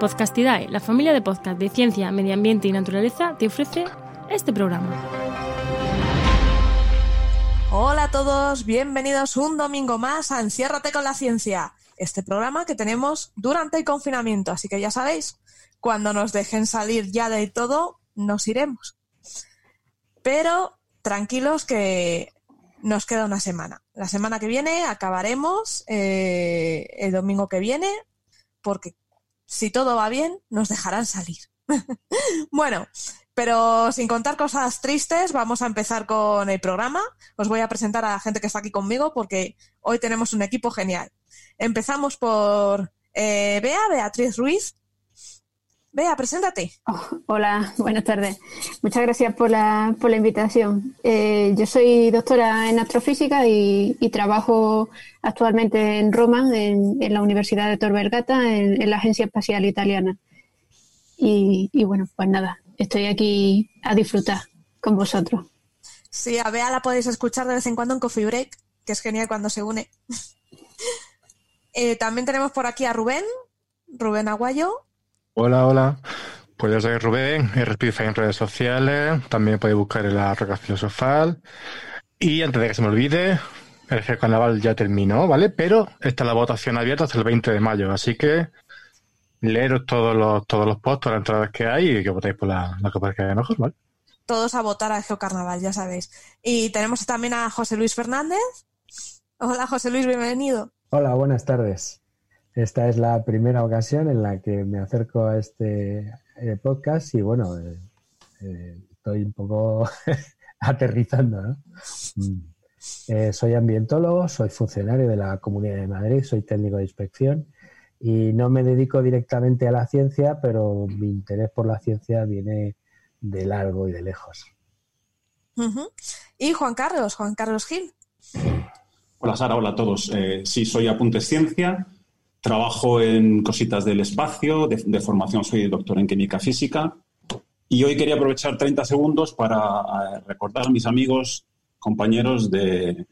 Podcastidae, la familia de podcast de ciencia, medio ambiente y naturaleza, te ofrece este programa. Hola a todos, bienvenidos un domingo más a Enciérrate con la ciencia, este programa que tenemos durante el confinamiento, así que ya sabéis, cuando nos dejen salir ya de todo, nos iremos. Pero tranquilos que nos queda una semana. La semana que viene acabaremos eh, el domingo que viene, porque si todo va bien, nos dejarán salir. bueno, pero sin contar cosas tristes, vamos a empezar con el programa. Os voy a presentar a la gente que está aquí conmigo porque hoy tenemos un equipo genial. Empezamos por eh, Bea, Beatriz Ruiz. Bea, preséntate. Oh, hola, buenas tardes. Muchas gracias por la, por la invitación. Eh, yo soy doctora en astrofísica y, trabajo actualmente en Roma, en, la Universidad de Tor Vergata, en, la Agencia Espacial Italiana. Y, bueno, pues nada, estoy aquí a disfrutar con vosotros. Sí, a Bea la podéis escuchar de vez en cuando en Coffee Break, que es genial cuando se une. Eh, también tenemos por aquí a Rubén, Rubén Aguayo. Hola, hola. Pues yo soy Rubén, RSPIFY en redes sociales, también podéis buscar en la Roca Filosofal. Y antes de que se me olvide, el carnaval ya terminó, ¿vale? Pero está la votación abierta hasta el 20 de mayo, así que leeros todos los, todos los posts, todas las entradas que hay y que votéis por la, la que parezca mejor, ¿vale? Todos a votar a Carnaval, ya sabéis. Y tenemos también a José Luis Fernández. Hola, José Luis, bienvenido. Hola, buenas tardes. Esta es la primera ocasión en la que me acerco a este eh, podcast y bueno, eh, eh, estoy un poco aterrizando. ¿no? Mm. soy ambientólogo, soy funcionario de la Comunidad de Madrid, soy técnico de inspección y no me dedico directamente a la ciencia, pero mi interés por la ciencia viene de largo y de lejos. Y Juan Carlos, Juan Carlos Gil. Hola Sara, hola a todos. sí, soy Apuntes Ciencia, Trabajo en cositas del espacio, de, formación soy doctor en química física y hoy quería aprovechar 30 segundos para eh, recordar a mis amigos, compañeros de,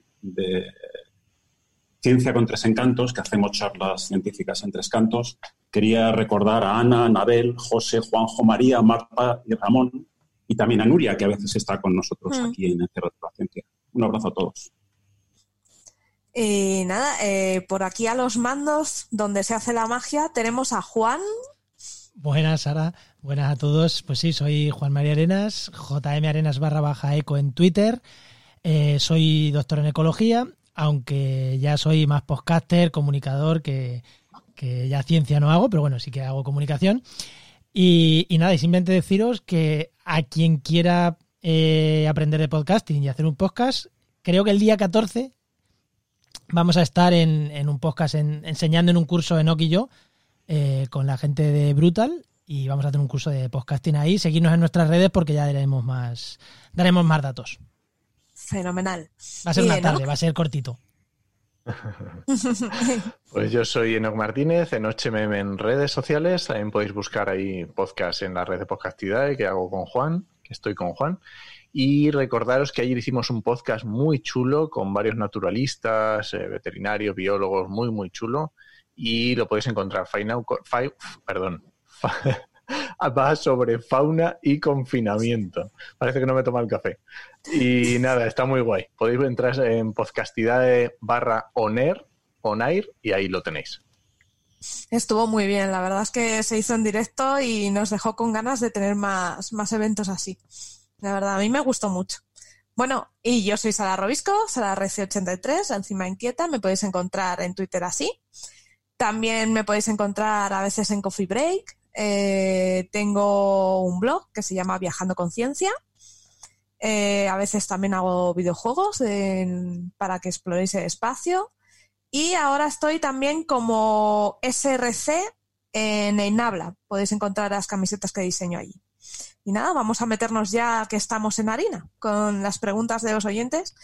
Ciencia con Tres Encantos, que hacemos charlas científicas en Tres Cantos. Quería recordar a Ana, Anabel, José, Juanjo, María, Marta y Ramón y también a Nuria, que a veces está con nosotros mm. aquí en el Cerro de la Ciencia. Un abrazo a todos. Y nada, eh, por aquí a los mandos, donde se hace la magia, tenemos a Juan. Buenas, Sara. Buenas a todos. Pues sí, soy Juan María Arenas, JM Arenas barra baja eco en Twitter. Eh, soy doctor en ecología, aunque ya soy más podcaster, comunicador, que, ya ciencia no hago, pero bueno, sí que hago comunicación. Y, nada, y simplemente deciros que a quien quiera eh, aprender de podcasting y hacer un podcast, creo que el día 14 vamos a estar en, un podcast enseñando en un curso en y yo eh, con la gente de Brutal y vamos a hacer un curso de podcasting ahí. Seguirnos en nuestras redes porque ya daremos más, daremos más datos. Fenomenal. Va a ser una tarde, va a ser cortito. Pues yo soy Enoc Martínez, en HMM en redes sociales. También podéis buscar ahí podcast en la red de Podcastidad que hago con Juan, que estoy con Juan. Y recordaros que ayer hicimos un podcast muy chulo con varios naturalistas, eh, veterinarios, biólogos, muy, muy chulo. Y lo podéis encontrar. Faina, perdón. Va sobre fauna y confinamiento. Parece que no me toma el café. Y nada, está muy guay. Podéis entrar en podcastidad barra oner, onair, y ahí lo tenéis. Estuvo muy bien, la verdad es que se hizo en directo y nos dejó con ganas de tener más, más eventos así. La verdad, a mí me gustó mucho. Bueno, y yo soy Sara Robisco, Sara Reci83, encima inquieta, me podéis encontrar en Twitter así. También me podéis encontrar a veces en Coffee Break. Eh, tengo un blog que se llama Viajando con Ciencia. Eh, a veces también hago videojuegos para que exploréis el espacio. Y ahora estoy también como SRC en Enabla. Podéis encontrar las camisetas que diseño allí. Y nada, vamos a meternos ya que estamos en harina con las preguntas de los oyentes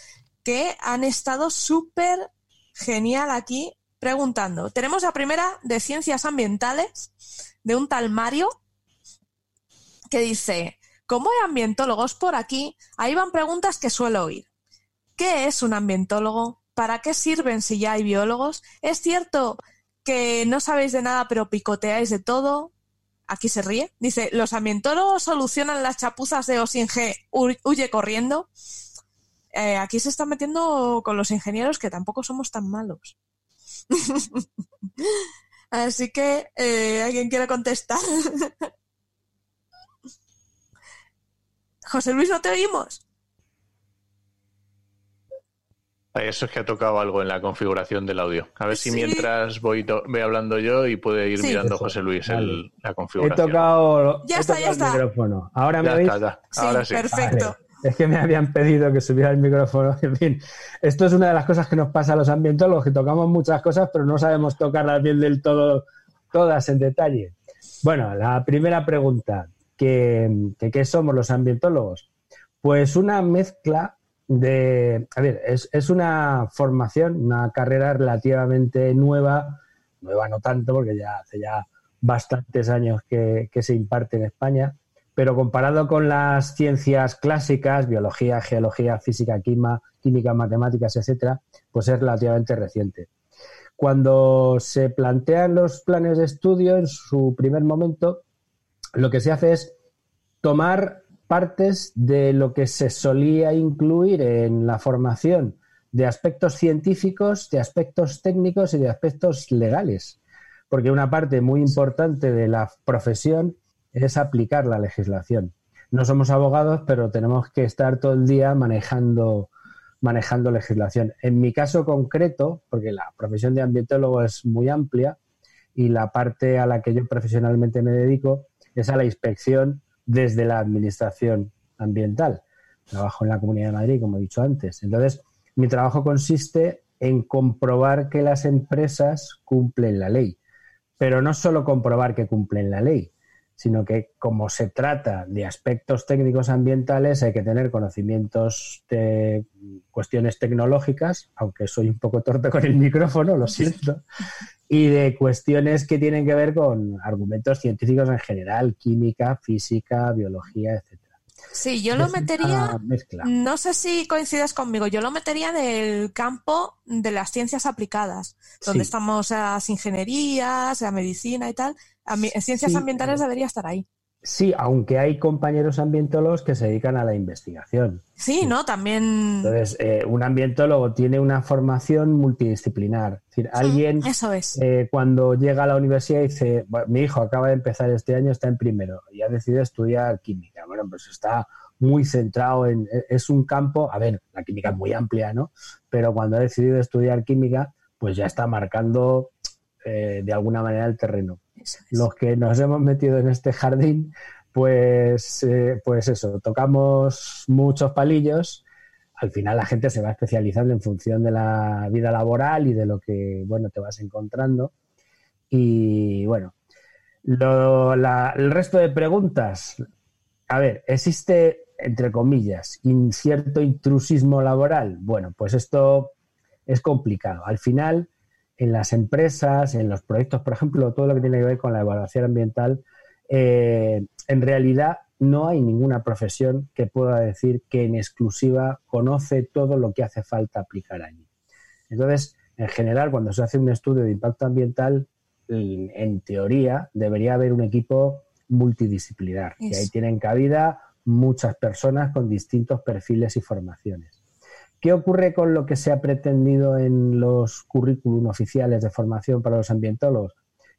que han estado súper genial aquí preguntando. Tenemos la primera de ciencias ambientales de un tal Mario que dice, como hay ambientólogos por aquí, ahí van preguntas que suelo oír. ¿Qué es un ambientólogo? ¿Para qué sirven si ya hay biólogos? ¿Es cierto que no sabéis de nada pero picoteáis de todo? Aquí se ríe, dice, los ambientólogos solucionan las chapuzas de Osinge, huye corriendo. Eh, aquí se está metiendo con los ingenieros que tampoco somos tan malos. Así que, eh, ¿alguien quiere contestar? José Luis, ¿no te oímos? Eso es que ha tocado algo en la configuración del audio. A ver si mientras voy, voy, hablando yo y puede ir mirando José Luis la configuración. He tocado, ya está, ya el micrófono. Ahora me. Ahora sí. Perfecto. Es que me habían pedido que subiera el micrófono. En fin, esto es una de las cosas que nos pasa a los ambientólogos, que tocamos muchas cosas, pero no sabemos tocarlas bien del todo, todas en detalle. Bueno, la primera pregunta, ¿qué, qué somos los ambientólogos? Pues una mezcla de, a ver, es, una formación, una carrera relativamente nueva, nueva no tanto, porque ya hace ya bastantes años que, se imparte en España, pero comparado con las ciencias clásicas, biología, geología, física, química, matemáticas, etcétera, pues es relativamente reciente. Cuando se plantean los planes de estudio en su primer momento, lo que se hace es tomar partes de lo que se solía incluir en la formación de aspectos científicos, de aspectos técnicos y de aspectos legales. Porque una parte muy importante de la profesión es aplicar la legislación. No somos abogados, pero tenemos que estar todo el día manejando, manejando legislación. En mi caso concreto, porque la profesión de ambientólogo es muy amplia y la parte a la que yo profesionalmente me dedico es a la inspección desde la administración ambiental. Trabajo en la Comunidad de Madrid, como he dicho antes. Entonces, mi trabajo consiste en comprobar que las empresas cumplen la ley. Pero no solo comprobar que cumplen la ley, sino que como se trata de aspectos técnicos ambientales hay que tener conocimientos de cuestiones tecnológicas, aunque soy un poco torpe con el micrófono, lo siento, y de cuestiones que tienen que ver con argumentos científicos en general, química, física, biología, etcétera. Sí, yo lo metería, no sé si coincides conmigo, yo lo metería en el campo de las ciencias aplicadas, donde estamos las ingenierías, la medicina y tal. ciencias ambientales debería estar ahí. Sí, aunque hay compañeros ambientólogos que se dedican a la investigación. Sí, ¿no? También. Entonces, eh, un ambientólogo tiene una formación multidisciplinar. Es decir, alguien eso es. Eh, cuando llega a la universidad dice, mi hijo acaba de empezar este año, está en primero y ha decidido estudiar química. Bueno, pues está muy centrado en. E, es un campo, a ver, la química es muy amplia, ¿no? Pero cuando ha decidido estudiar química, pues ya está marcando eh, de alguna manera el terreno los que nos hemos metido en este jardín, pues, eh, pues eso, tocamos muchos palillos. Al final la gente se va especializando en función de la vida laboral y de lo que bueno te vas encontrando. Y bueno, el resto de preguntas. A ver, ¿existe, entre comillas, cierto intrusismo laboral? Bueno, pues esto es complicado. Al final, en las empresas, en los proyectos, por ejemplo, todo lo que tiene que ver con la evaluación ambiental, eh, en realidad no hay ninguna profesión que pueda decir que en exclusiva conoce todo lo que hace falta aplicar allí. Entonces, en general, cuando se hace un estudio de impacto ambiental, en teoría debería haber un equipo multidisciplinar, y ahí tienen cabida muchas personas con distintos perfiles y formaciones. ¿Qué ocurre con lo que se ha pretendido en los currículum oficiales de formación para los ambientólogos?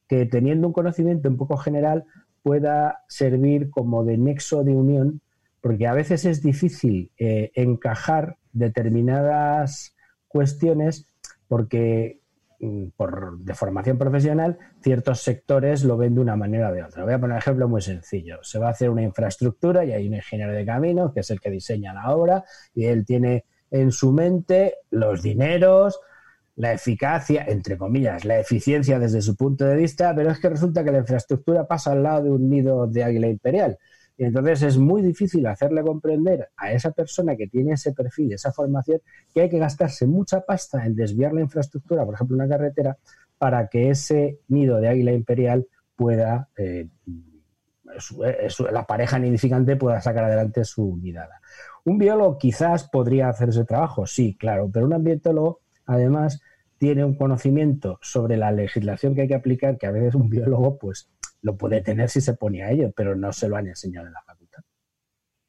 Que teniendo un conocimiento un poco general pueda servir como de nexo de unión, porque a veces es difícil eh, encajar determinadas cuestiones porque mm, por, de formación profesional, ciertos sectores lo ven de una manera o de otra. Voy a poner un ejemplo muy sencillo. Se va a hacer una infraestructura y hay un ingeniero de caminos, que es el que diseña la obra, y él tiene en su mente los dineros, la eficacia, entre comillas, la eficiencia desde su punto de vista, pero es que resulta que la infraestructura pasa al lado de un nido de águila imperial. Y entonces es muy difícil hacerle comprender a esa persona que tiene ese perfil, esa formación, que hay que gastarse mucha pasta en desviar la infraestructura, por ejemplo, una carretera, para que ese nido de águila imperial pueda, eh, la pareja nidificante pueda sacar adelante su nidada. Un biólogo quizás podría hacer ese trabajo, sí, claro, pero un ambientólogo además tiene un conocimiento sobre la legislación que hay que aplicar que a veces un biólogo pues lo puede tener si se pone a ello, pero no se lo han enseñado en la facultad.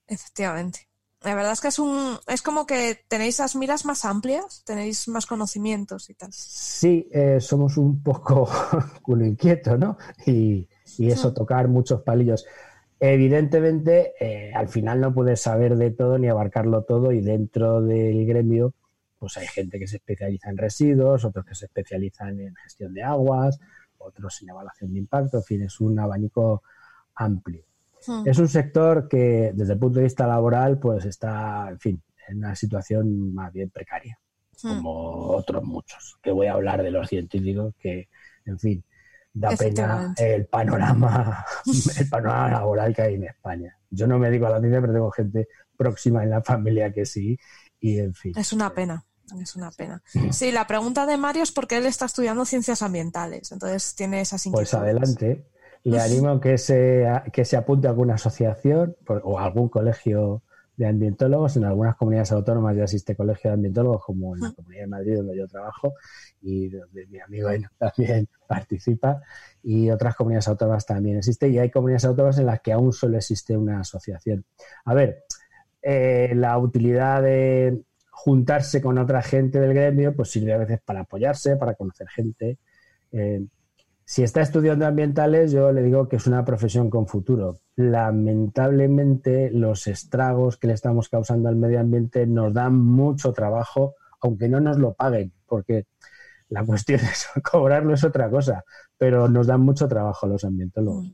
Efectivamente. La verdad es que es un es como que tenéis las miras más amplias, tenéis más conocimientos y tal. Sí, eh, somos un poco culo inquieto, ¿no? Y, y eso, tocar muchos palillos. Evidentemente, eh, al final no puedes saber de todo ni abarcarlo todo y dentro del gremio, pues hay gente que se especializa en residuos, otros que se especializan en gestión de aguas, otros en evaluación de impacto, en fin, es un abanico amplio. Hmm. Es un sector que desde el punto de vista laboral, pues está, en fin, en una situación más bien precaria, Hmm. como otros muchos, que voy a hablar de los científicos que, en fin, da pena el panorama, el panorama laboral que hay en España. Yo no me dedico a la ciencia, pero tengo gente próxima en la familia que sí, y en fin. Es una pena. Es una pena. Sí, la pregunta de Mario es porque él está estudiando ciencias ambientales, entonces tiene esas Pues inquietudes. adelante. Le animo que se, que se apunte a alguna asociación o a algún colegio de ambientólogos. En algunas comunidades autónomas ya existe colegio de ambientólogos, como en la Comunidad de Madrid, donde yo trabajo, y donde mi amigo Eno también participa. Y otras comunidades autónomas también existe. Y hay comunidades autónomas en las que aún solo existe una asociación. A ver, eh, la utilidad de juntarse con otra gente del gremio, pues sirve a veces para apoyarse, para conocer gente. Eh, si está estudiando ambientales, yo le digo que es una profesión con futuro. Lamentablemente, los estragos que le estamos causando al medio ambiente nos dan mucho trabajo, aunque no nos lo paguen, porque la cuestión es cobrarlo es otra cosa, pero nos dan mucho trabajo los ambientólogos.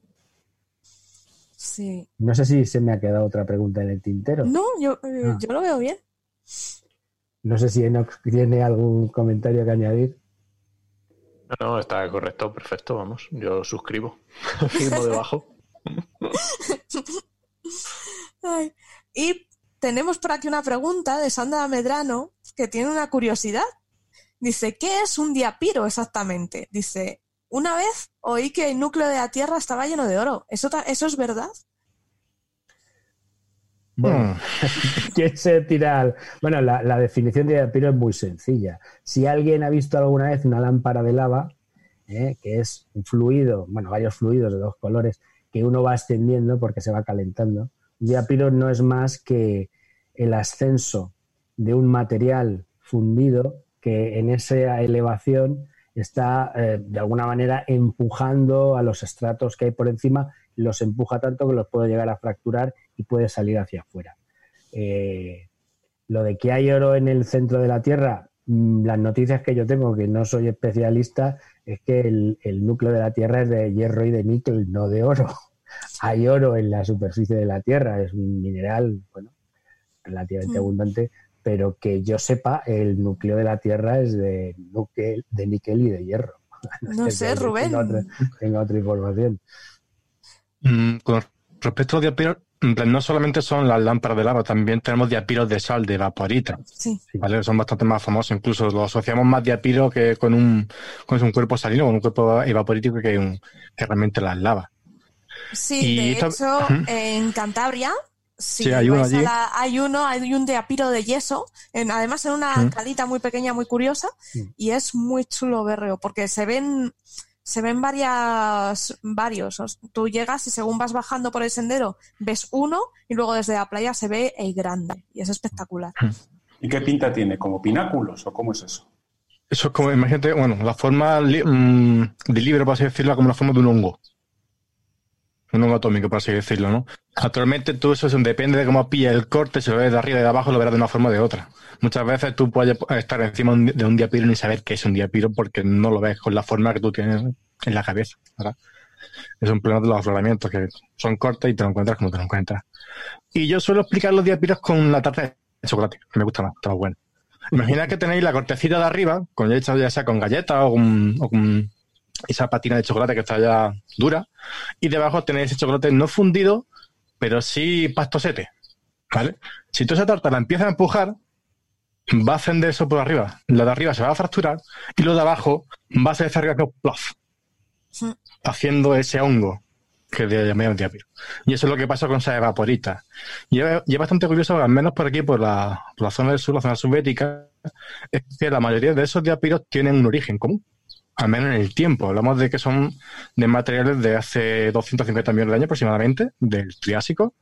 Sí. No sé si se me ha quedado otra pregunta en el tintero. No, yo, eh, Ah. yo lo veo bien. No sé si Enoch tiene algún comentario que añadir. No, no, está correcto, perfecto, vamos. Yo suscribo. Firmo debajo. Ay, Y tenemos por aquí una pregunta de Sandra Medrano que tiene una curiosidad. Dice, ¿qué es un diapiro exactamente? Dice, una vez oí que el núcleo de la Tierra estaba lleno de oro. ¿Eso, eso es verdad? Bueno, ¿quién se tira al- Bueno, la, la definición de diapiro es muy sencilla. Si alguien ha visto alguna vez una lámpara de lava, ¿eh? que es un fluido, bueno, varios fluidos de dos colores, que uno va ascendiendo porque se va calentando, un diapiro no es más que el ascenso de un material fundido que en esa elevación está eh, de alguna manera empujando a los estratos que hay por encima, los empuja tanto que los puede llegar a fracturar y puede salir hacia afuera. Eh, lo de que hay oro en el centro de la Tierra, las noticias que yo tengo, que no soy especialista, es que el, el núcleo de la Tierra es de hierro y de níquel, no de oro. Hay oro en la superficie de la Tierra, es un mineral, bueno, relativamente Mm. abundante, pero que yo sepa, el núcleo de la Tierra es de níquel, de níquel y de hierro. No sé, Rubén. Tengo otra, tengo otra información. Mm, Con respecto a los diapiros, en plan, no solamente son las lámparas de lava, también tenemos diapiros de sal, de vaporita, Sí. ¿vale? Son bastante más famosos, incluso lo asociamos más diapiro que con un, con un cuerpo salino, con un cuerpo evaporítico que, un, que realmente las lava. Sí, Y de esto- hecho, en Cantabria Sí, hay uno vais a allí. la- hay uno, hay un diapiro de yeso, en, además en una Mm. calita muy pequeña, muy curiosa, Mm. y es muy chulo verlo, porque se ven, se ven varias, varios. Tú llegas y según vas bajando por el sendero, ves uno, y luego desde la playa se ve el grande, y es espectacular. ¿Y qué pinta tiene? ¿Como pináculos o cómo es eso? Eso es como, imagínate, bueno, la forma li- mm, de libre, por así decirlo, como la forma de un hongo. Un hongo atómico, por así decirlo, ¿no? Actualmente todo eso es- depende de cómo pilla el corte, si lo ves de arriba y de abajo, lo verás de una forma o de otra. Muchas veces tú puedes estar encima un- de un diapiro ni saber qué es un diapiro porque no lo ves con la forma que tú tienes en la cabeza. Es un problema de los afloramientos que son cortos y te lo encuentras como te lo encuentras. Y yo suelo explicar los diapiros con la tarta de chocolate, que me gusta más, está bueno. Imagina que tenéis la cortecita de arriba, con ya sea con galletas o con esa patina de chocolate que está ya dura, y debajo tenéis ese chocolate no fundido, pero sí pastosete, ¿vale? Si tú esa tarta la empiezas a empujar, va a ascender eso por arriba. Lo de arriba se va a fracturar y lo de abajo va a ser que plof, Sí. haciendo ese hongo que de llamamos diapiro. Y eso es lo que pasa con esas evaporitas. Y es, y es bastante curioso, al menos por aquí, por la, por la zona del sur, la zona soviética, es que la mayoría de esos diapiros tienen un origen común. Al menos en el tiempo. Hablamos de que son de materiales de hace 250 millones de años aproximadamente, del Triásico,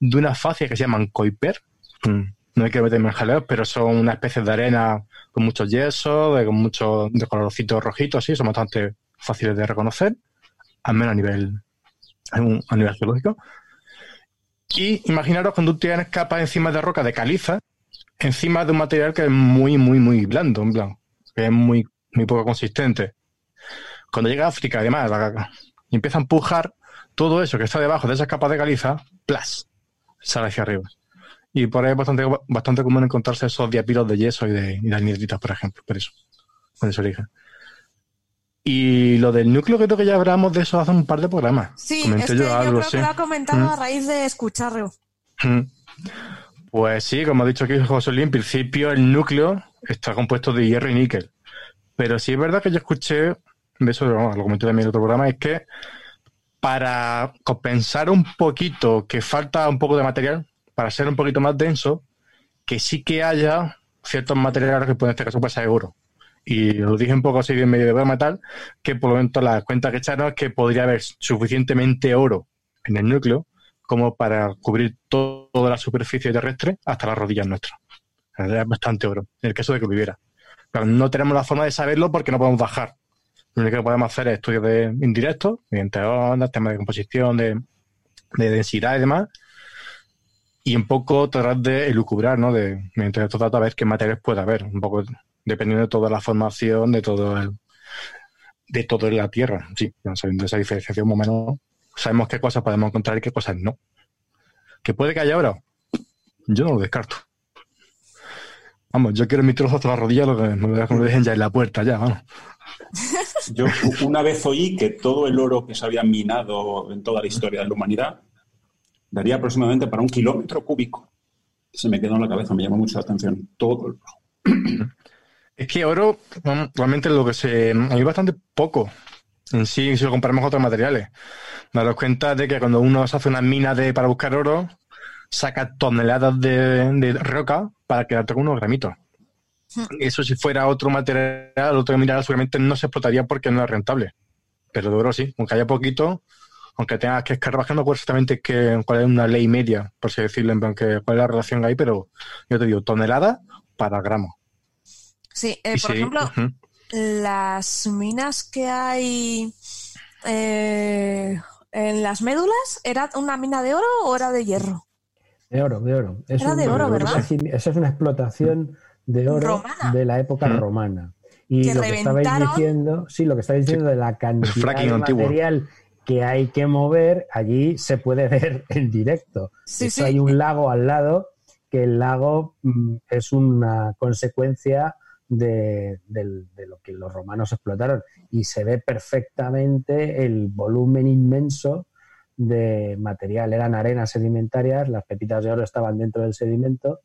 de una fascia que se llaman Kuiper. Mm, no hay que meterme en jaleos, pero son una especie de arena con mucho yeso, de, con mucho de colorcitos rojitos, así, son bastante fáciles de reconocer, al menos a nivel, a nivel geológico. Y imaginaros cuando tú tienes capas encima de roca de caliza, encima de un material que es muy, muy, muy blando, en plan, que es muy, muy poco consistente. Cuando llega a África, además, y empieza a empujar todo eso que está debajo de esas capas de caliza, ¡plas! sale hacia arriba. Y por ahí es bastante, bastante común encontrarse esos diapiros de yeso y de, y de por ejemplo, por eso, por ese origen. Y lo del núcleo creo que ya hablamos de eso hace un par de programas. Sí, Comenté yo, algo, creo que lo ha comentado a raíz de escucharlo. Pues sí, como ha dicho aquí José Luis, en principio el núcleo está compuesto de hierro y níquel. Pero sí es verdad que yo escuché, de eso lo comenté también en otro programa, es que para compensar un poquito que falta un poco de material, para ser un poquito más denso, que sí que haya ciertos materiales que pueden en este caso pasar oro. Y lo dije un poco así en medio de broma tal, que por lo menos la cuenta que echaron es que podría haber suficientemente oro en el núcleo como para cubrir toda la superficie terrestre hasta las rodillas nuestras. Es bastante oro, en el caso de que hubiera. No tenemos la forma de saberlo porque no podemos bajar. Lo único que podemos hacer es estudios de indirectos, mediante ondas, temas de composición, de, densidad y demás, y un poco tratar de elucubrar, ¿no? De, mediante estos datos, a ver qué materiales puede haber, un poco dependiendo de toda la formación, de todo el, de todo la Tierra. Sí, sabiendo esa diferenciación más o menos, sabemos qué cosas podemos encontrar y qué cosas no. ¿Que puede que haya oro? Yo no lo descarto. Vamos, yo quiero mi trozo hasta la rodilla, lo que me dejen ya en la puerta, ya, vamos. Yo una vez oí que todo el oro que se había minado en toda la historia de la humanidad daría aproximadamente para un kilómetro cúbico. Se me quedó en la cabeza, me llamó mucho la atención. Todo el oro. Es que oro, realmente lo que se. Hay bastante poco en sí, si lo comparamos con otros materiales. Daros cuenta de que cuando uno se hace una mina de, para buscar oro, saca toneladas de, roca para quedarte con unos gramitos. Eso si fuera otro material, otro mineral, seguramente no se explotaría porque no es rentable. Pero de oro sí, aunque haya poquito, aunque tengas que escarbar, no acuerdo exactamente cuál es una ley media, por así decirlo, en plan que cuál es la relación ahí, pero yo te digo, toneladas para gramos. Sí, eh, por ejemplo, las minas que hay eh, en las médulas, ¿era una mina de oro o era de hierro? De oro, de oro. era de oro, ¿verdad? Esa es una explotación de oro de la época romana. Y lo que estabais diciendo, sí, lo que estabais diciendo de la cantidad de material que hay que mover, allí se puede ver en directo. Sí, Hay un lago al lado, que el lago mm, es una consecuencia de, lo que los romanos explotaron y se ve perfectamente el volumen inmenso de material. Eran arenas sedimentarias, las pepitas de oro estaban dentro del sedimento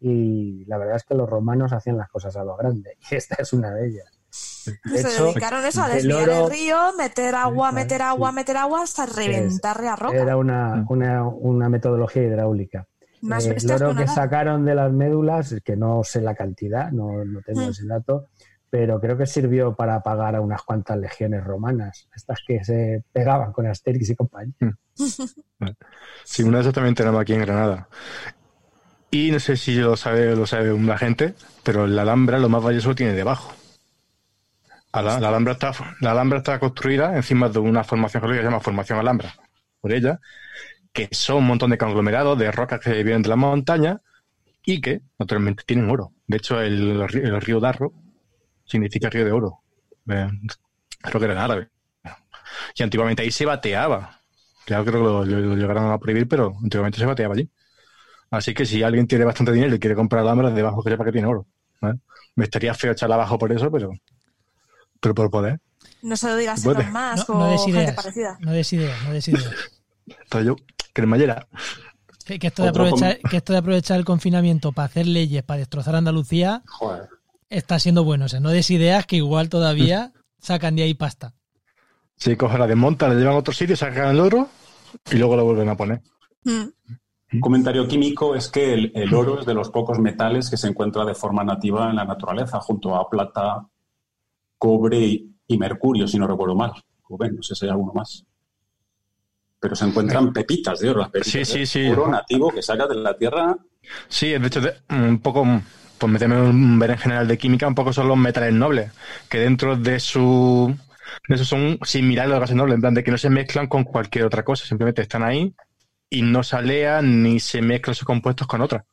y la verdad es que los romanos hacían las cosas a lo grande y esta es una de ellas. se dedicaron eso a desviar el río, meter agua, meter agua, meter agua hasta reventar la roca. Era una, una metodología hidráulica. Eh, el oro que sacaron de las médulas, que no sé la cantidad, no, no tengo mm. ese dato, pero creo que sirvió para pagar a unas cuantas legiones romanas, estas que se pegaban con Asterix y compañía. Mm. Sí, una de esas también tenemos aquí en Granada. Y no sé si lo sabe, lo sabe la gente, pero la Alhambra lo más valioso tiene debajo. La, Alhambra está, la Alhambra está construida encima de una formación geológica que se llama Formación Alhambra, por ella, que son un montón de conglomerados de rocas que vienen de la montaña y que naturalmente tienen oro. De hecho, el, río Darro significa río de oro. creo que era en árabe. Y antiguamente ahí se bateaba. Claro, creo que lo, llegaron a prohibir, pero antiguamente se bateaba allí. Así que si alguien tiene bastante dinero y quiere comprar alhambra, debajo que sepa que tiene oro. Me estaría feo echarla abajo por eso, pero, pero por poder. No se lo digas a los más no, o gente parecida. No des ideas, no des ideas. Entonces yo cremallera. Que, que, esto de aprovechar, que esto de aprovechar el confinamiento para hacer leyes, para destrozar Andalucía, está siendo bueno. O sea, no des ideas que igual todavía sacan de ahí pasta. Sí, cogen la desmontan, la llevan a otro sitio, sacan el oro y luego lo vuelven a poner. Mm. Un comentario químico es que el, el, oro es de los pocos metales que se encuentra de forma nativa en la naturaleza, junto a plata, cobre y mercurio, si no recuerdo mal. Rubén, no sé si hay alguno más. Pero se encuentran pepitas de oro, las pepitas Sí, sí, sí. oro nativo que saca de la tierra. Sí, de hecho, de- un poco, pues meterme en un ver en general de química, un poco son los metales nobles, que dentro de su. De eso son similares a los gases nobles, en plan de que no se mezclan con cualquier otra cosa, simplemente están ahí y no se alean ni se mezclan sus compuestos con otras.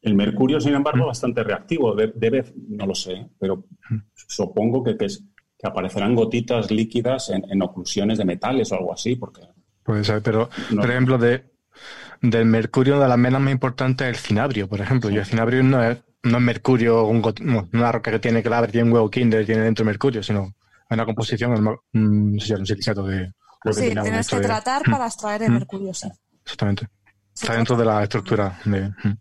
El mercurio, sin embargo, Mm. es bastante reactivo. De- Debe, no lo sé, pero supongo que, que, es- que aparecerán gotitas líquidas en, en oclusiones de metales o algo así, porque Puede ser, pero, No. por ejemplo, de, del mercurio, una de las menas más importantes es el cinabrio, por ejemplo. Y el cinabrio no es, no es mercurio, un got- no, una roca que tiene clave, tiene un huevo kinder, tiene dentro mercurio, sino una composición, un, no sé si era un silicato de... que Sí, tienes que de- tratar para extraer el Mm. mercurio, sí. Exactamente. Se Está dentro de la estructura de... mm.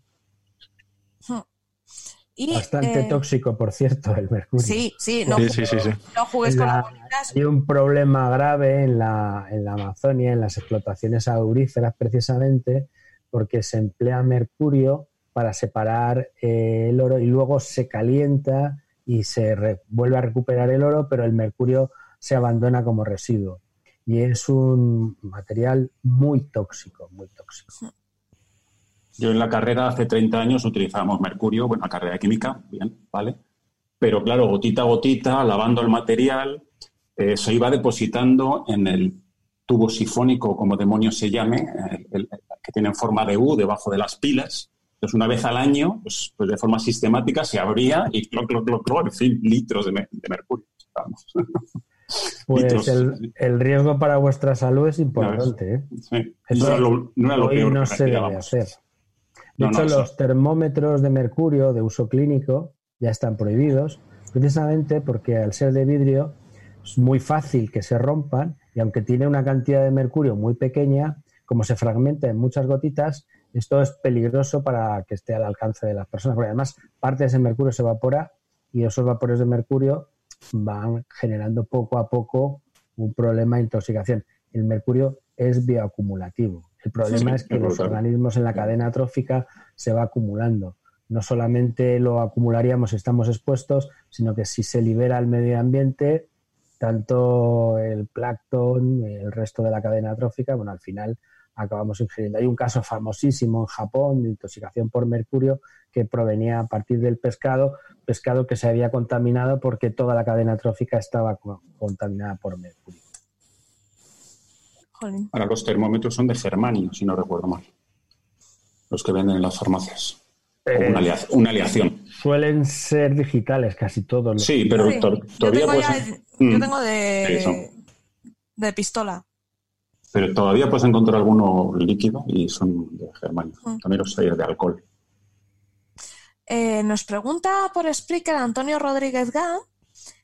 Y, Bastante eh, tóxico, por cierto, el mercurio. Sí, sí, no, Sí, sí, sí, sí. no jugues con la- las bolitas. Hay un problema grave en la, en la Amazonia, en las explotaciones auríferas precisamente, porque se emplea mercurio para separar eh, el oro y luego se calienta y se re- vuelve a recuperar el oro, pero el mercurio se abandona como residuo. Y es un material muy tóxico, muy tóxico. yo en la carrera hace 30 años utilizábamos mercurio, bueno, la carrera de química, bien, ¿vale? Pero claro, gotita a gotita, lavando el material, eh, se iba depositando en el tubo sifónico, como demonios se llame, el- el- que tiene forma de U debajo de las pilas. Entonces, una vez al año, pues, pues de forma sistemática, se abría y cloc, cloc, cloc, cloc, en fin, litros de, me- de mercurio. Vamos. Pues el, el riesgo para vuestra salud es importante. ¿eh? Sí. Eso No era lo, no era lo hoy peor no que se debe hacer. De No, hecho, eso- los termómetros de mercurio de uso clínico ya están prohibidos, precisamente porque al ser de vidrio es muy fácil que se rompan y aunque tiene una cantidad de mercurio muy pequeña, como se fragmenta en muchas gotitas, esto es peligroso para que esté al alcance de las personas, porque además parte de ese mercurio se evapora y esos vapores de mercurio van generando poco a poco un problema de intoxicación. El mercurio es bioacumulativo. El problema Sí, es que es los organismos en la cadena trófica se va acumulando. No solamente lo acumularíamos si estamos expuestos, sino que si se libera al medio ambiente, tanto el plancton, el resto de la cadena trófica, bueno, al final acabamos ingiriendo. Hay un caso famosísimo en Japón de intoxicación por mercurio que provenía a partir del pescado, pescado que se había contaminado porque toda la cadena trófica estaba co- contaminada por mercurio. Jolín. Ahora los termómetros son de germanio, si no recuerdo mal. Los que venden en las farmacias. Eh, una, alia- una aleación. Suelen ser digitales casi todos. los- Sí, pero Sí, to- yo todavía tengo, ya- yo Mm. tengo de, de pistola. Pero todavía puedes encontrar alguno líquido y son de germanio. Mm. También los hay de alcohol. Eh, nos pregunta por Spreaker Antonio Rodríguez Gá.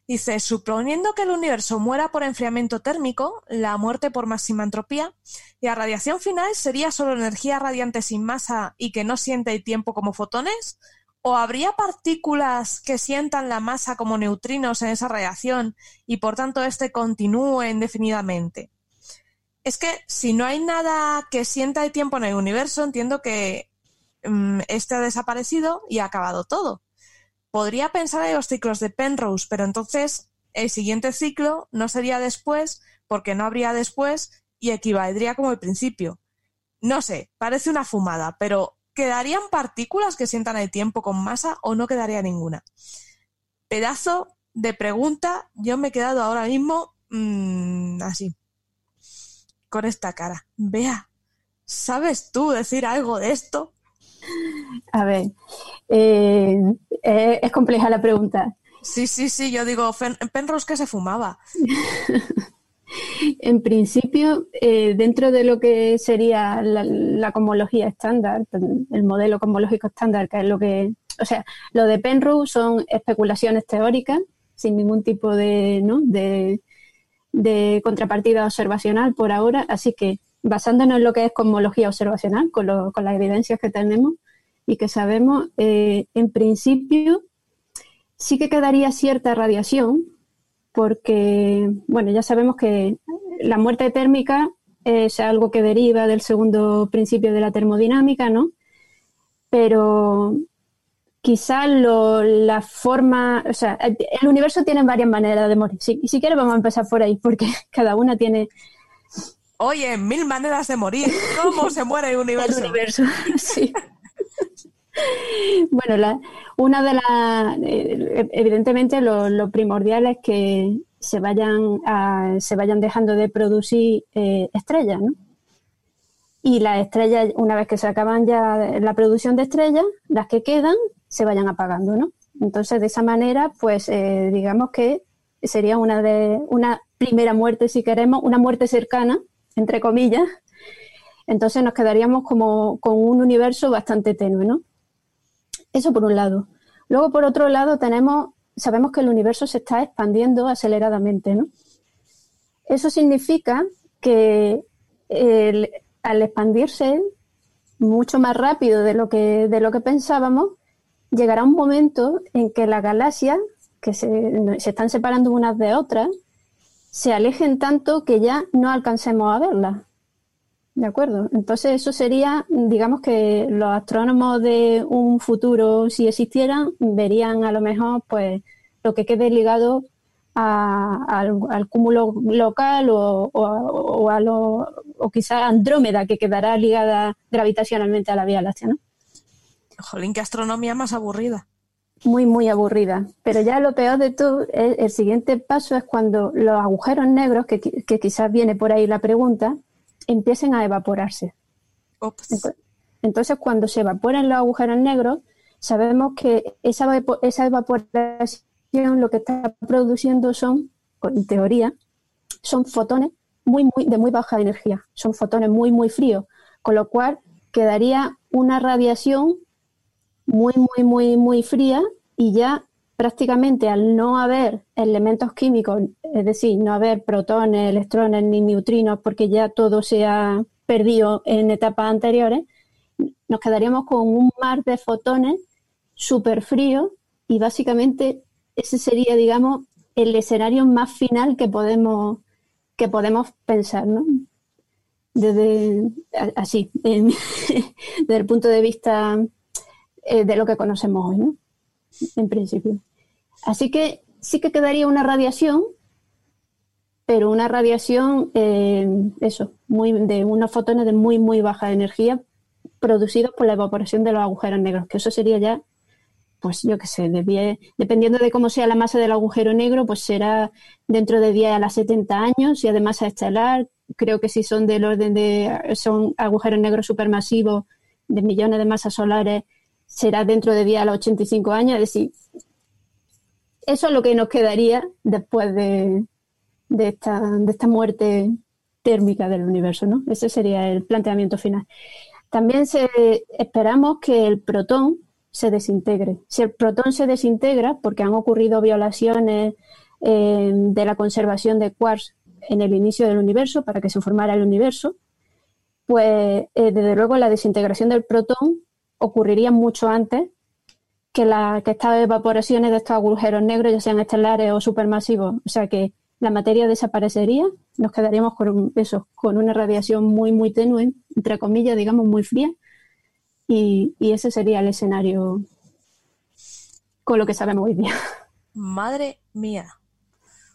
Dice, suponiendo que el universo muera por enfriamiento térmico, la muerte por máxima entropía, y la radiación final sería solo energía radiante sin masa y que no siente el tiempo como fotones, ¿o habría partículas que sientan la masa como neutrinos en esa radiación y por tanto éste continúe indefinidamente? Es que si no hay nada que sienta el tiempo en el universo, entiendo que mm, este ha desaparecido y ha acabado todo. Podría pensar en los ciclos de Penrose, pero entonces el siguiente ciclo no sería después porque no habría después y equivaldría como el principio. No sé, parece una fumada, pero ¿quedarían partículas que sientan el tiempo con masa o no quedaría ninguna? Pedazo de pregunta, yo me he quedado ahora mismo mm, así, con esta cara. Vea, ¿sabes tú decir algo de esto? A ver, eh, eh, es compleja la pregunta. Sí, sí, sí, yo digo, Penrose que se fumaba. En principio, eh, dentro de lo que sería la, la cosmología estándar, el modelo cosmológico estándar, que es lo que, o sea, lo de Penrose son especulaciones teóricas, sin ningún tipo de, ¿no? de, de contrapartida observacional por ahora, así que basándonos en lo que es cosmología observacional, con, lo- con las evidencias que tenemos y que sabemos, eh, en principio sí que quedaría cierta radiación, porque, bueno, ya sabemos que la muerte térmica es algo que deriva del segundo principio de la termodinámica, ¿no? Pero quizás la forma, o sea, el universo tiene varias maneras de morir. Si, si quieres vamos a empezar por ahí, porque cada una tiene... Oye, mil maneras de morir. ¿Cómo se muere el universo? El universo, sí. bueno, la, una de las, eh, evidentemente lo, primordial es que se vayan, se vayan dejando de producir eh, estrellas, ¿no? Y las estrellas, una vez que se acaban ya la producción de estrellas, las que quedan se vayan apagando, ¿no? Entonces, de esa manera, pues eh, digamos que sería una de una primera muerte, si queremos, una muerte cercana, entre comillas. Entonces nos quedaríamos como con un universo bastante tenue, ¿no? Eso por un lado. Luego, por otro lado, tenemos, sabemos que el universo se está expandiendo aceleradamente, ¿no? Eso significa que al expandirse mucho más rápido de lo que, de lo que pensábamos, llegará un momento en que las galaxias, que se, se están separando unas de otras, se alejen tanto que ya no alcancemos a verlas. De acuerdo. Entonces eso sería, digamos que los astrónomos de un futuro, si existieran, verían a lo mejor pues lo que quede ligado al, cúmulo local o, o, a lo, o quizá Andrómeda, que quedará ligada gravitacionalmente a la Vía Láctea, ¿no? Jolín, qué astronomía más aburrida. Muy, muy aburrida. Pero ya lo peor de todo, el, el siguiente paso es cuando los agujeros negros, que, que quizás viene por ahí la pregunta, empiecen a evaporarse. Entonces, cuando se evaporan los agujeros negros, sabemos que esa, esa evaporación lo que está produciendo son, en teoría, son fotones muy, muy, de muy baja energía, son fotones muy, muy fríos, con lo cual quedaría una radiación muy, muy, muy, muy fría y ya prácticamente al no haber elementos químicos, es decir, no haber protones, electrones ni neutrinos, porque ya todo se ha perdido en etapas anteriores, nos quedaríamos con un mar de fotones súper frío y básicamente ese sería, digamos, el escenario más final que podemos, que podemos pensar, ¿no? Desde así, desde el punto de vista eh, de lo que conocemos hoy, ¿no? En principio. Así que sí que quedaría una radiación, pero una radiación, eh, eso, muy, de unos fotones de muy, muy baja energía producidos por la evaporación de los agujeros negros, que eso sería ya, pues yo qué sé, dependiendo de cómo sea la masa del agujero negro, pues será dentro de 10 a las 70 años y además a estelar, creo que si son del orden de, son agujeros negros supermasivos de millones de masas solares, será dentro de 10 a los 85 años, es decir, eso es lo que nos quedaría después de, esta, de esta muerte térmica del universo, ¿no? Ese sería el planteamiento final. También se, esperamos que el protón se desintegre. Si el protón se desintegra, porque han ocurrido violaciones eh, de la conservación de quarks en el inicio del universo, para que se formara el universo, pues eh, desde luego la desintegración del protón ocurriría mucho antes que, la, que estas evaporaciones de estos agujeros negros, ya sean estelares o supermasivos, o sea que la materia desaparecería, nos quedaríamos con eso, con una radiación muy, muy tenue, entre comillas, digamos, muy fría, y, ese sería el escenario con lo que sabemos hoy día. Madre mía.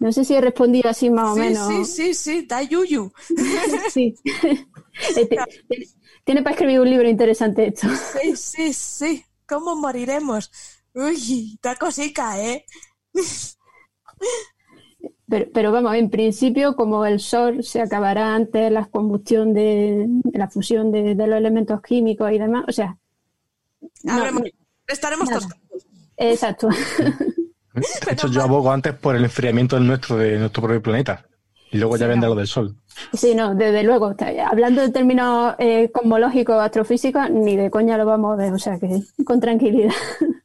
No sé si he respondido así más o menos. Sí, sí, sí, da yuyu. sí. Este, tiene para escribir un libro interesante esto. Sí, sí, sí. ¿Cómo moriremos? Uy, está cosica, ¿eh? Pero, vamos, en principio, como el Sol se acabará antes la combustión de, la fusión de, los elementos químicos y demás, o sea. estaremos todos. Exacto. De hecho, yo abogo antes por el enfriamiento del nuestro, de nuestro propio planeta. Y luego ya vendrá lo del Sol. Sí, no, desde luego. Hablando de términos eh, cosmológicos, astrofísicos, ni de coña lo vamos a ver, o sea que con tranquilidad.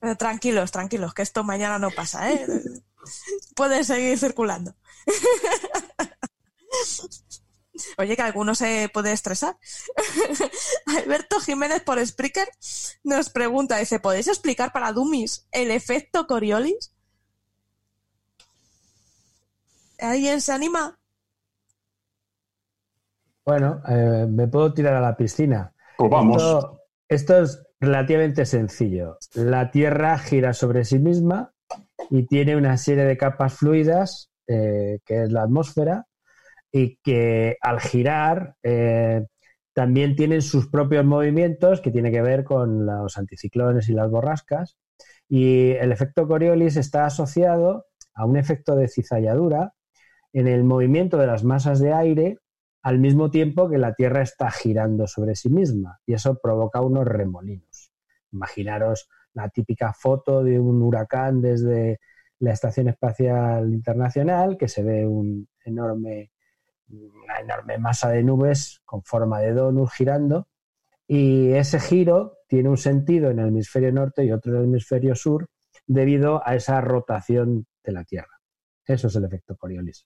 Eh, tranquilos, tranquilos, que esto mañana no pasa, ¿eh? Puede seguir circulando. Oye, que alguno se puede estresar. Alberto Jiménez por Spreaker nos pregunta, dice, ¿podéis explicar para Dummies el efecto Coriolis? ¿Alguien se anima? Bueno, eh, me puedo tirar a la piscina. Pues vamos. Esto, es relativamente sencillo. La Tierra gira sobre sí misma y tiene una serie de capas fluidas, eh, que es la atmósfera, y que al girar eh, también tienen sus propios movimientos que tiene que ver con los anticiclones y las borrascas. Y el efecto Coriolis está asociado a un efecto de cizalladura en el movimiento de las masas de aire al mismo tiempo que la Tierra está girando sobre sí misma y eso provoca unos remolinos. Imaginaros la típica foto de un huracán desde la Estación Espacial Internacional, que se ve un enorme, una enorme masa de nubes con forma de donut girando y ese giro tiene un sentido en el hemisferio norte y otro en el hemisferio sur debido a esa rotación de la Tierra. Eso es el efecto Coriolis.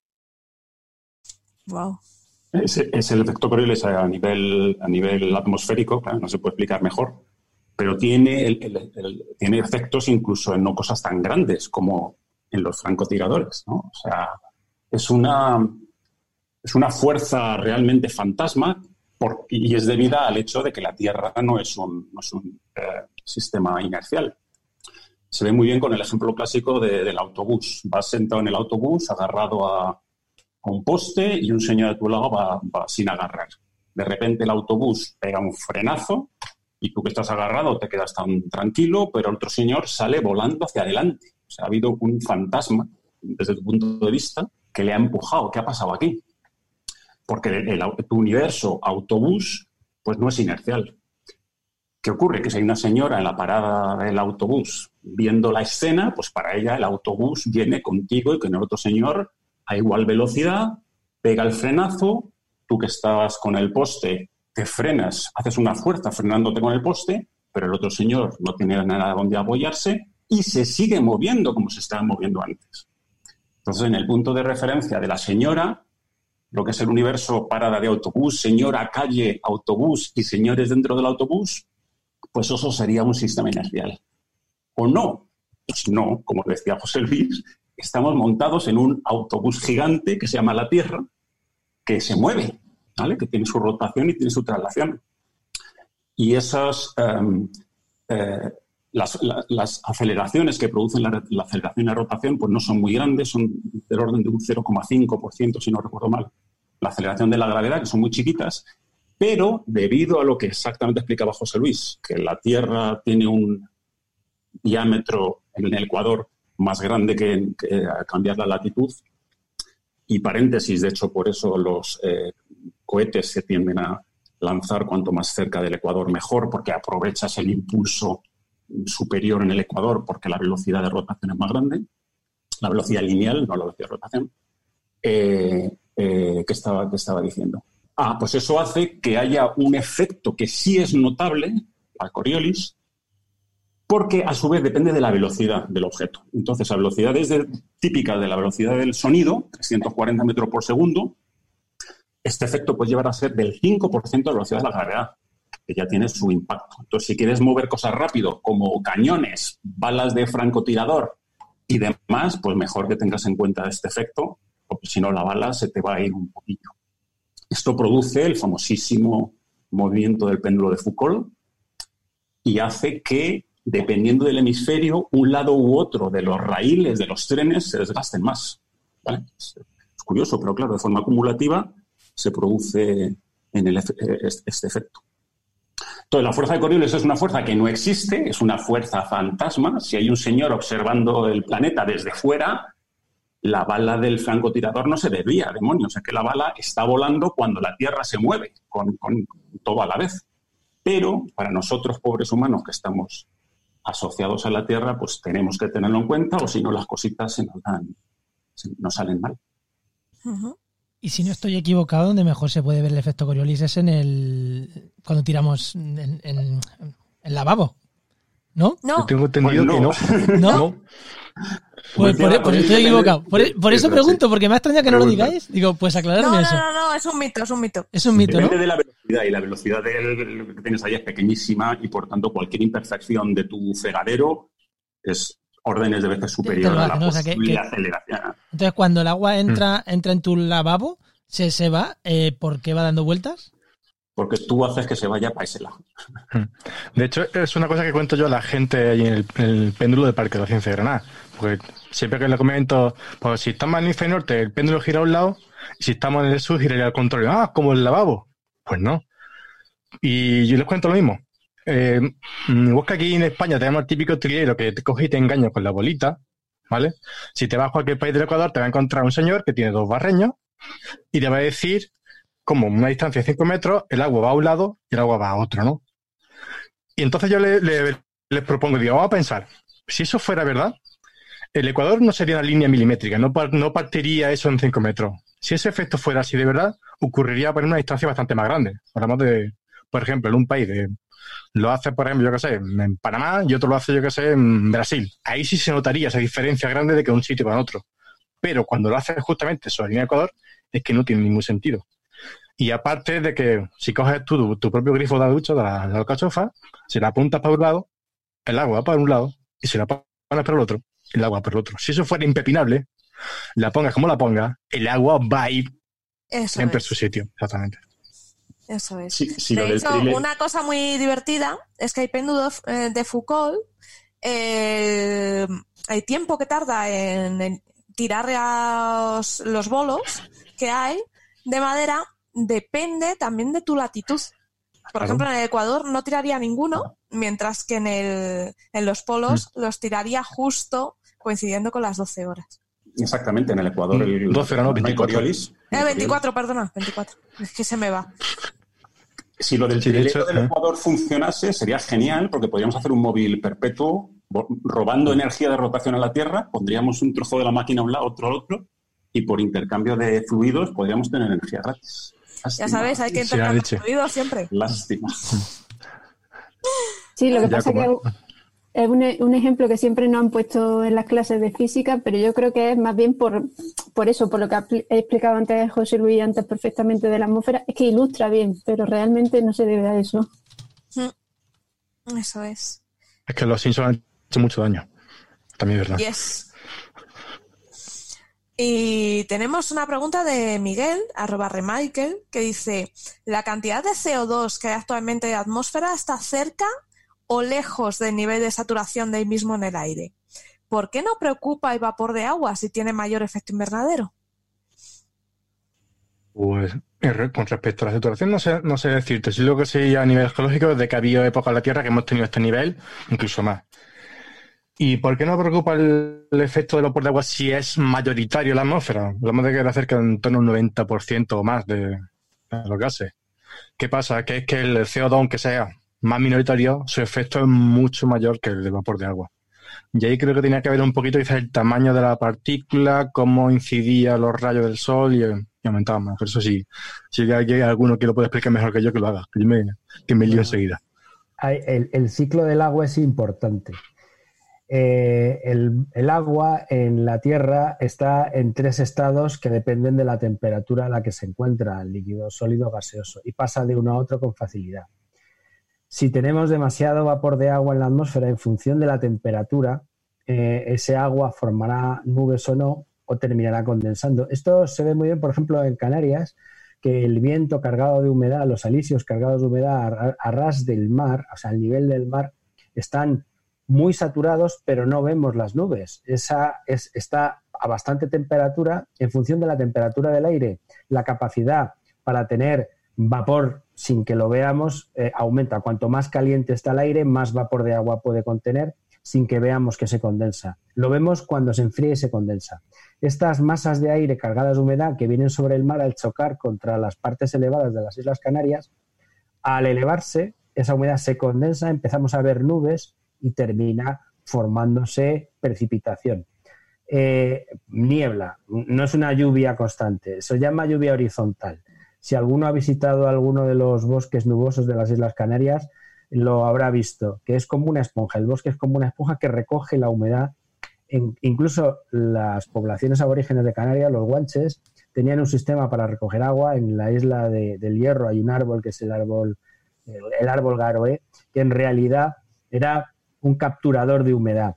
Wow. Es, es el efecto Coriolis a nivel, a nivel atmosférico, claro, no se puede explicar mejor, pero tiene, el- tiene efectos incluso en no cosas tan grandes como en los francotiradores. ¿no? O sea, es una, es una fuerza realmente fantasma y es debida al hecho de que la Tierra no es un, no es un, eh, sistema inercial. Se ve muy bien con el ejemplo clásico de- del autobús. Vas sentado en el autobús agarrado a, a un poste y un señor de tu lado va sin agarrar. De repente el autobús pega un frenazo y tú que estás agarrado te quedas tan tranquilo, pero el otro señor sale volando hacia adelante. O sea, ha habido un fantasma, desde tu punto de vista, que le ha empujado. ¿Qué ha pasado aquí? Porque el- tu universo autobús pues no es inercial. ¿Qué ocurre? Que si hay una señora en la parada del autobús viendo la escena, pues para ella el autobús viene contigo y con el otro señor a igual velocidad, pega el frenazo, tú que estabas con el poste te frenas, haces una fuerza frenándote con el poste, pero el otro señor no tiene nada donde apoyarse y se sigue moviendo como se estaba moviendo antes. Entonces, en el punto de referencia de la señora, lo que es el universo parada de autobús, señora, calle, autobús y señores dentro del autobús, pues eso sería un sistema inercial. ¿O no? Pues no, como decía José Luis, estamos montados en un autobús gigante que se llama la Tierra, que se mueve, que tiene su rotación y tiene su traslación. Y esas, em, eh, las, la- las aceleraciones que producen la, aceleración y la rotación pues no son muy grandes, son del orden de un 0,5%, si no recuerdo mal. La aceleración de la gravedad, que son muy chiquitas, pero debido a lo que exactamente explicaba José Luis, que la Tierra tiene un diámetro en el Ecuador más grande que, que cambiar la latitud, y paréntesis, de hecho, por eso los eh, cohetes se tienden a lanzar cuanto más cerca del Ecuador mejor, porque aprovechas el impulso superior en el Ecuador, porque la velocidad de rotación es más grande, la velocidad lineal, no la velocidad de rotación. Eh, eh, ¿qué, estaba, estaba diciendo? Ah, pues eso hace que haya un efecto que sí es notable, la Coriolis, porque a su vez depende de la velocidad del objeto. Entonces, la velocidad es de- típica de la velocidad del sonido, 340 metros por segundo. Este efecto puede llevar a ser del 5% de velocidad de la gravedad, que ya tiene su impacto. Entonces, si quieres mover cosas rápido, como cañones, balas de francotirador y demás, pues mejor que tengas en cuenta este efecto, porque si no la bala se te va a ir un poquito. Esto produce el famosísimo movimiento del péndulo de Foucault y hace que, dependiendo del hemisferio, un lado u otro de los raíles de los trenes se desgasten más. ¿vale? Es curioso, pero claro, de forma acumulativa se produce en el eh, este efecto. Entonces, la fuerza de Coriolis es una fuerza que no existe, es una fuerza fantasma. Si hay un señor observando el planeta desde fuera, la bala del francotirador no se desvía, demonios. Es que la bala está volando cuando la Tierra se mueve, con, con todo a la vez. Pero para nosotros, pobres humanos que estamos asociados a la Tierra, pues tenemos que tenerlo en cuenta, o si no, las cositas se nos, dan, se nos salen mal. Ujú. Y si no estoy equivocado, donde mejor se puede ver el efecto Coriolis es en el. cuando tiramos en, en, en lavabo. ¿No? Yo No, tengo entendido Pues que ¿No? no. Pues, por, pues estoy equivocado. Por, por eso pregunto, porque me ha extrañado que no lo digáis. Digo, pues no, aclararme no, eso. no, no, es un mito, es un mito. Es un mito, ¿no? Depende de la velocidad y la velocidad del, que tienes ahí es pequeñísima y por tanto cualquier imperfección de tu fregadero es órdenes de veces superior a la ¿no? O sea, que- posible que- aceleración. Entonces, cuando el agua entra, entra en tu lavabo, se, se va, eh, ¿por qué va dando vueltas? porque tú haces que se vaya para ese lado. De hecho, es una cosa que cuento yo a la gente ahí en el, en el péndulo del Parque de la Ciencia de Granada. Porque siempre que le comento, pues si estamos en el hemisferio norte, el péndulo gira a un lado, y si estamos en el sur, giraría al contrario. Ah, como el lavabo. Pues no. Y yo les cuento lo mismo. Eh, mm, que aquí en España tenemos el típico trilero que te coge y te engaña con la bolita, ¿vale? Si te vas a cualquier país del Ecuador, te va a encontrar un señor que tiene dos barreños y te va a decir como una distancia de 5 metros, el agua va a un lado y el agua va a otro, ¿no? Y entonces yo le- le- les propongo, digo, vamos a pensar, si eso fuera verdad, el Ecuador no sería una línea milimétrica, no, no partiría eso en 5 metros. Si ese efecto fuera así de verdad, ocurriría por una distancia bastante más grande. Hablamos de, por ejemplo, en un país de, lo hace, por ejemplo, yo qué sé, en Panamá y otro lo hace, yo qué sé, en Brasil. Ahí sí se notaría esa diferencia grande de que un sitio para otro. Pero cuando lo haces justamente sobre la línea de Ecuador, es que no tiene ningún sentido. Y aparte de que si coges tú tu, tu propio grifo de la ducha, de la, de la alcachofa, si la apuntas para un lado, el agua va para un lado, y si la pones para el otro, el agua para el otro. Si eso fuera impepinable, la pongas como la pongas, el agua va a ir Eso siempre a su sitio, exactamente. Eso es. Sí, sí, lo de hecho, thriller- una cosa muy divertida es que hay péndulos eh, de Foucault. eh, el tiempo que tarda en, en tirar los, los bolos que hay de madera depende también de tu latitud. Por Claro. ejemplo, en el Ecuador no tiraría ninguno, mientras que en, el, en los polos Mm. los tiraría justo coincidiendo con las 12 horas. Exactamente, en el Ecuador. El, 12 era, ¿no? 24. Coriolis. Eh, 24, perdona, 24. Es que se me va. Si lo del Sí, de trilero hecho, del ¿eh? Ecuador funcionase, sería genial, porque podríamos hacer un móvil perpetuo robando energía de rotación a la Tierra, pondríamos un trozo de la máquina a un lado, otro al otro, y por intercambio de fluidos podríamos tener energía gratis. Ya sabes, hay que intercambiar fluidos siempre. Lástima. Sí, lo que Ya pasa es como- que es un, un ejemplo que siempre nos han puesto en las clases de física, pero yo creo que es más bien por, por eso, por lo que ha he explicado antes José Luis antes perfectamente de la atmósfera, es que ilustra bien, pero realmente no se debe a eso. Eso es. Es que los Simpsons han hecho mucho daño. También es verdad. Yes. Y tenemos una pregunta de Miguel, arroba remichael, que dice, ¿la cantidad de CO2 que hay actualmente en la atmósfera está cerca o lejos del nivel de saturación del mismo en el aire? ¿Por qué no preocupa el vapor de agua si tiene mayor efecto invernadero? Pues re- con respecto a la saturación no sé, no sé decirte. Si lo que sé a nivel geológico es de que ha habido épocas en la Tierra que hemos tenido este nivel, incluso más. ¿Y por qué no preocupa el, efecto del vapor de agua si es mayoritario la atmósfera? Hablamos de que era cerca de en torno a un 90% o más de, de los gases. ¿Qué pasa? Que es que el CO2, aunque sea más minoritario, su efecto es mucho mayor que el del vapor de agua. Y ahí creo que tenía que ver un poquito quizás el tamaño de la partícula, cómo incidía los rayos del sol y, y aumentaba más. Pero eso sí, si hay hay alguno que lo puede explicar mejor que yo, que lo haga. Que, yo me, que me lío enseguida. El, el ciclo del agua es importante. Eh, el, el agua en la Tierra está en tres estados que dependen de la temperatura a la que se encuentra, líquido, sólido, gaseoso, y pasa de uno a otro con facilidad. Si tenemos demasiado vapor de agua en la atmósfera en función de la temperatura, eh, ese agua formará nubes o no, o terminará condensando. Esto se ve muy bien, por ejemplo, en Canarias, que el viento cargado de humedad, los alisios cargados de humedad a, a ras del mar, o sea, al nivel del mar, están muy saturados, pero no vemos las nubes. Esa es, está a bastante temperatura. En función de la temperatura del aire, la capacidad para tener vapor sin que lo veamos eh, aumenta. Cuanto más caliente está el aire, más vapor de agua puede contener sin que veamos que se condensa. Lo vemos cuando se enfría y se condensa. Estas masas de aire cargadas de humedad que vienen sobre el mar al chocar contra las partes elevadas de las Islas Canarias, al elevarse, esa humedad se condensa, empezamos a ver nubes y termina formándose precipitación. Eh, niebla, no es una lluvia constante, se llama lluvia horizontal. Si alguno ha visitado alguno de los bosques nubosos de las Islas Canarias, lo habrá visto, que es como una esponja. El bosque es como una esponja que recoge la humedad. Incluso las poblaciones aborígenes de Canarias, los guanches, tenían un sistema para recoger agua. En la isla de- del Hierro hay un árbol que es el árbol, el, el árbol garoé, que en realidad era un capturador de humedad.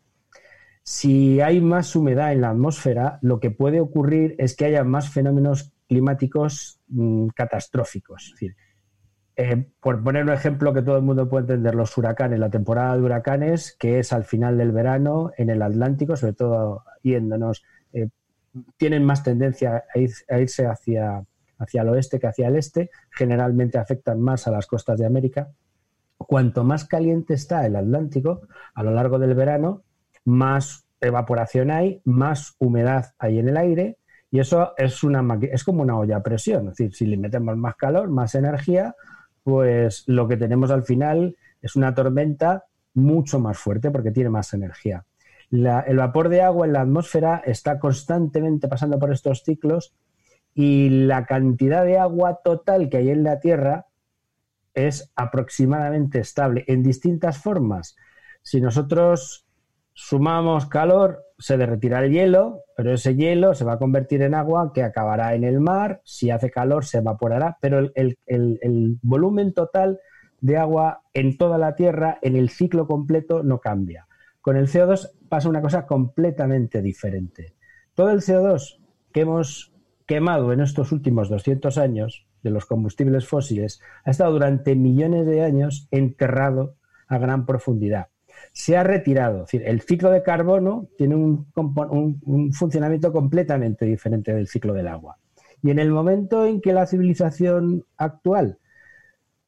Si hay más humedad en la atmósfera, lo que puede ocurrir es que haya más fenómenos climáticos mm, catastróficos. Eh, por poner un ejemplo que todo el mundo puede entender, los huracanes, la temporada de huracanes, que es al final del verano en el Atlántico, sobre todo yéndonos, eh, tienen más tendencia a, irse hacia, hacia el oeste que hacia el este, generalmente afectan más a las costas de América. Cuanto más caliente está el Atlántico a lo largo del verano, más evaporación hay, más humedad hay en el aire y eso es, una, es como una olla a presión. Es decir, si le metemos más calor, más energía, pues lo que tenemos al final es una tormenta mucho más fuerte porque tiene más energía. el vapor de agua en la atmósfera está constantemente pasando por estos ciclos y la cantidad de agua total que hay en la Tierra es aproximadamente estable en distintas formas. Si nosotros sumamos calor, se derretirá el hielo, pero ese hielo se va a convertir en agua que acabará en el mar, si hace calor se evaporará, pero el, volumen total de agua en toda la Tierra en el ciclo completo no cambia. Con el CO2 pasa una cosa completamente diferente. Todo el CO2 que hemos quemado en estos últimos 200 años de los combustibles fósiles ha estado durante millones de años enterrado a gran profundidad se ha retirado. El ciclo de carbono tiene un, funcionamiento completamente diferente del ciclo del agua. Y en el momento en que la civilización actual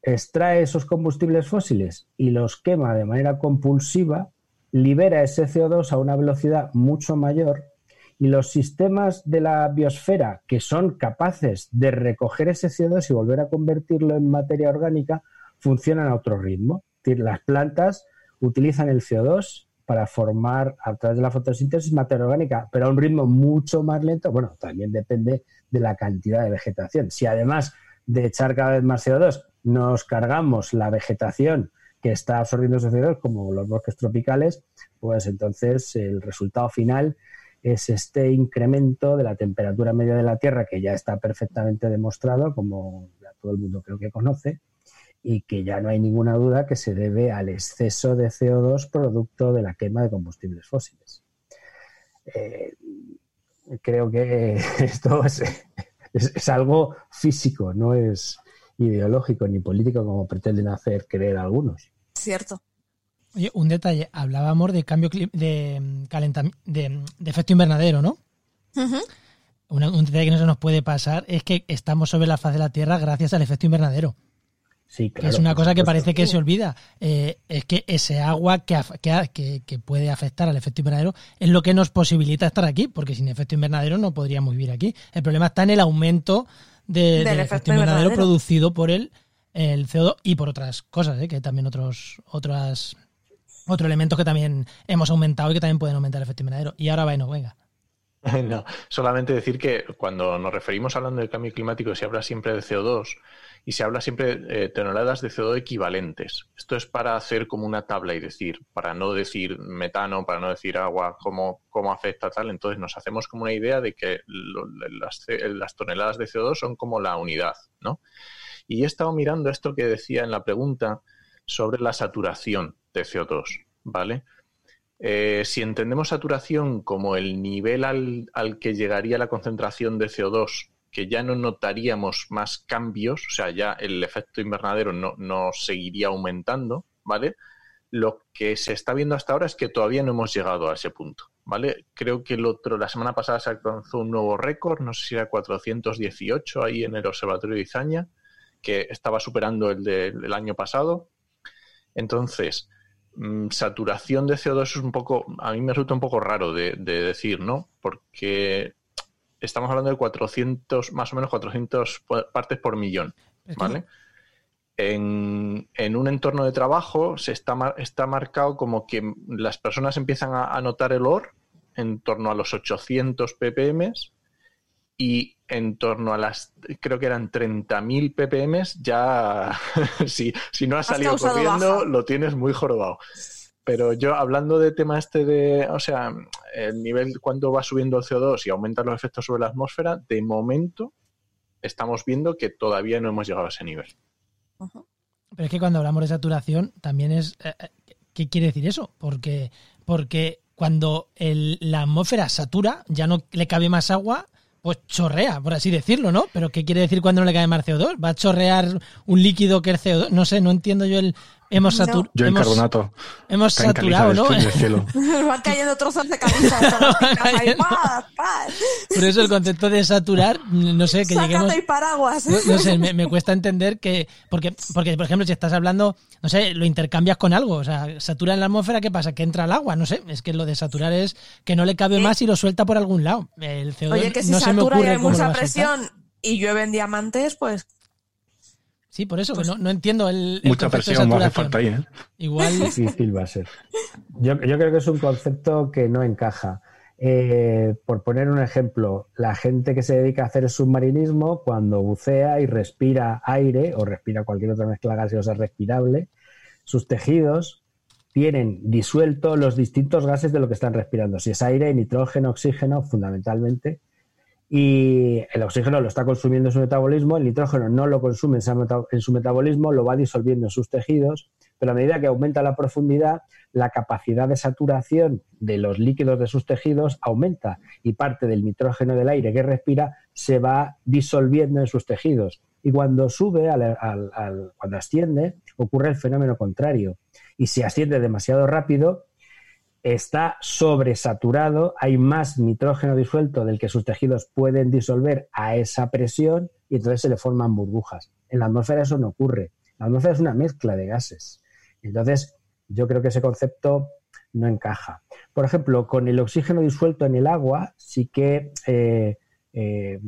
extrae esos combustibles fósiles y los quema de manera compulsiva, libera ese CO2 a una velocidad mucho mayor y los sistemas de la biosfera que son capaces de recoger ese CO2 y volver a convertirlo en materia orgánica funcionan a otro ritmo. Es decir, las plantas utilizan el CO2 para formar a través de la fotosíntesis materia orgánica, pero a un ritmo mucho más lento. Bueno, también depende de la cantidad de vegetación. Si además de echar cada vez más CO2 nos cargamos la vegetación que está absorbiendo ese CO2, como los bosques tropicales, pues entonces el resultado final es este incremento de la temperatura media de la Tierra, que ya está perfectamente demostrado, como todo el mundo creo que conoce, y que ya no hay ninguna duda que se debe al exceso de CO2 producto de la quema de combustibles fósiles. Eh, creo que esto es, algo físico, no es ideológico ni político como pretenden hacer creer algunos. Cierto. Oye, un detalle, hablábamos de cambio de calentamiento, de, efecto invernadero, ¿no? un detalle que no se nos puede pasar es que estamos sobre la faz de la Tierra gracias al efecto invernadero es una cosa que parece que se olvida. Eh, es que ese agua que, que, puede afectar al efecto invernadero es lo que nos posibilita estar aquí, porque sin efecto invernadero no podríamos vivir aquí. El problema está en el aumento del, efecto, invernadero, producido por el, el CO2 y por otras cosas, ¿eh? que también otros, otras, otros elementos que también hemos aumentado y que también pueden aumentar el efecto invernadero. Y ahora, bueno, venga. No, solamente decir que cuando nos referimos hablando del cambio climático se habla siempre de CO2 y se habla siempre de toneladas de CO2 equivalentes. Esto es para hacer como una tabla y decir, para no decir metano, para no decir agua, cómo, cómo afecta tal. Entonces nos hacemos como una idea de que las, las, toneladas de CO2 son como la unidad, ¿no? Y he estado mirando esto que decía en la pregunta sobre la saturación de CO2, ¿vale? Eh, si entendemos saturación como el nivel al, al, que llegaría la concentración de CO2, que ya no notaríamos más cambios, o sea, ya el efecto invernadero no, seguiría aumentando, ¿vale? Lo que se está viendo hasta ahora es que todavía no hemos llegado a ese punto, ¿vale? Creo que el otro, la semana pasada se alcanzó un nuevo récord, no sé si era 418 ahí en el Observatorio de Izaña, que estaba superando el del año pasado. Entonces, Mm, saturación de CO2 es un poco, a mí me resulta un poco raro de, decir, ¿no? Porque estamos hablando de 400, más o menos 400 partes por millón, ¿vale? En, un entorno de trabajo se está, está marcado como que las personas empiezan a, a notar el olor en torno a los 800 ppm y en torno a las, creo que eran 30.000 ppm, ya si, si no has, salido corriendo, lo tienes muy jorobado. Pero yo, hablando de tema este de, o sea, el nivel cuando va subiendo el CO2 y aumentan los efectos sobre la atmósfera, de momento estamos viendo que todavía no hemos llegado a ese nivel. Pero es que cuando hablamos de saturación, también es, eh, eh, ¿qué quiere decir eso? Porque, porque cuando la atmósfera satura, ya no le cabe más agua, pues chorrea, por así decirlo, ¿no? Pero ¿qué quiere decir cuando no le cae más CO2? ¿Va a chorrear un líquido que es CO2? No sé, no entiendo yo el... Hemos No. saturado. Yo en hemos, carbonato. hemos saturado, ¿no? del cielo. Van cayendo trozos de camisa. Por eso el concepto de saturar, no sé, que lleguemos... Sácate y paraguas. No, no sé, me, me cuesta entender que. Porque, porque, por ejemplo, si estás hablando, no sé, lo intercambias con algo. O sea, satura en la atmósfera, ¿qué pasa? Que entra al agua. No sé, es que lo de saturar es que no le cabe más y lo suelta por algún lado. El CO2 Oye, que si no se me satura y hay mucha presión y llueven diamantes, pues Sí, por eso, que no, no entiendo el. Mucha presión hace saturación. falta ahí, ¿eh? Igual. difícil va a ser. Yo, yo creo que es un concepto que no encaja. Eh, por poner un ejemplo, la gente que se dedica a hacer submarinismo, cuando bucea y respira aire o respira cualquier otra mezcla gaseosa respirable, sus tejidos tienen disuelto los distintos gases de lo que están respirando. Si es aire, nitrógeno, oxígeno, fundamentalmente. Y el oxígeno lo está consumiendo en su metabolismo, el nitrógeno no lo consume en su metabolismo, lo va disolviendo en sus tejidos, pero a medida que aumenta la profundidad, la capacidad de saturación de los líquidos de sus tejidos aumenta y parte del nitrógeno del aire que respira se va disolviendo en sus tejidos. Y cuando sube, al- al- al- cuando asciende, ocurre el fenómeno contrario. Y si asciende demasiado rápido, está sobresaturado, hay más nitrógeno disuelto del que sus tejidos pueden disolver a esa presión y entonces se le forman burbujas. En la atmósfera eso no ocurre. La atmósfera es una mezcla de gases. Entonces, yo creo que ese concepto no encaja. Por ejemplo, con el oxígeno disuelto en el agua, sí que eh, eh,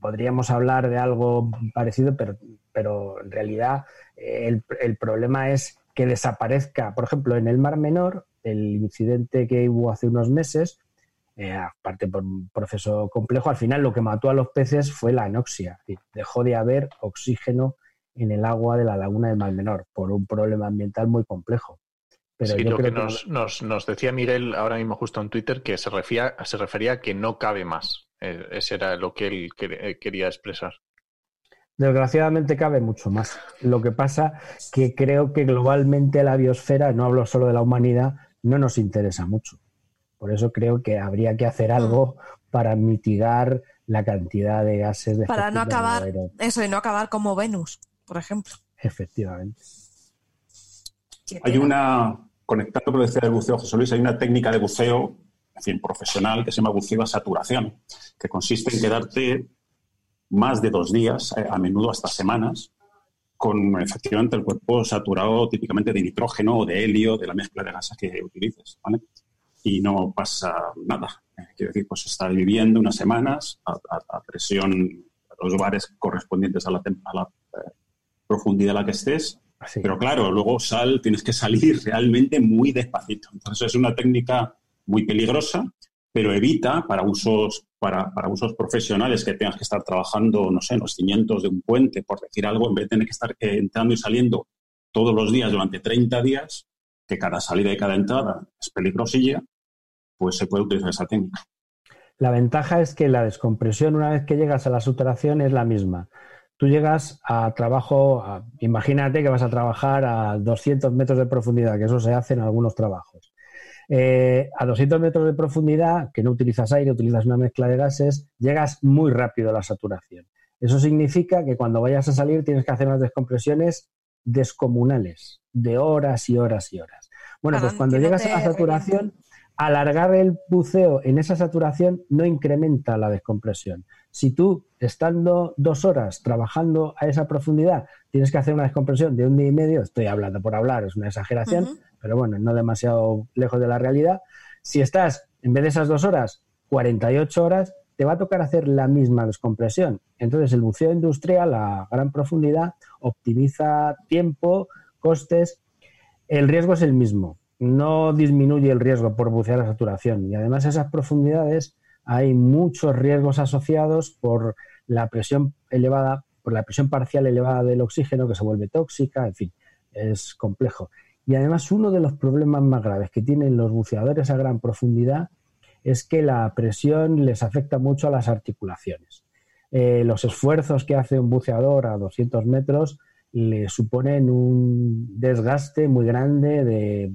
podríamos hablar de algo parecido, pero, pero en realidad eh, el, el problema es que desaparezca. Por ejemplo, en el Mar Menor, el incidente que hubo hace unos meses, eh, aparte por un proceso complejo, al final lo que mató a los peces fue la anoxia. Dejó de haber oxígeno en el agua de la laguna del Mar Menor por un problema ambiental muy complejo. Pero sí, yo lo que creo nos, nos, nos decía Miguel ahora mismo justo en Twitter, que se refería, se refería a que no cabe más. Eh, ese era lo que él eh, quería expresar. Desgraciadamente cabe mucho más. Lo que pasa que creo que globalmente la biosfera, no hablo solo de la humanidad, no nos interesa mucho. Por eso creo que habría que hacer algo para mitigar la cantidad de gases de para no acabar eso y no acabar como Venus, por ejemplo. Efectivamente. Hay una, conectando con lo que decía del buceo José Luis, hay una técnica de buceo, en fin, profesional, que se llama buceo a saturación, que consiste en quedarte más de dos días, eh, a menudo hasta semanas, con efectivamente el cuerpo saturado típicamente de nitrógeno o de helio, de la mezcla de gases que utilices, ¿vale? Y no pasa nada. Eh, Quiero decir, pues estar viviendo unas semanas a, a- a presión, a los bares correspondientes a la, a la eh, profundidad a la que estés, Así. pero claro, luego sal, tienes que salir realmente muy despacito. Entonces es una técnica muy peligrosa, pero evita para usos, para, para usos profesionales que tengas que estar trabajando, no sé, en los cimientos de un puente, por decir algo, en vez de tener que estar eh, entrando y saliendo todos los días durante 30 días, que cada salida y cada entrada es peligrosilla, pues se puede utilizar esa técnica. La ventaja es que la descompresión, una vez que llegas a la saturación, es la misma. Tú llegas a trabajo, imagínate que vas a trabajar a 200 metros de profundidad, que eso se hace en algunos trabajos. Eh, a 200 metros de profundidad, que no utilizas aire, utilizas una mezcla de gases, llegas muy rápido a la saturación. Eso significa que cuando vayas a salir tienes que hacer unas descompresiones descomunales, de horas y horas y horas. Bueno, pues cuando que no llegas a la saturación, alargar el buceo en esa saturación no incrementa la descompresión. Si tú, estando dos horas trabajando a esa profundidad, tienes que hacer una descompresión de un día y medio, estoy hablando por hablar, es una exageración, pero bueno, no demasiado lejos de la realidad. Si estás, en vez de esas dos horas, 48 horas, te va a tocar hacer la misma descompresión. Entonces, el buceo industrial a gran profundidad optimiza tiempo, costes. El riesgo es el mismo. No disminuye el riesgo por bucear a saturación. Y además, a esas profundidades hay muchos riesgos asociados por la presión elevada, por la presión parcial elevada del oxígeno que se vuelve tóxica, en fin, es complejo. Y además, uno de los problemas más graves que tienen los buceadores a gran profundidad es que la presión les afecta mucho a las articulaciones. Eh, los esfuerzos que hace un buceador a 200 metros le suponen un desgaste muy grande de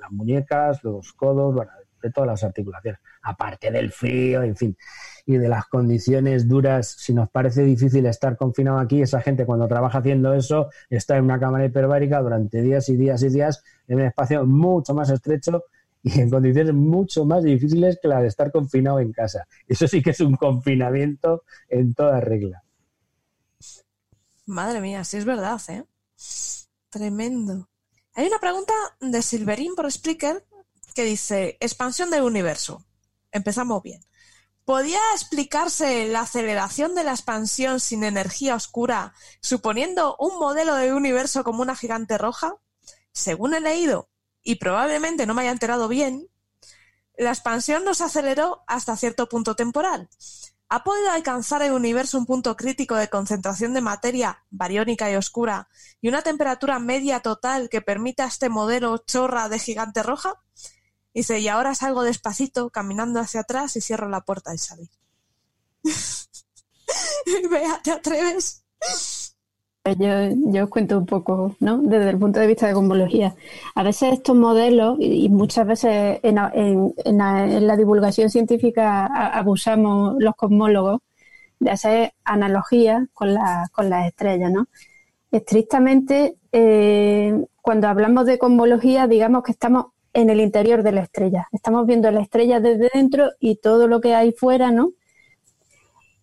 las muñecas, los codos, bueno, de todas las articulaciones, aparte del frío, en fin, y de las condiciones duras. Si nos parece difícil estar confinado aquí, esa gente cuando trabaja haciendo eso está en una cámara hiperbárica durante días y días y días en un espacio mucho más estrecho y en condiciones mucho más difíciles que la de estar confinado en casa. Eso sí que es un confinamiento en toda regla. Madre mía, sí es verdad, ¿eh? Tremendo. Hay una pregunta de Silverín por Spreaker que dice, expansión del universo. Empezamos bien. ¿Podía explicarse la aceleración de la expansión sin energía oscura, suponiendo un modelo de universo como una gigante roja? Según he leído, y probablemente no me haya enterado bien, la expansión no se aceleró hasta cierto punto temporal. ¿Ha podido alcanzar el universo un punto crítico de concentración de materia bariónica y oscura y una temperatura media total que permita este modelo chorra de gigante roja? Dice, y ahora salgo despacito, caminando hacia atrás y cierro la puerta al salir. Vea, ¿te atreves? Yo, yo os cuento un poco, ¿no? Desde el punto de vista de cosmología. A veces estos modelos, y muchas veces en, la, divulgación científica abusamos los cosmólogos de hacer analogías con, con las estrellas, ¿no? Estrictamente, eh, cuando hablamos de cosmología, digamos que estamos en el interior de la estrella. Estamos viendo la estrella desde dentro y todo lo que hay fuera, ¿no?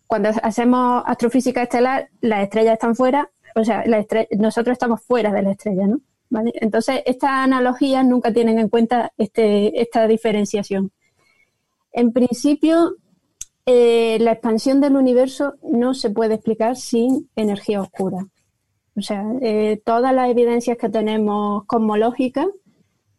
Cuando hacemos astrofísica estelar, las estrellas están fuera o sea, nosotros estamos fuera de la estrella, ¿no? ¿Vale? Entonces, estas analogías nunca tienen en cuenta este, esta diferenciación. En principio, eh, la expansión del universo no se puede explicar sin energía oscura. O sea, eh, todas las evidencias que tenemos cosmológicas,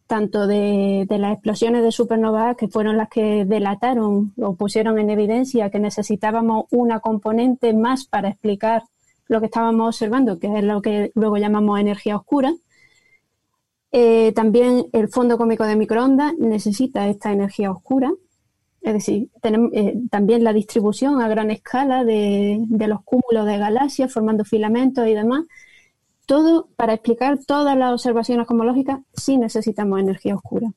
tanto de, de, las explosiones de supernovas, que fueron las que delataron o pusieron en evidencia que necesitábamos una componente más para explicar lo que estábamos observando, que es lo que luego llamamos energía oscura. Eh, también el fondo cómico de microondas necesita esta energía oscura, es decir, tenemos, eh, también la distribución a gran escala de, los cúmulos de galaxias formando filamentos y demás. Todo para explicar todas las observaciones cosmológicas sí necesitamos energía oscura.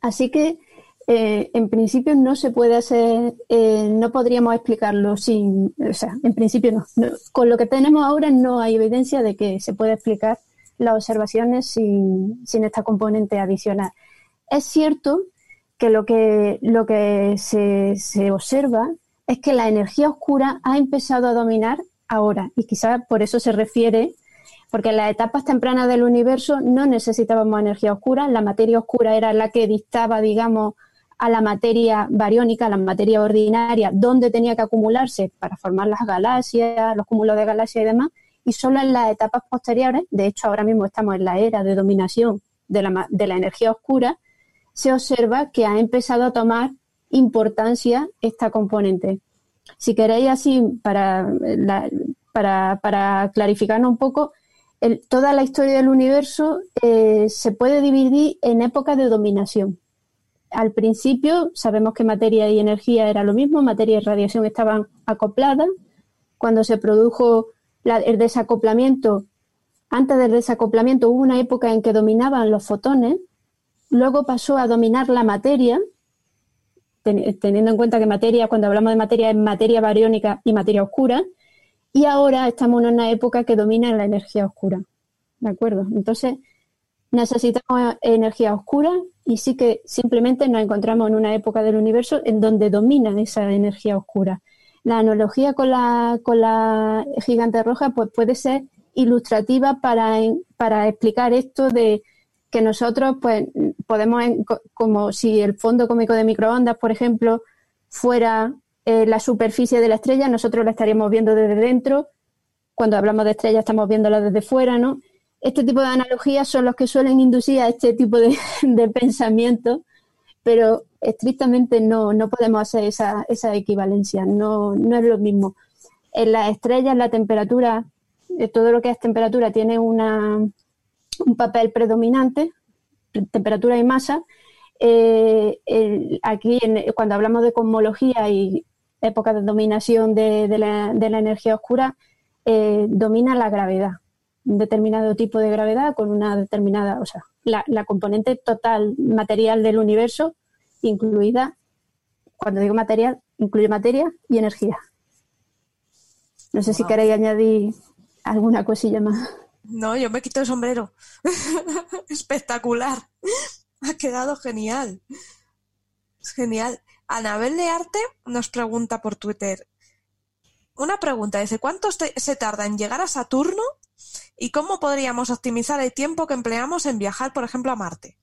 Así que eh, en principio no se puede hacer, eh, no podríamos explicarlo sin, o sea, en principio no, Con lo que tenemos ahora no hay evidencia de que se pueda explicar las observaciones sin, esta componente adicional. Es cierto que lo que, lo que se, se observa es que la energía oscura ha empezado a dominar ahora y quizás por eso se refiere porque en las etapas tempranas del universo no necesitábamos energía oscura, la materia oscura era la que dictaba, digamos, a la materia bariónica, a la materia ordinaria, dónde tenía que acumularse para formar las galaxias, los cúmulos de galaxias y demás, y solo en las etapas posteriores, de hecho ahora mismo estamos en la era de dominación de la, de la energía oscura, se observa que ha empezado a tomar importancia esta componente. Si queréis así, para, para, para clarificarnos un poco, toda la historia del universo eh, se puede dividir en épocas de dominación al principio sabemos que materia y energía era lo mismo, materia y radiación estaban acopladas. Cuando se produjo el desacoplamiento, antes del desacoplamiento hubo una época en que dominaban los fotones, luego pasó a dominar la materia, teniendo en cuenta que materia, cuando hablamos de materia, es materia bariónica y materia oscura, y ahora estamos en una época que domina la energía oscura. ¿De acuerdo? Entonces, necesitamos energía oscura y sí que simplemente nos encontramos en una época del universo en donde domina esa energía oscura. La analogía con la, con la gigante roja pues puede ser ilustrativa para, para explicar esto de que nosotros pues podemos, como si el fondo cómico de microondas, por ejemplo, fuera eh, la superficie de la estrella, nosotros la estaríamos viendo desde dentro. Cuando hablamos de estrella estamos viéndola desde fuera, ¿no? Este tipo de analogías son los que suelen inducir a este tipo de, pensamiento, pero estrictamente no, no podemos hacer esa, esa equivalencia, no, no es lo mismo. En las estrellas la temperatura, eh, todo lo que es temperatura tiene una, un papel predominante, temperatura y masa. Eh, aquí, cuando hablamos de cosmología y época de dominación de, la, de la, energía oscura, eh, domina la gravedad un determinado tipo de gravedad con una determinada, o sea, la, componente total material del universo incluida, cuando digo material, incluye materia y energía. No sé si queréis añadir alguna cosilla más. No, yo me quito el sombrero. Espectacular. Ha quedado genial. Es genial. Anabel de Arte nos pregunta por Twitter. Una pregunta, dice, ¿cuánto se tarda en llegar a Saturno y cómo podríamos optimizar el tiempo que empleamos en viajar, por ejemplo, a Marte?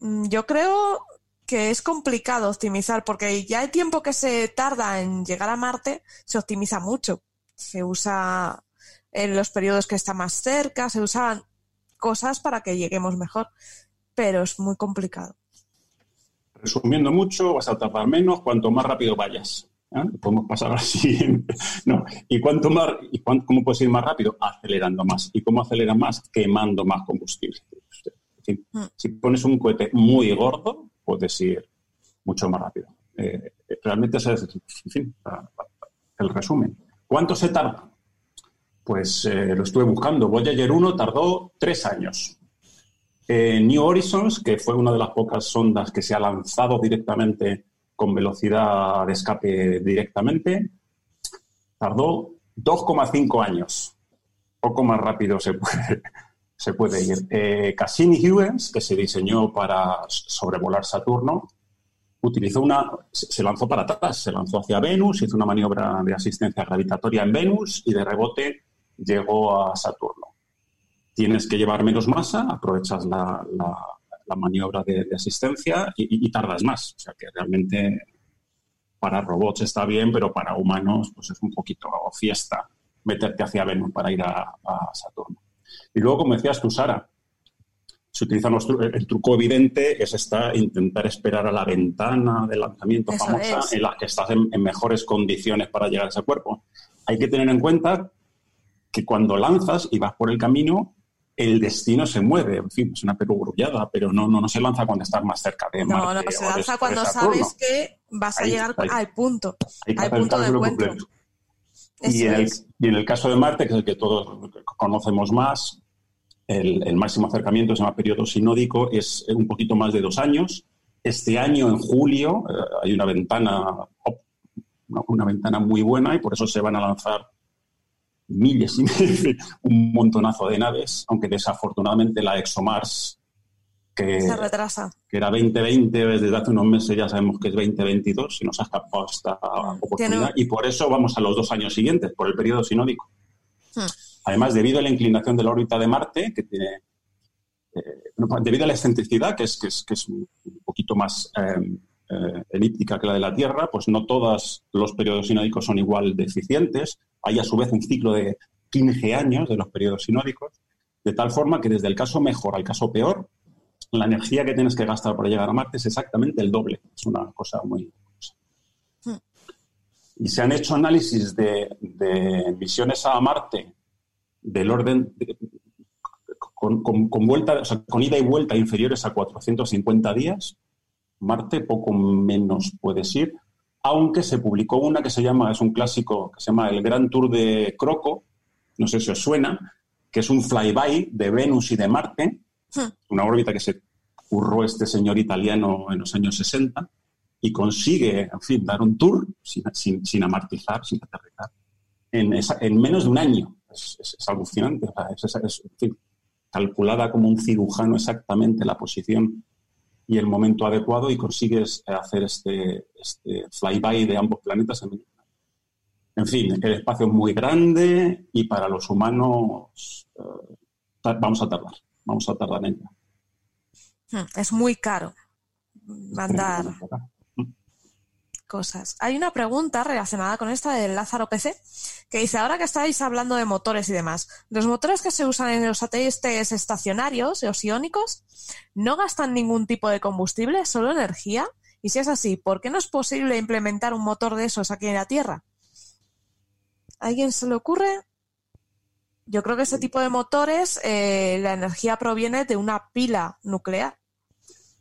Mm, yo creo que es complicado optimizar porque ya el tiempo que se tarda en llegar a Marte se optimiza mucho. Se usa en los periodos que está más cerca, se usan cosas para que lleguemos mejor, pero es muy complicado. Resumiendo mucho, vas a tardar menos cuanto más rápido vayas. ¿Eh? Podemos pasar así. no. ¿Y cuánto más, y cómo puedes ir más rápido? Acelerando más. ¿Y cómo acelera más? Quemando más combustible. Mm. Si pones un cohete muy gordo, puedes ir mucho más rápido. Eh, realmente ese es el resumen. ¿Cuánto se tarda? Pues eh, lo estuve buscando. Voyager 1 tardó tres años. New Horizons, que fue una de las pocas sondas que se ha lanzado directamente con velocidad de escape directamente, tardó 2,5 años. Poco más rápido se puede, ir. Eh, Cassini-Huygens, que se diseñó para sobrevolar Saturno, utilizó una, se lanzó para atrás, se lanzó hacia Venus, hizo una maniobra de asistencia gravitatoria en Venus y de rebote llegó a Saturno. Tienes que llevar menos masa, aprovechas la, maniobra de, asistencia y, tardas más. O sea que realmente para robots está bien, pero para humanos pues es un poquito fiesta meterte hacia Venus para ir a Saturno. Y luego, como decías tú, Sara, se el truco evidente es esta, intentar esperar a la ventana de lanzamiento famosa en la que estás en, mejores condiciones para llegar a ese cuerpo. Hay que tener en cuenta que cuando lanzas y vas por el camino, el destino se mueve. En fin, es una perogrullada, pero no, no, no se lanza cuando estás más cerca de Marte. No, no, se lanza cuando sabes que vas a llegar al punto, al punto de encuentro. Y en, el, y en, el, caso de Marte, que es el que todos conocemos más, el, máximo acercamiento se llama periodo sinódico, es un poquito más de dos años. Este año, en julio, eh, hay una ventana, una, ventana muy buena y por eso se van a lanzar miles y miles, un montonazo de naves, aunque desafortunadamente la ExoMars, que, se retrasa. que era 2020, desde hace unos meses ya sabemos que es 2022 y nos ha escapado esta mm, oportunidad. Y por eso vamos a los dos años siguientes, por el periodo sinódico. Hmm. Además, debido a la inclinación de la órbita de Marte, que tiene, eh, debido a la excentricidad, que es, que es, un poquito más eh, eh, elíptica que la de la Tierra, pues no todos los periodos sinódicos son igual de eficientes. Hay a su vez un ciclo de 15 años de los periodos sinódicos, de tal forma que desde el caso mejor al caso peor, la energía que tienes que gastar para llegar a Marte es exactamente el doble. Es una cosa muy... Hmm. Y se han hecho análisis de, de misiones a Marte del orden con, vuelta, con ida y vuelta inferiores a 450 días. Marte poco menos puede ir, aunque se publicó una que se llama, es un clásico, que se llama el Gran Tour de Croco, no sé si os suena, que es un flyby de Venus y de Marte, hmm. una órbita que se curró este señor italiano en los años 60 y consigue, en fin, dar un tour sin, sin, sin amartizar, sin aterrizar, en, en menos de un año es, alucinante. es, calculada como un cirujano exactamente la posición y el momento adecuado y consigues hacer este, este flyby de ambos planetas en En fin, el espacio es muy grande y para los humanos eh, vamos a tardar, vamos a tardar en ello. Hmm, es muy caro mandar cosas. Hay una pregunta relacionada con esta del Lázaro PC que dice, ahora que estáis hablando de motores y demás, los motores que se usan en los satélites estacionarios, los iónicos, no gastan ningún tipo de combustible, solo energía. Y si es así, ¿por qué no es posible implementar un motor de esos aquí en la Tierra? ¿A alguien se le ocurre? Yo creo que ese tipo de motores, eh, la energía proviene de una pila nuclear.